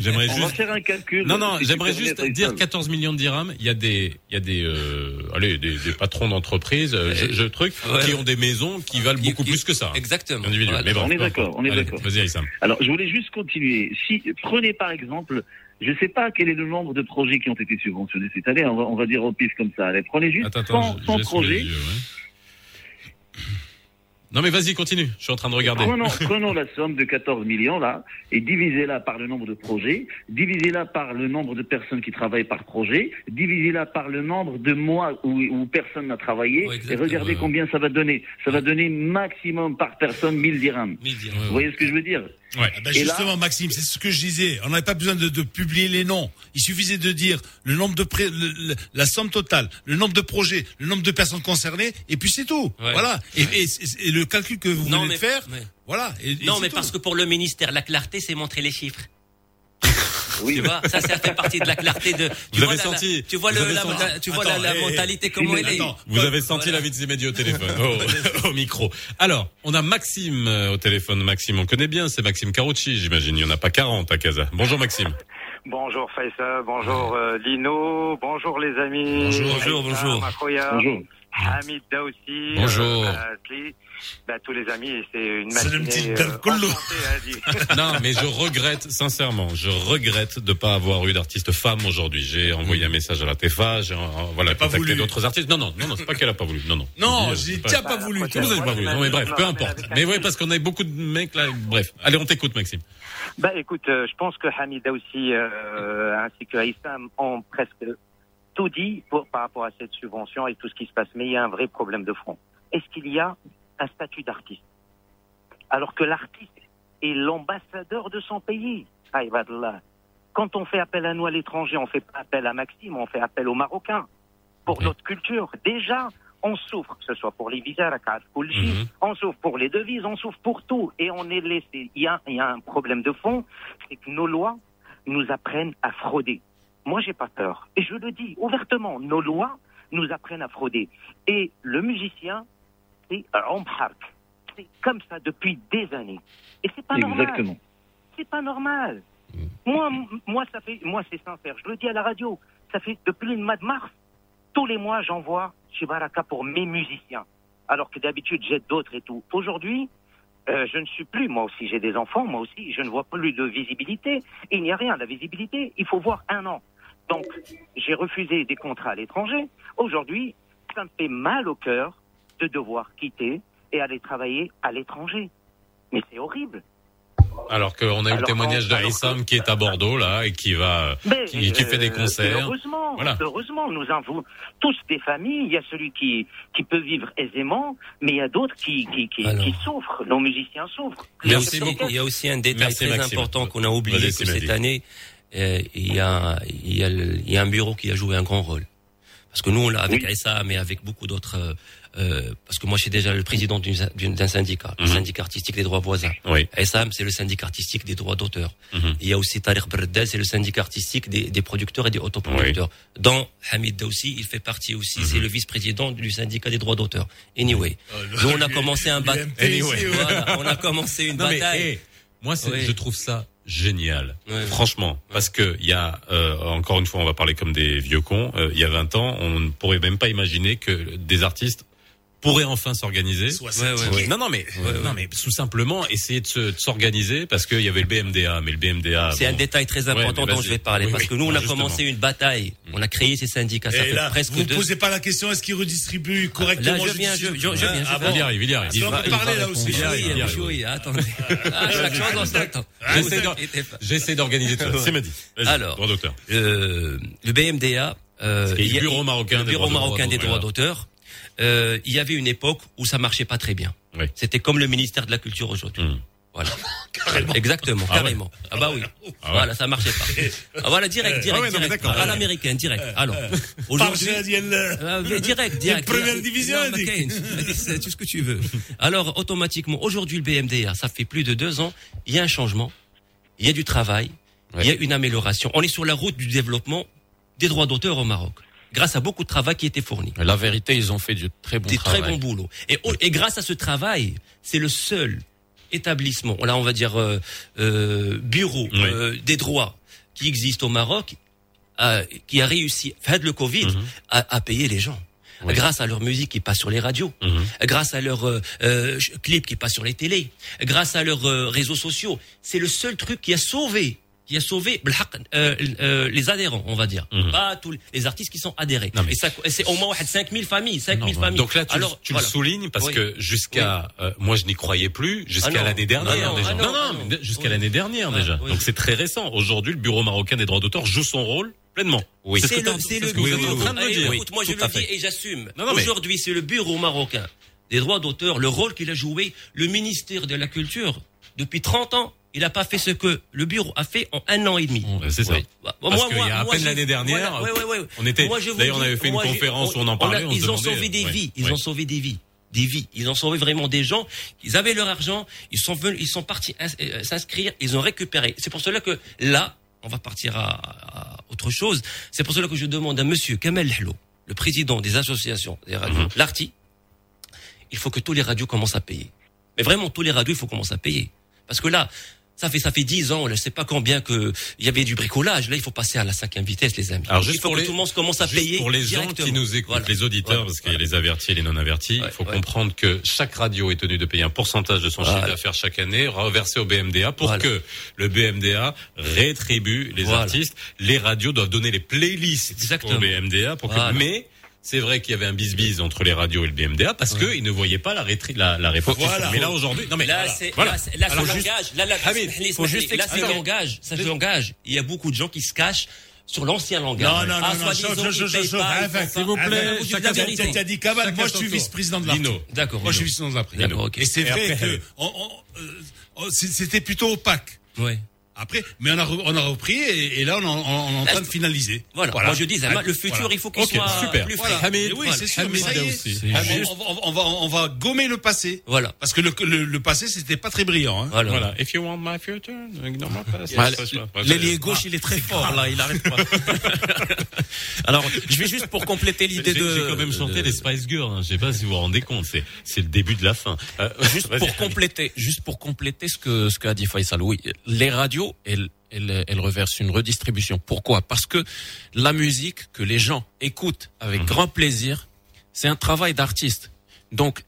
J'aimerais on va juste. faire un calcul. Non, non, j'aimerais juste dire 14 millions de dirhams. Il y a des, il y a des, euh, allez, des, des patrons d'entreprises, euh, je, je truc, Ouais. qui ont des maisons qui valent Qui- beaucoup qui- plus que ça. Exactement. Voilà. Mais bon, On est d'accord, on est d'accord. Vas-y, Aïssam. Alors, je voulais juste continuer. Si prenez par exemple, je ne sais pas quel est le nombre de projets qui ont été subventionnés cette année. On va, on va dire au pif comme ça. Allez, prenez juste Attends, attends, 100, je- 100 je l'ai sous les projets. yeux, ouais. Non, mais vas-y, continue. Je suis en train de regarder. Prenons, prenons la somme de 14 millions là et divisez-la par le nombre de projets, divisez-la par le nombre de personnes qui travaillent par projet, divisez-la par le nombre de mois où, où personne n'a travaillé Ouais, et regardez combien ça va donner. Ça va donner maximum par personne 1000 dirhams. 1000 dirhams. Vous voyez ce que je veux dire? Ouais. Ah ben là- justement, Maxime, c'est ce que je disais. On n'avait pas besoin de, de publier les noms. Il suffisait de dire le nombre de pré- le- le- la somme totale, le nombre de projets, le nombre de personnes concernées, et puis c'est tout. Ouais. Voilà. Et, et- et le calcul que vous Non, venez mais- de faire, mais- voilà. Et, Non, mais tout. parce que pour le ministère, la clarté, c'est montrer les chiffres. Oui. Tu vois, ça, ça fait partie de la clarté de. Tu Vous vois avez la- senti- la- Tu vois vous le, avez la, senti- tu vois Attends, la, la mentalité eh, comment elle est. Vous avez senti la vie de Zimédi au téléphone, au, au micro. Alors, on a Maxime euh, au téléphone. Maxime, on connaît bien, c'est Maxime Carucci, j'imagine. Il n'y en a pas 40 à Casa. Bonjour Maxime. Bonjour Faisal, bonjour euh, Lino, bonjour les amis. Bonjour, bonjour, bonjour. Bonjour. Hamid Daoussi. Bonjour. euh, Asli, bah, tous les amis, c'est une matinée euh, Darkolo. enchantée, Adi. Non, mais je regrette, sincèrement, je regrette de pas avoir eu d'artiste femme aujourd'hui. J'ai envoyé un message à la TEFA, j'ai, euh, voilà, pas contacté d'autres artistes. Non, non, non, non, c'est pas qu'elle a pas voulu. Non, non. Non, Je j'ai dis, déjà c'est pas voulu. Vous avez pas voulu. Non, mais bref, peu importe. Mais oui, parce qu'on a beaucoup de mecs là. Bref. Allez, on t'écoute, Maxime. Bah écoute, euh, je pense que Hamid Daoussi euh, ainsi que Aïssam ont presque tout dit pour, par rapport à cette subvention et tout ce qui se passe. Mais il y a un vrai problème de fond. Est-ce qu'il y a un statut d'artiste Alors que l'artiste est l'ambassadeur de son pays. Aïbadallah. Quand on fait appel à nous à l'étranger, on fait pas appel à Maxime, on fait appel aux Marocains pour notre culture. Déjà, on souffre, que ce soit pour les visas, la carte Kulji, on souffre pour les devises, on souffre pour tout. Et on est laissé. Il y a, il y a un problème de fond, c'est que nos lois nous apprennent à frauder. Moi, j'ai pas peur. Et je le dis ouvertement, nos lois nous apprennent à frauder. Et le musicien, c'est Omhark. C'est comme ça depuis des années. Et c'est pas normal. Exactement. C'est pas normal. Moi, m- moi, ça fait, moi, c'est sincère. Je le dis à la radio. Ça fait depuis le mois de mars. Tous les mois, j'envoie chez Baraka pour mes musiciens. Alors que d'habitude, j'aide d'autres et tout. Aujourd'hui, euh, je ne suis plus, moi aussi, j'ai des enfants, moi aussi, je ne vois plus de visibilité. Il n'y a rien, la visibilité, il faut voir un an. Donc, j'ai refusé des contrats à l'étranger. Aujourd'hui, ça me fait mal au cœur de devoir quitter et aller travailler à l'étranger. Mais c'est horrible. Alors qu'on a eu le témoignage d'Arissam qui est à Bordeaux là et qui va, Mais, qui, qui fait des euh, concerts. Heureusement, Voilà. heureusement, nous avons tous des familles. Il y a celui qui, qui peut vivre aisément, mais il y a d'autres qui, qui, qui, qui souffrent. Nos musiciens souffrent. Il y a aussi, il y a aussi un détail Merci, très Maxime. important qu'on a oublié que cette année, il, y a, il, y a il y a un bureau qui a joué un grand rôle. Parce que nous, on l'a avec Issa, mais avec beaucoup d'autres. euh, euh, parce que moi, je suis déjà le président d'un syndicat, le Mhm. syndicat artistique des droits voisins. Oui. Essam, c'est le syndicat artistique des droits d'auteur. Mhm. Il y a aussi Tariq Berdel, c'est le syndicat artistique des, des producteurs et des autoproducteurs. Dans Hamid Daoussi, il fait partie aussi, Mhm. c'est le vice-président du syndicat des droits d'auteur. Anyway, nous on a commencé un bataille. Anyway. Voilà, on a commencé une Non, mais, bataille. hey, moi, Oui. je trouve ça génial. Franchement, parce que il y a euh, encore une fois, on va parler comme des vieux cons. euh, il y a 20 ans, on ne pourrait même pas imaginer que des artistes pourraient enfin s'organiser. ouais. Non, non, mais non, mais tout simplement essayer de se- de s'organiser parce qu'il y avait le BMDA, mais le BMDA. C'est bon. un détail très Ouais, important dont je vais parler Oui, parce oui. que nous on a Justement. commencé une bataille. On a créé ces syndicats. Ça fait là, presque vous deux. posez pas la question, est-ce qu'il redistribue correctement Là, je viens, je, je, je viens. Ah bon Il y arrive, il y arrive. Il va- parler il va là aussi. Oui, oui, attendez. Ah, chaque chose en son temps. J'essaie d'organiser tout ça. C'est. Vas-y, Alors, euh, le BMDA, euh, le il y a- Bureau marocain le des Bureau droits marocain des d'auteur. droits d'auteur. Euh, il y avait une époque où ça marchait pas très bien. C'était comme le ministère de la Culture aujourd'hui. Voilà. Exactement, Ah ouais. carrément. Ah bah oui. Ah ouais. Voilà, ça marchait pas. Ah voilà, direct, direct, Ah ouais, non, direct. À l'américaine, direct. Alors, aujourd'hui, Parle, Diel. euh, direct, direct. première division. C'est tout ce que tu veux. Alors, automatiquement, aujourd'hui, le BMDA, ça fait plus de deux ans, il y a un changement, il y a du travail, il y a une amélioration. On est sur la route du développement des droits d'auteur au Maroc. Grâce à beaucoup de travail qui a été fourni. La vérité, ils ont fait du très bon Des travail. très bons boulots. Et, grâce à ce travail, c'est le seul établissement, là on va dire euh, euh, bureau euh, des droits qui existe au Maroc, euh, qui a réussi, fait le Covid, Mhm. à, à payer les gens. Grâce à leur musique qui passe sur les radios, Mhm. grâce à leurs euh, euh, clips qui passent sur les télés, grâce à leurs euh, réseaux sociaux. C'est le seul truc qui a sauvé, qui a sauvé euh, euh, les adhérents, on va dire. Mhm. Pas tous les artistes qui sont adhérés. Et, c'est au moins 5000 familles, 5000 familles. Donc là, tu, Alors, tu le soulignes parce que jusqu'à, euh, moi je n'y croyais plus, jusqu'à ah l'année dernière ah déjà. Ah non, non, non jusqu'à l'année dernière déjà. Donc c'est très récent. Aujourd'hui, le Bureau marocain des droits d'auteur joue son rôle pleinement. Oui. C'est le, c'est le bureau. Écoute, moi je le dis et j'assume. Aujourd'hui, c'est le Bureau marocain des droits d'auteur, le rôle qu'il a joué, le ministère de la Culture, depuis 30 ans, il n'a pas fait ce que le bureau a fait en un an et demi. C'est ça. Bah, Parce moi, qu'il y a à moi, peine l'année dernière, voilà, ouais, ouais, ouais. on était- d'ailleurs, on avait fait une conférence où on en parlait, a- on se ils ont sauvé des vies. Ils ont sauvé des vies. Des vies. Ils ont sauvé vraiment des gens. Ils avaient leur argent. Ils sont venus, ils sont partis euh, s'inscrire. Ils ont récupéré. C'est pour cela que là, on va partir à, à autre chose. C'est pour cela que je demande à monsieur Kamel Hello, le président des associations des radios, Mhm. l'ARTI, il faut que tous les radios commencent à payer. Mais vraiment, tous les radios, il faut commencer à payer. Parce que là, Ça fait ça fait dix ans, je sais pas combien que il y avait du bricolage. Là, il faut passer à la cinquième vitesse, les amis. Alors il juste faut pour que les, tout le monde commence à payer pour les gens qui nous écoutent, Voilà. les auditeurs, Voilà. parce qu'il y a les avertis et les non avertis. il faut comprendre que chaque radio est tenue de payer un pourcentage de son chiffre d'affaires chaque année, reversé au BMDA, pour que le BMDA rétribue les artistes. Les radios doivent donner les playlists Exactement. au BMDA, pour que, mais c'est vrai qu'il y avait un bis-bis entre les radios et le BMDA parce ouais. qu'ils ne voyaient pas la, rétri, la, la réponse. Voilà. Mais là, aujourd'hui, non, mais là, c'est, là, là langage. Là, là, là, c'est le langage. Ça, c'est le langage. Il y a beaucoup de gens qui se cachent sur l'ancien langage. Non, non, non, ah, non, s'il vous plaît, tu as dit cabal. Moi, je suis vice-président de l'ARTO. D'accord. Moi, je suis vice-président de l'ARTO. Et c'est vrai que, euh, euh, c'était plutôt opaque. Ouais. Après, mais on a, on a repris et, et là on, est en train de finaliser. Voilà. Moi, je dis, le futur, il faut qu'il Ok, soit super. plus Voilà. Hamid, oui, voilà. c'est sûr. Mais ça Hamid aussi. on, va, on va gommer le passé. Voilà. Parce que le, le, le passé, c'était pas très brillant. Hein. Voilà. If you want my future, ignore my past. Bah, Yes. Ouais, L'ailier gauche, Ah, il est très c'est fort grave. là, il arrête pas. Alors, je vais juste pour compléter l'idée de. J'ai quand même chanté de- les Spice Girls. Hein. Je sais pas si vous vous rendez compte. C'est c'est le début de la fin. Euh, juste pour compléter, juste pour compléter ce que ce qu'a dit Faisal. Oui, les radios, elles, elles, elles reversent une redistribution. Pourquoi? Parce que la musique que les gens écoutent avec grand plaisir, c'est un travail d'artiste. Donc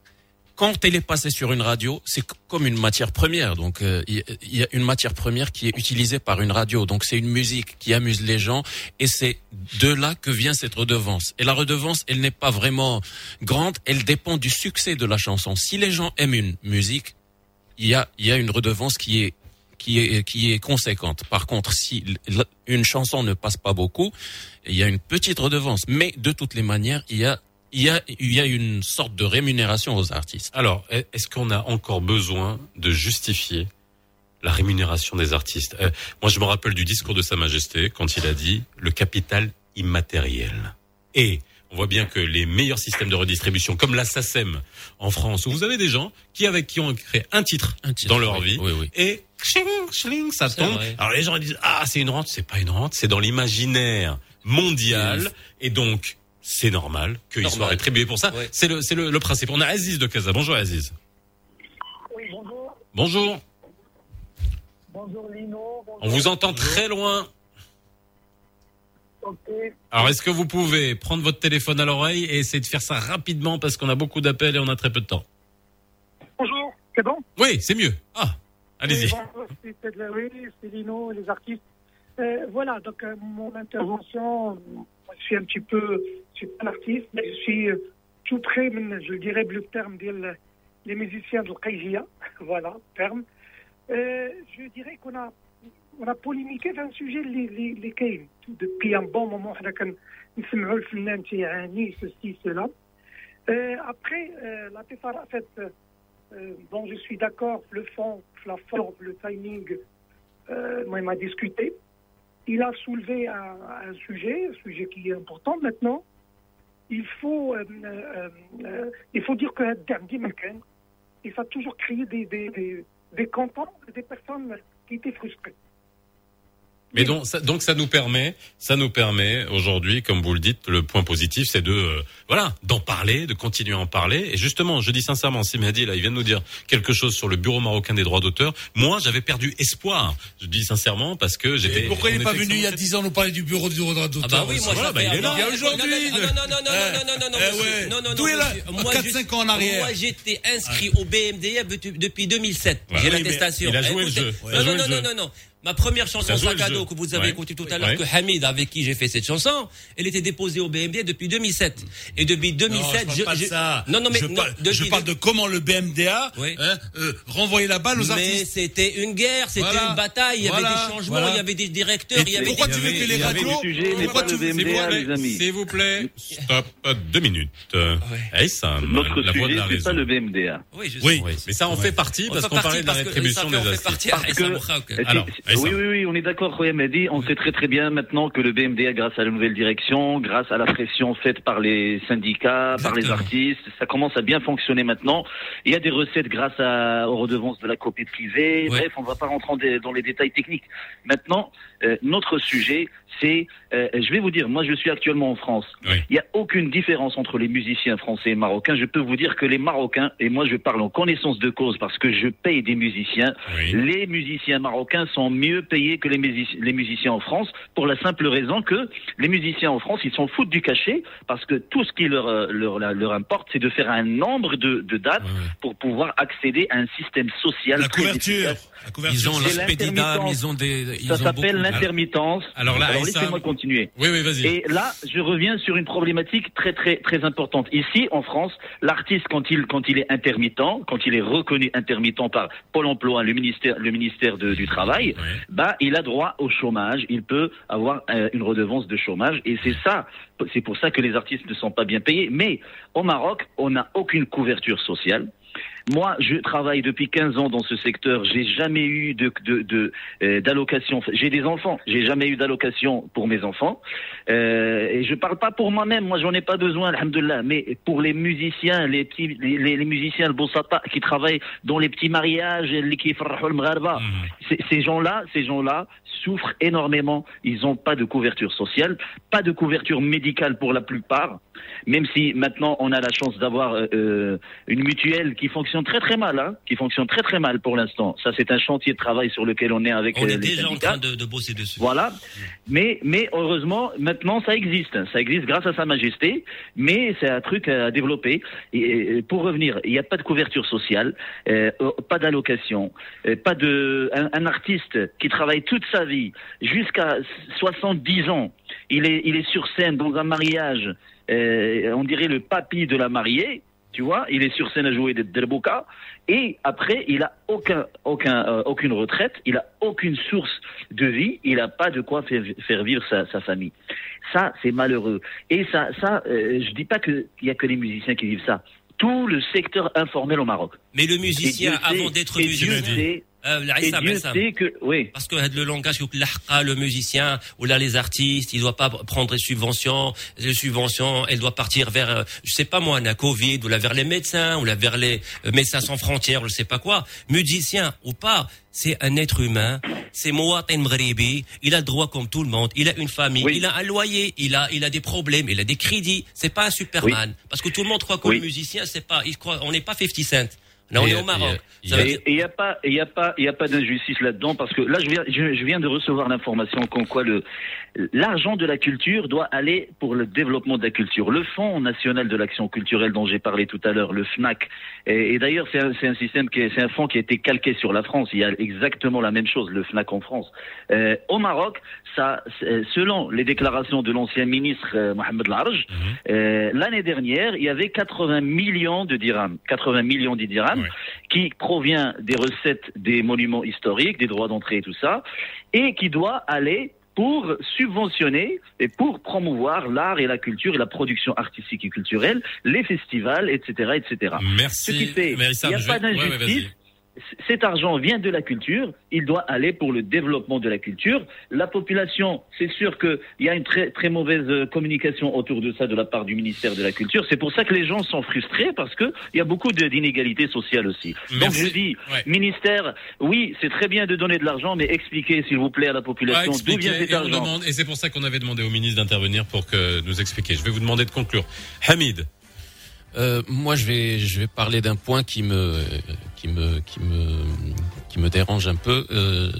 quand elle est passée sur une radio, c'est comme une matière première. Donc, euh, il y- a une matière première qui est utilisée par une radio. Donc, c'est une musique qui amuse les gens, et c'est de là que vient cette redevance. Et la redevance, elle n'est pas vraiment grande. Elle dépend du succès de la chanson. Si les gens aiment une musique, il y a, il y a une redevance qui est qui est qui est conséquente. Par contre, si une chanson ne passe pas beaucoup, il y a une petite redevance. Mais de toutes les manières, il y a il y a il y a une sorte de rémunération aux artistes. Alors, est- est-ce qu'on a encore besoin de justifier la rémunération des artistes? Euh, Moi, je me rappelle du discours de Sa Majesté quand il a dit le capital immatériel. Et on voit bien que les meilleurs systèmes de redistribution, comme la SACEM en France, où vous avez des gens qui avec qui ont créé un titre, dans leur oui, vie, oui, oui. et chling, chling, ça C'est tombe. vrai. Alors les gens ils disent ah c'est une rente, c'est pas une rente, c'est dans l'imaginaire mondial, et donc c'est normal qu'ils soient rétribués pour ça. Ouais. C'est le c'est le, le principe. On a Aziz de Casa. Bonjour Aziz. Oui, bonjour. Bonjour. Bonjour Lino. Bonjour. On vous entend très loin. Alors, est-ce que vous pouvez prendre votre téléphone à l'oreille et essayer de faire ça rapidement parce qu'on a beaucoup d'appels et on a très peu de temps? Bonjour. C'est bon? Oui, c'est mieux. Ah, allez-y. Oui, bonjour, c'est Larry, c'est Lino, les artistes. Euh, voilà, donc euh, mon intervention, je suis un petit peu, je suis pas un artiste, mais je suis euh, tout près, je dirais le terme des les musiciens de Qaïjia, voilà, terme. Je dirais qu'on a, on a polémiqué sur un sujet, lesquels, depuis un bon moment, on a dit hein, ceci, cela. Euh, après, euh, la TFA, a fait, euh, bon, je suis d'accord, le fond, la forme, le timing, il m'a discuté. Il a soulevé un sujet, un sujet qui est important maintenant. Il faut dire qu'un dernier, ça a toujours crié des contents, des personnes qui étaient frustrées. Mais donc ça, donc ça nous permet, ça nous permet aujourd'hui, comme vous le dites, le point positif, c'est de euh, voilà d'en parler, de continuer à en parler. Et justement, je dis sincèrement, si Mehdi là, il vient de nous dire quelque chose sur le bureau marocain des droits d'auteur, moi j'avais perdu espoir. Je dis sincèrement parce que j'étais. Pourquoi il n'est pas venu il y a 10 ans nous parler du bureau des droits d'auteur Ah bah oui, moi voilà, bah, il est là. Il y a aujourd'hui. Non non non non non non eh, non non non. D'où est là 4 5 ans en arrière. Moi j'étais inscrit au BMDF depuis 2007. J'ai l'attestation. Il a joué le jeu. Non non non non non. Ma première chanson Sac le à dos que vous avez Ouais. écouté tout à l'heure, Ouais. que Hamid, avec qui j'ai fait cette chanson, elle était déposée au BMDA depuis 2007. Et depuis 2007, non, je parle pas de ça. Non, non, mais je, non, parle, depuis- je parle de comment le BMDA Oui. hein, euh, renvoyait la balle aux mais artistes. c'était une guerre, c'était Voilà. une bataille, il y avait Voilà. des changements, Voilà. il y avait des directeurs, Et il y avait pourquoi des... tu veux que les radios pourquoi tu veux- S'il vous plaît, s'il vous plaît, stop, euh, deux minutes. Euh, Hey Sam, Notre la sujet, c'est pas le BMDA. Oui, je mais ça en fait partie parce qu'on parlait de la rétribution ça fait- des artistes. Et Oui, oui, oui, on est d'accord, Khoya Mehdi. On sait très très bien maintenant que le BMDA, grâce à la nouvelle direction, grâce à la pression faite par les syndicats, par les artistes, ça commence à bien fonctionner maintenant. Il y a des recettes grâce à, aux redevances de la copie privée. Bref, on ne va pas rentrer dans les détails techniques. Maintenant, euh, notre sujet, c'est, euh, je vais vous dire, moi je suis actuellement en France. Il n'y a aucune différence entre les musiciens français et marocains. Je peux vous dire que les Marocains, et moi je parle en connaissance de cause parce que je paye des musiciens, les musiciens marocains sont mieux payés que les, musici- les musiciens en France pour la simple raison que les musiciens en France, ils s'en foutent du cachet parce que tout ce qui leur, euh, leur, leur, leur importe, c'est de faire un nombre de, de dates pour pouvoir accéder à un système social. La très couverture. La couverture. Ils ont l'intermittence. ils ont des. Ils Ça s'appelle l'intermittence. Alors là, laissez-moi continuer. Oui, oui, vas-y. Et là, je reviens sur une problématique très très très importante. Ici, en France, l'artiste quand il quand il est intermittent, quand il est reconnu intermittent par Pôle Emploi, le ministère le ministère de- du Travail, bah il a droit au chômage. Il peut avoir euh, une redevance de chômage. Et c'est ça, c'est pour ça que les artistes ne sont pas bien payés. Mais au Maroc, on n'a aucune couverture sociale. Moi, je travaille depuis 15 ans dans ce secteur. J'ai jamais eu de de de, euh, d'allocation. J'ai des enfants. J'ai jamais eu d'allocation pour mes enfants. Euh, et je parle pas pour moi-même. Moi, j'en ai pas besoin, alhamdoulilah. Mais pour les musiciens, les petits, les, les- les musiciens, le bossata, qui travaillent dans les petits mariages, les qui ces- ces gens-là, ces gens-là souffrent énormément. Ils n'ont pas de couverture sociale, pas de couverture médicale pour la plupart. Même si maintenant on a la chance d'avoir euh, euh, une mutuelle qui fonctionne très très mal, hein, qui fonctionne très très mal pour l'instant. Ça, c'est un chantier de travail sur lequel on est avec On euh, est les déjà en train de, de bosser dessus. Voilà. Mais, mais heureusement, maintenant, ça existe. Ça existe grâce à Sa Majesté, mais c'est un truc à développer. Et, pour revenir, il n'y a pas de couverture sociale, euh, pas d'allocation, euh, pas de un, un artiste qui travaille toute sa vie jusqu'à 70 ans. Il est, il est sur scène dans un mariage. Euh, on dirait le papy de la mariée. Tu vois, il est sur scène à jouer des derbouka et après il a aucun, aucun, euh, aucune retraite, il a aucune source de vie, il n'a pas de quoi faire, faire vivre sa, sa famille. Ça, c'est malheureux. Et ça, ça, euh, je dis pas qu'il y a que les musiciens qui vivent ça. Tout le secteur informel au Maroc. Mais le musicien, avant d'être musicien, et Aïssa Dieu Bessam. sait que, oui. Parce que le langage, le musicien, ou là les artistes, il doit pas prendre des subventions. Les subventions, elle doit partir vers, euh, je sais pas moi, la Covid, ou là vers les médecins, ou là vers les euh, médecins sans frontières, ou je sais pas quoi. Musicien ou pas, c'est un être humain. C'est Mouatin Mghribi. Il a le droit comme tout le monde. Il a une famille. Il a un loyer. Il a, il a des problèmes. Il a des crédits. C'est pas un Superman. Parce que tout le monde croit que le musicien, c'est pas, il croit, on n'est pas 50 Cent. Là, on Et, est au Maroc. Veut dire- il n'y a pas, il y a pas, il y a pas d'injustice là-dedans parce que là, je viens, je, je viens de recevoir l'information comme quoi le l'argent de la culture doit aller pour le développement de la culture. Le Fonds national de l'action culturelle dont j'ai parlé tout à l'heure, le FNAC, et, et d'ailleurs c'est un, c'est un système qui c'est un fonds qui a été calqué sur la France. Il y a exactement la même chose, le FNAC en France. Euh, au Maroc, ça, selon les déclarations de l'ancien ministre euh, Mohamed Larj, euh, l'année dernière, il y avait 80 millions de dirhams, 80 millions de dirhams, qui provient des recettes des monuments historiques, des droits d'entrée et tout ça, et qui doit aller pour subventionner et pour promouvoir l'art et la culture et la production artistique et culturelle, les festivals, etc., etc. Merci. Ce qui fait, il n'y a pas vais- ouais, ouais, d'injustice. Cet argent vient de la culture, il doit aller pour le développement de la culture. La population, c'est sûr qu'il y a une très, très mauvaise euh, communication autour de ça de la part du ministère de la Culture. C'est pour ça que les gens sont frustrés parce qu'il y a beaucoup d'inégalités sociales aussi. Donc je dis, ministère, oui, c'est très bien de donner de l'argent, mais expliquez s'il vous plaît à la Ouais, population d'où vient cet et, argent. demande- et c'est pour ça qu'on avait demandé au ministre d'intervenir pour que nous expliquer. Je vais vous demander de conclure. Hamid. Euh, moi, je vais, je vais parler d'un point qui me, qui me, qui me, qui me dérange un peu. Euh,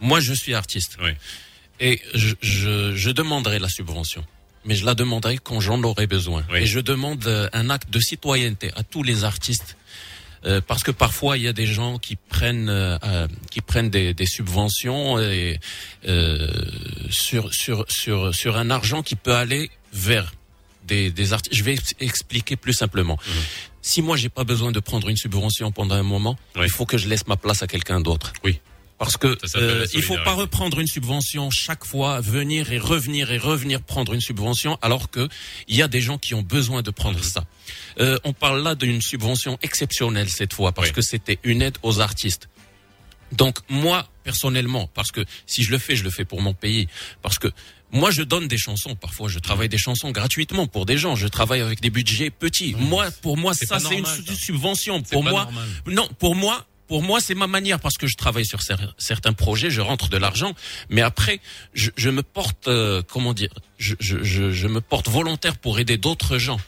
moi, je suis artiste. Et je, je, je demanderai la subvention. Mais je la demanderai quand j'en aurai besoin. Et je demande euh, un acte de citoyenneté à tous les artistes. Euh, parce que parfois il y a des gens qui prennent euh, qui prennent des, des subventions et, euh, sur sur sur sur un argent qui peut aller vers des, des artistes. Je vais ex- expliquer plus simplement. Si moi j'ai pas besoin de prendre une subvention pendant un moment, il faut que je laisse ma place à quelqu'un d'autre. Oui. Parce que euh, il faut pas reprendre une subvention chaque fois, venir et revenir et revenir prendre une subvention, alors que il y a des gens qui ont besoin de prendre ça. Euh, on parle là d'une subvention exceptionnelle cette fois, parce que c'était une aide aux artistes. Donc moi, personnellement, parce que si je le fais, je le fais pour mon pays, parce que moi, je donne des chansons. Parfois, je travaille des chansons gratuitement pour des gens. Je travaille avec des budgets petits. Moi, pour moi, ça, c'est une subvention. Pour moi, normal. non, pour moi, pour moi, c'est ma manière parce que je travaille sur cer- certains projets, je rentre de l'argent, mais après, je, je me porte, euh, comment dire, je, je, je, je me porte volontaire pour aider d'autres gens.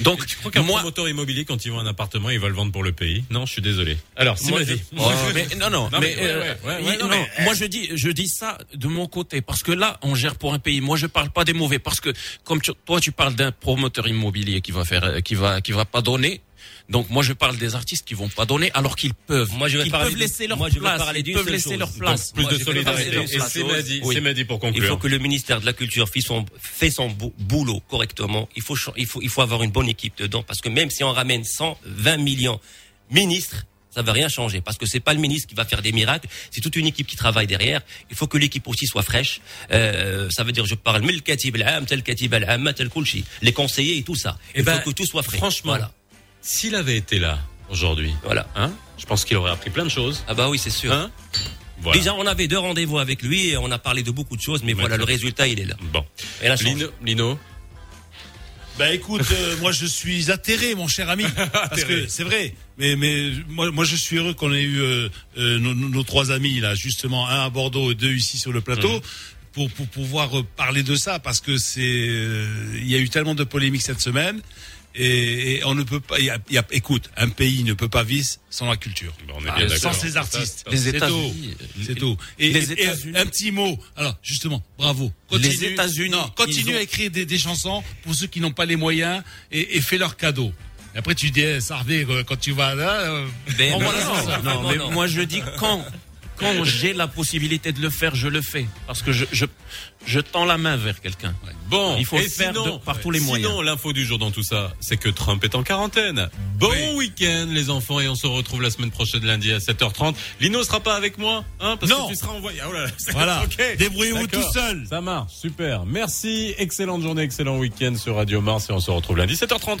Donc, Tu crois qu'un moi, promoteur immobilier, quand il vend un appartement, il va le vendre pour le pays? Non, je suis désolé. Alors, moi, vas-y. je- Oh, mais non, non, mais, ouais, euh, ouais, ouais, ouais, il- non, non, mais- moi je dis, je dis ça de mon côté parce que là, on gère pour un pays. Moi, je parle pas des mauvais parce que comme tu- toi, tu parles d'un promoteur immobilier qui va faire, euh, qui va, qui va pas donner. Donc moi, je parle des artistes qui vont pas donner alors qu'ils peuvent. Moi, je vais Ils parler peuvent laisser leur moi, je vais place. Ils peuvent laisser chose. leur place. plus Moi, de solidarité. Et c'est. Mehdi, Oui. pour Il conclure. faut que le ministère de la Culture fait son, fait son bou- boulot correctement. Il faut, il faut, il faut avoir une bonne équipe dedans parce que même si on ramène 120 millions ministres, ça va rien changer parce que c'est pas le ministre qui va faire des miracles, c'est toute une équipe qui travaille derrière. Il faut que l'équipe aussi soit fraîche. Euh, ça veut dire je parle tel les conseillers et tout ça. Eh Il ben, faut que tout soit frais. Franchement, Voilà. S'il avait été là aujourd'hui, Voilà. hein, je pense qu'il aurait appris plein de choses. Ah bah oui, c'est sûr. Hein Voilà. Déjà, on avait deux rendez-vous avec lui et on a parlé de beaucoup de choses, mais voilà, le résultat, il est là. Bon. Et la chance. Lino, Lino Bah écoute, euh, moi je suis atterré, mon cher ami, parce que c'est vrai. Mais mais moi moi je suis heureux qu'on ait eu euh, euh, nos, nos- nos trois amis là, justement un à Bordeaux et deux ici sur le plateau. Mhm. Pour, pour pouvoir parler de ça parce que c'est euh, il y a eu tellement de polémiques cette semaine et, et on ne peut pas il y a, il y a- écoute un pays ne peut pas vivre sans la culture on est Ah, bien sans d'accord. ses artistes Les c'est tout États-Unis, c'est tout et, les et- et États-Unis. un petit mot alors justement bravo Les États-Unis, non, continue ont- à écrire des, des chansons pour ceux qui n'ont pas les moyens et, et fais leur cadeau. Et après tu dis, eh, ça revient quoi, quand tu vas là. euh, Ben on non, va là, non, ça. non, mais moi je dis quand quand j'ai la possibilité de le faire, je le fais parce que je je, je tends la main vers quelqu'un. Bon, il faut et le faire sinon- de- par tous les moyens. Sinon, l'info du jour dans tout ça, c'est que Trump est en quarantaine. Bon week-end, les enfants, et on se retrouve la semaine prochaine, lundi à 7h30. Lino sera pas avec moi, hein, parce Non. que tu seras envoyé. Ah, oh là là, Voilà. Débrouillez-vous tout seul. Ça marche, super. Merci, excellente journée, excellent week-end sur Radio Mars, et on se retrouve lundi 7h30.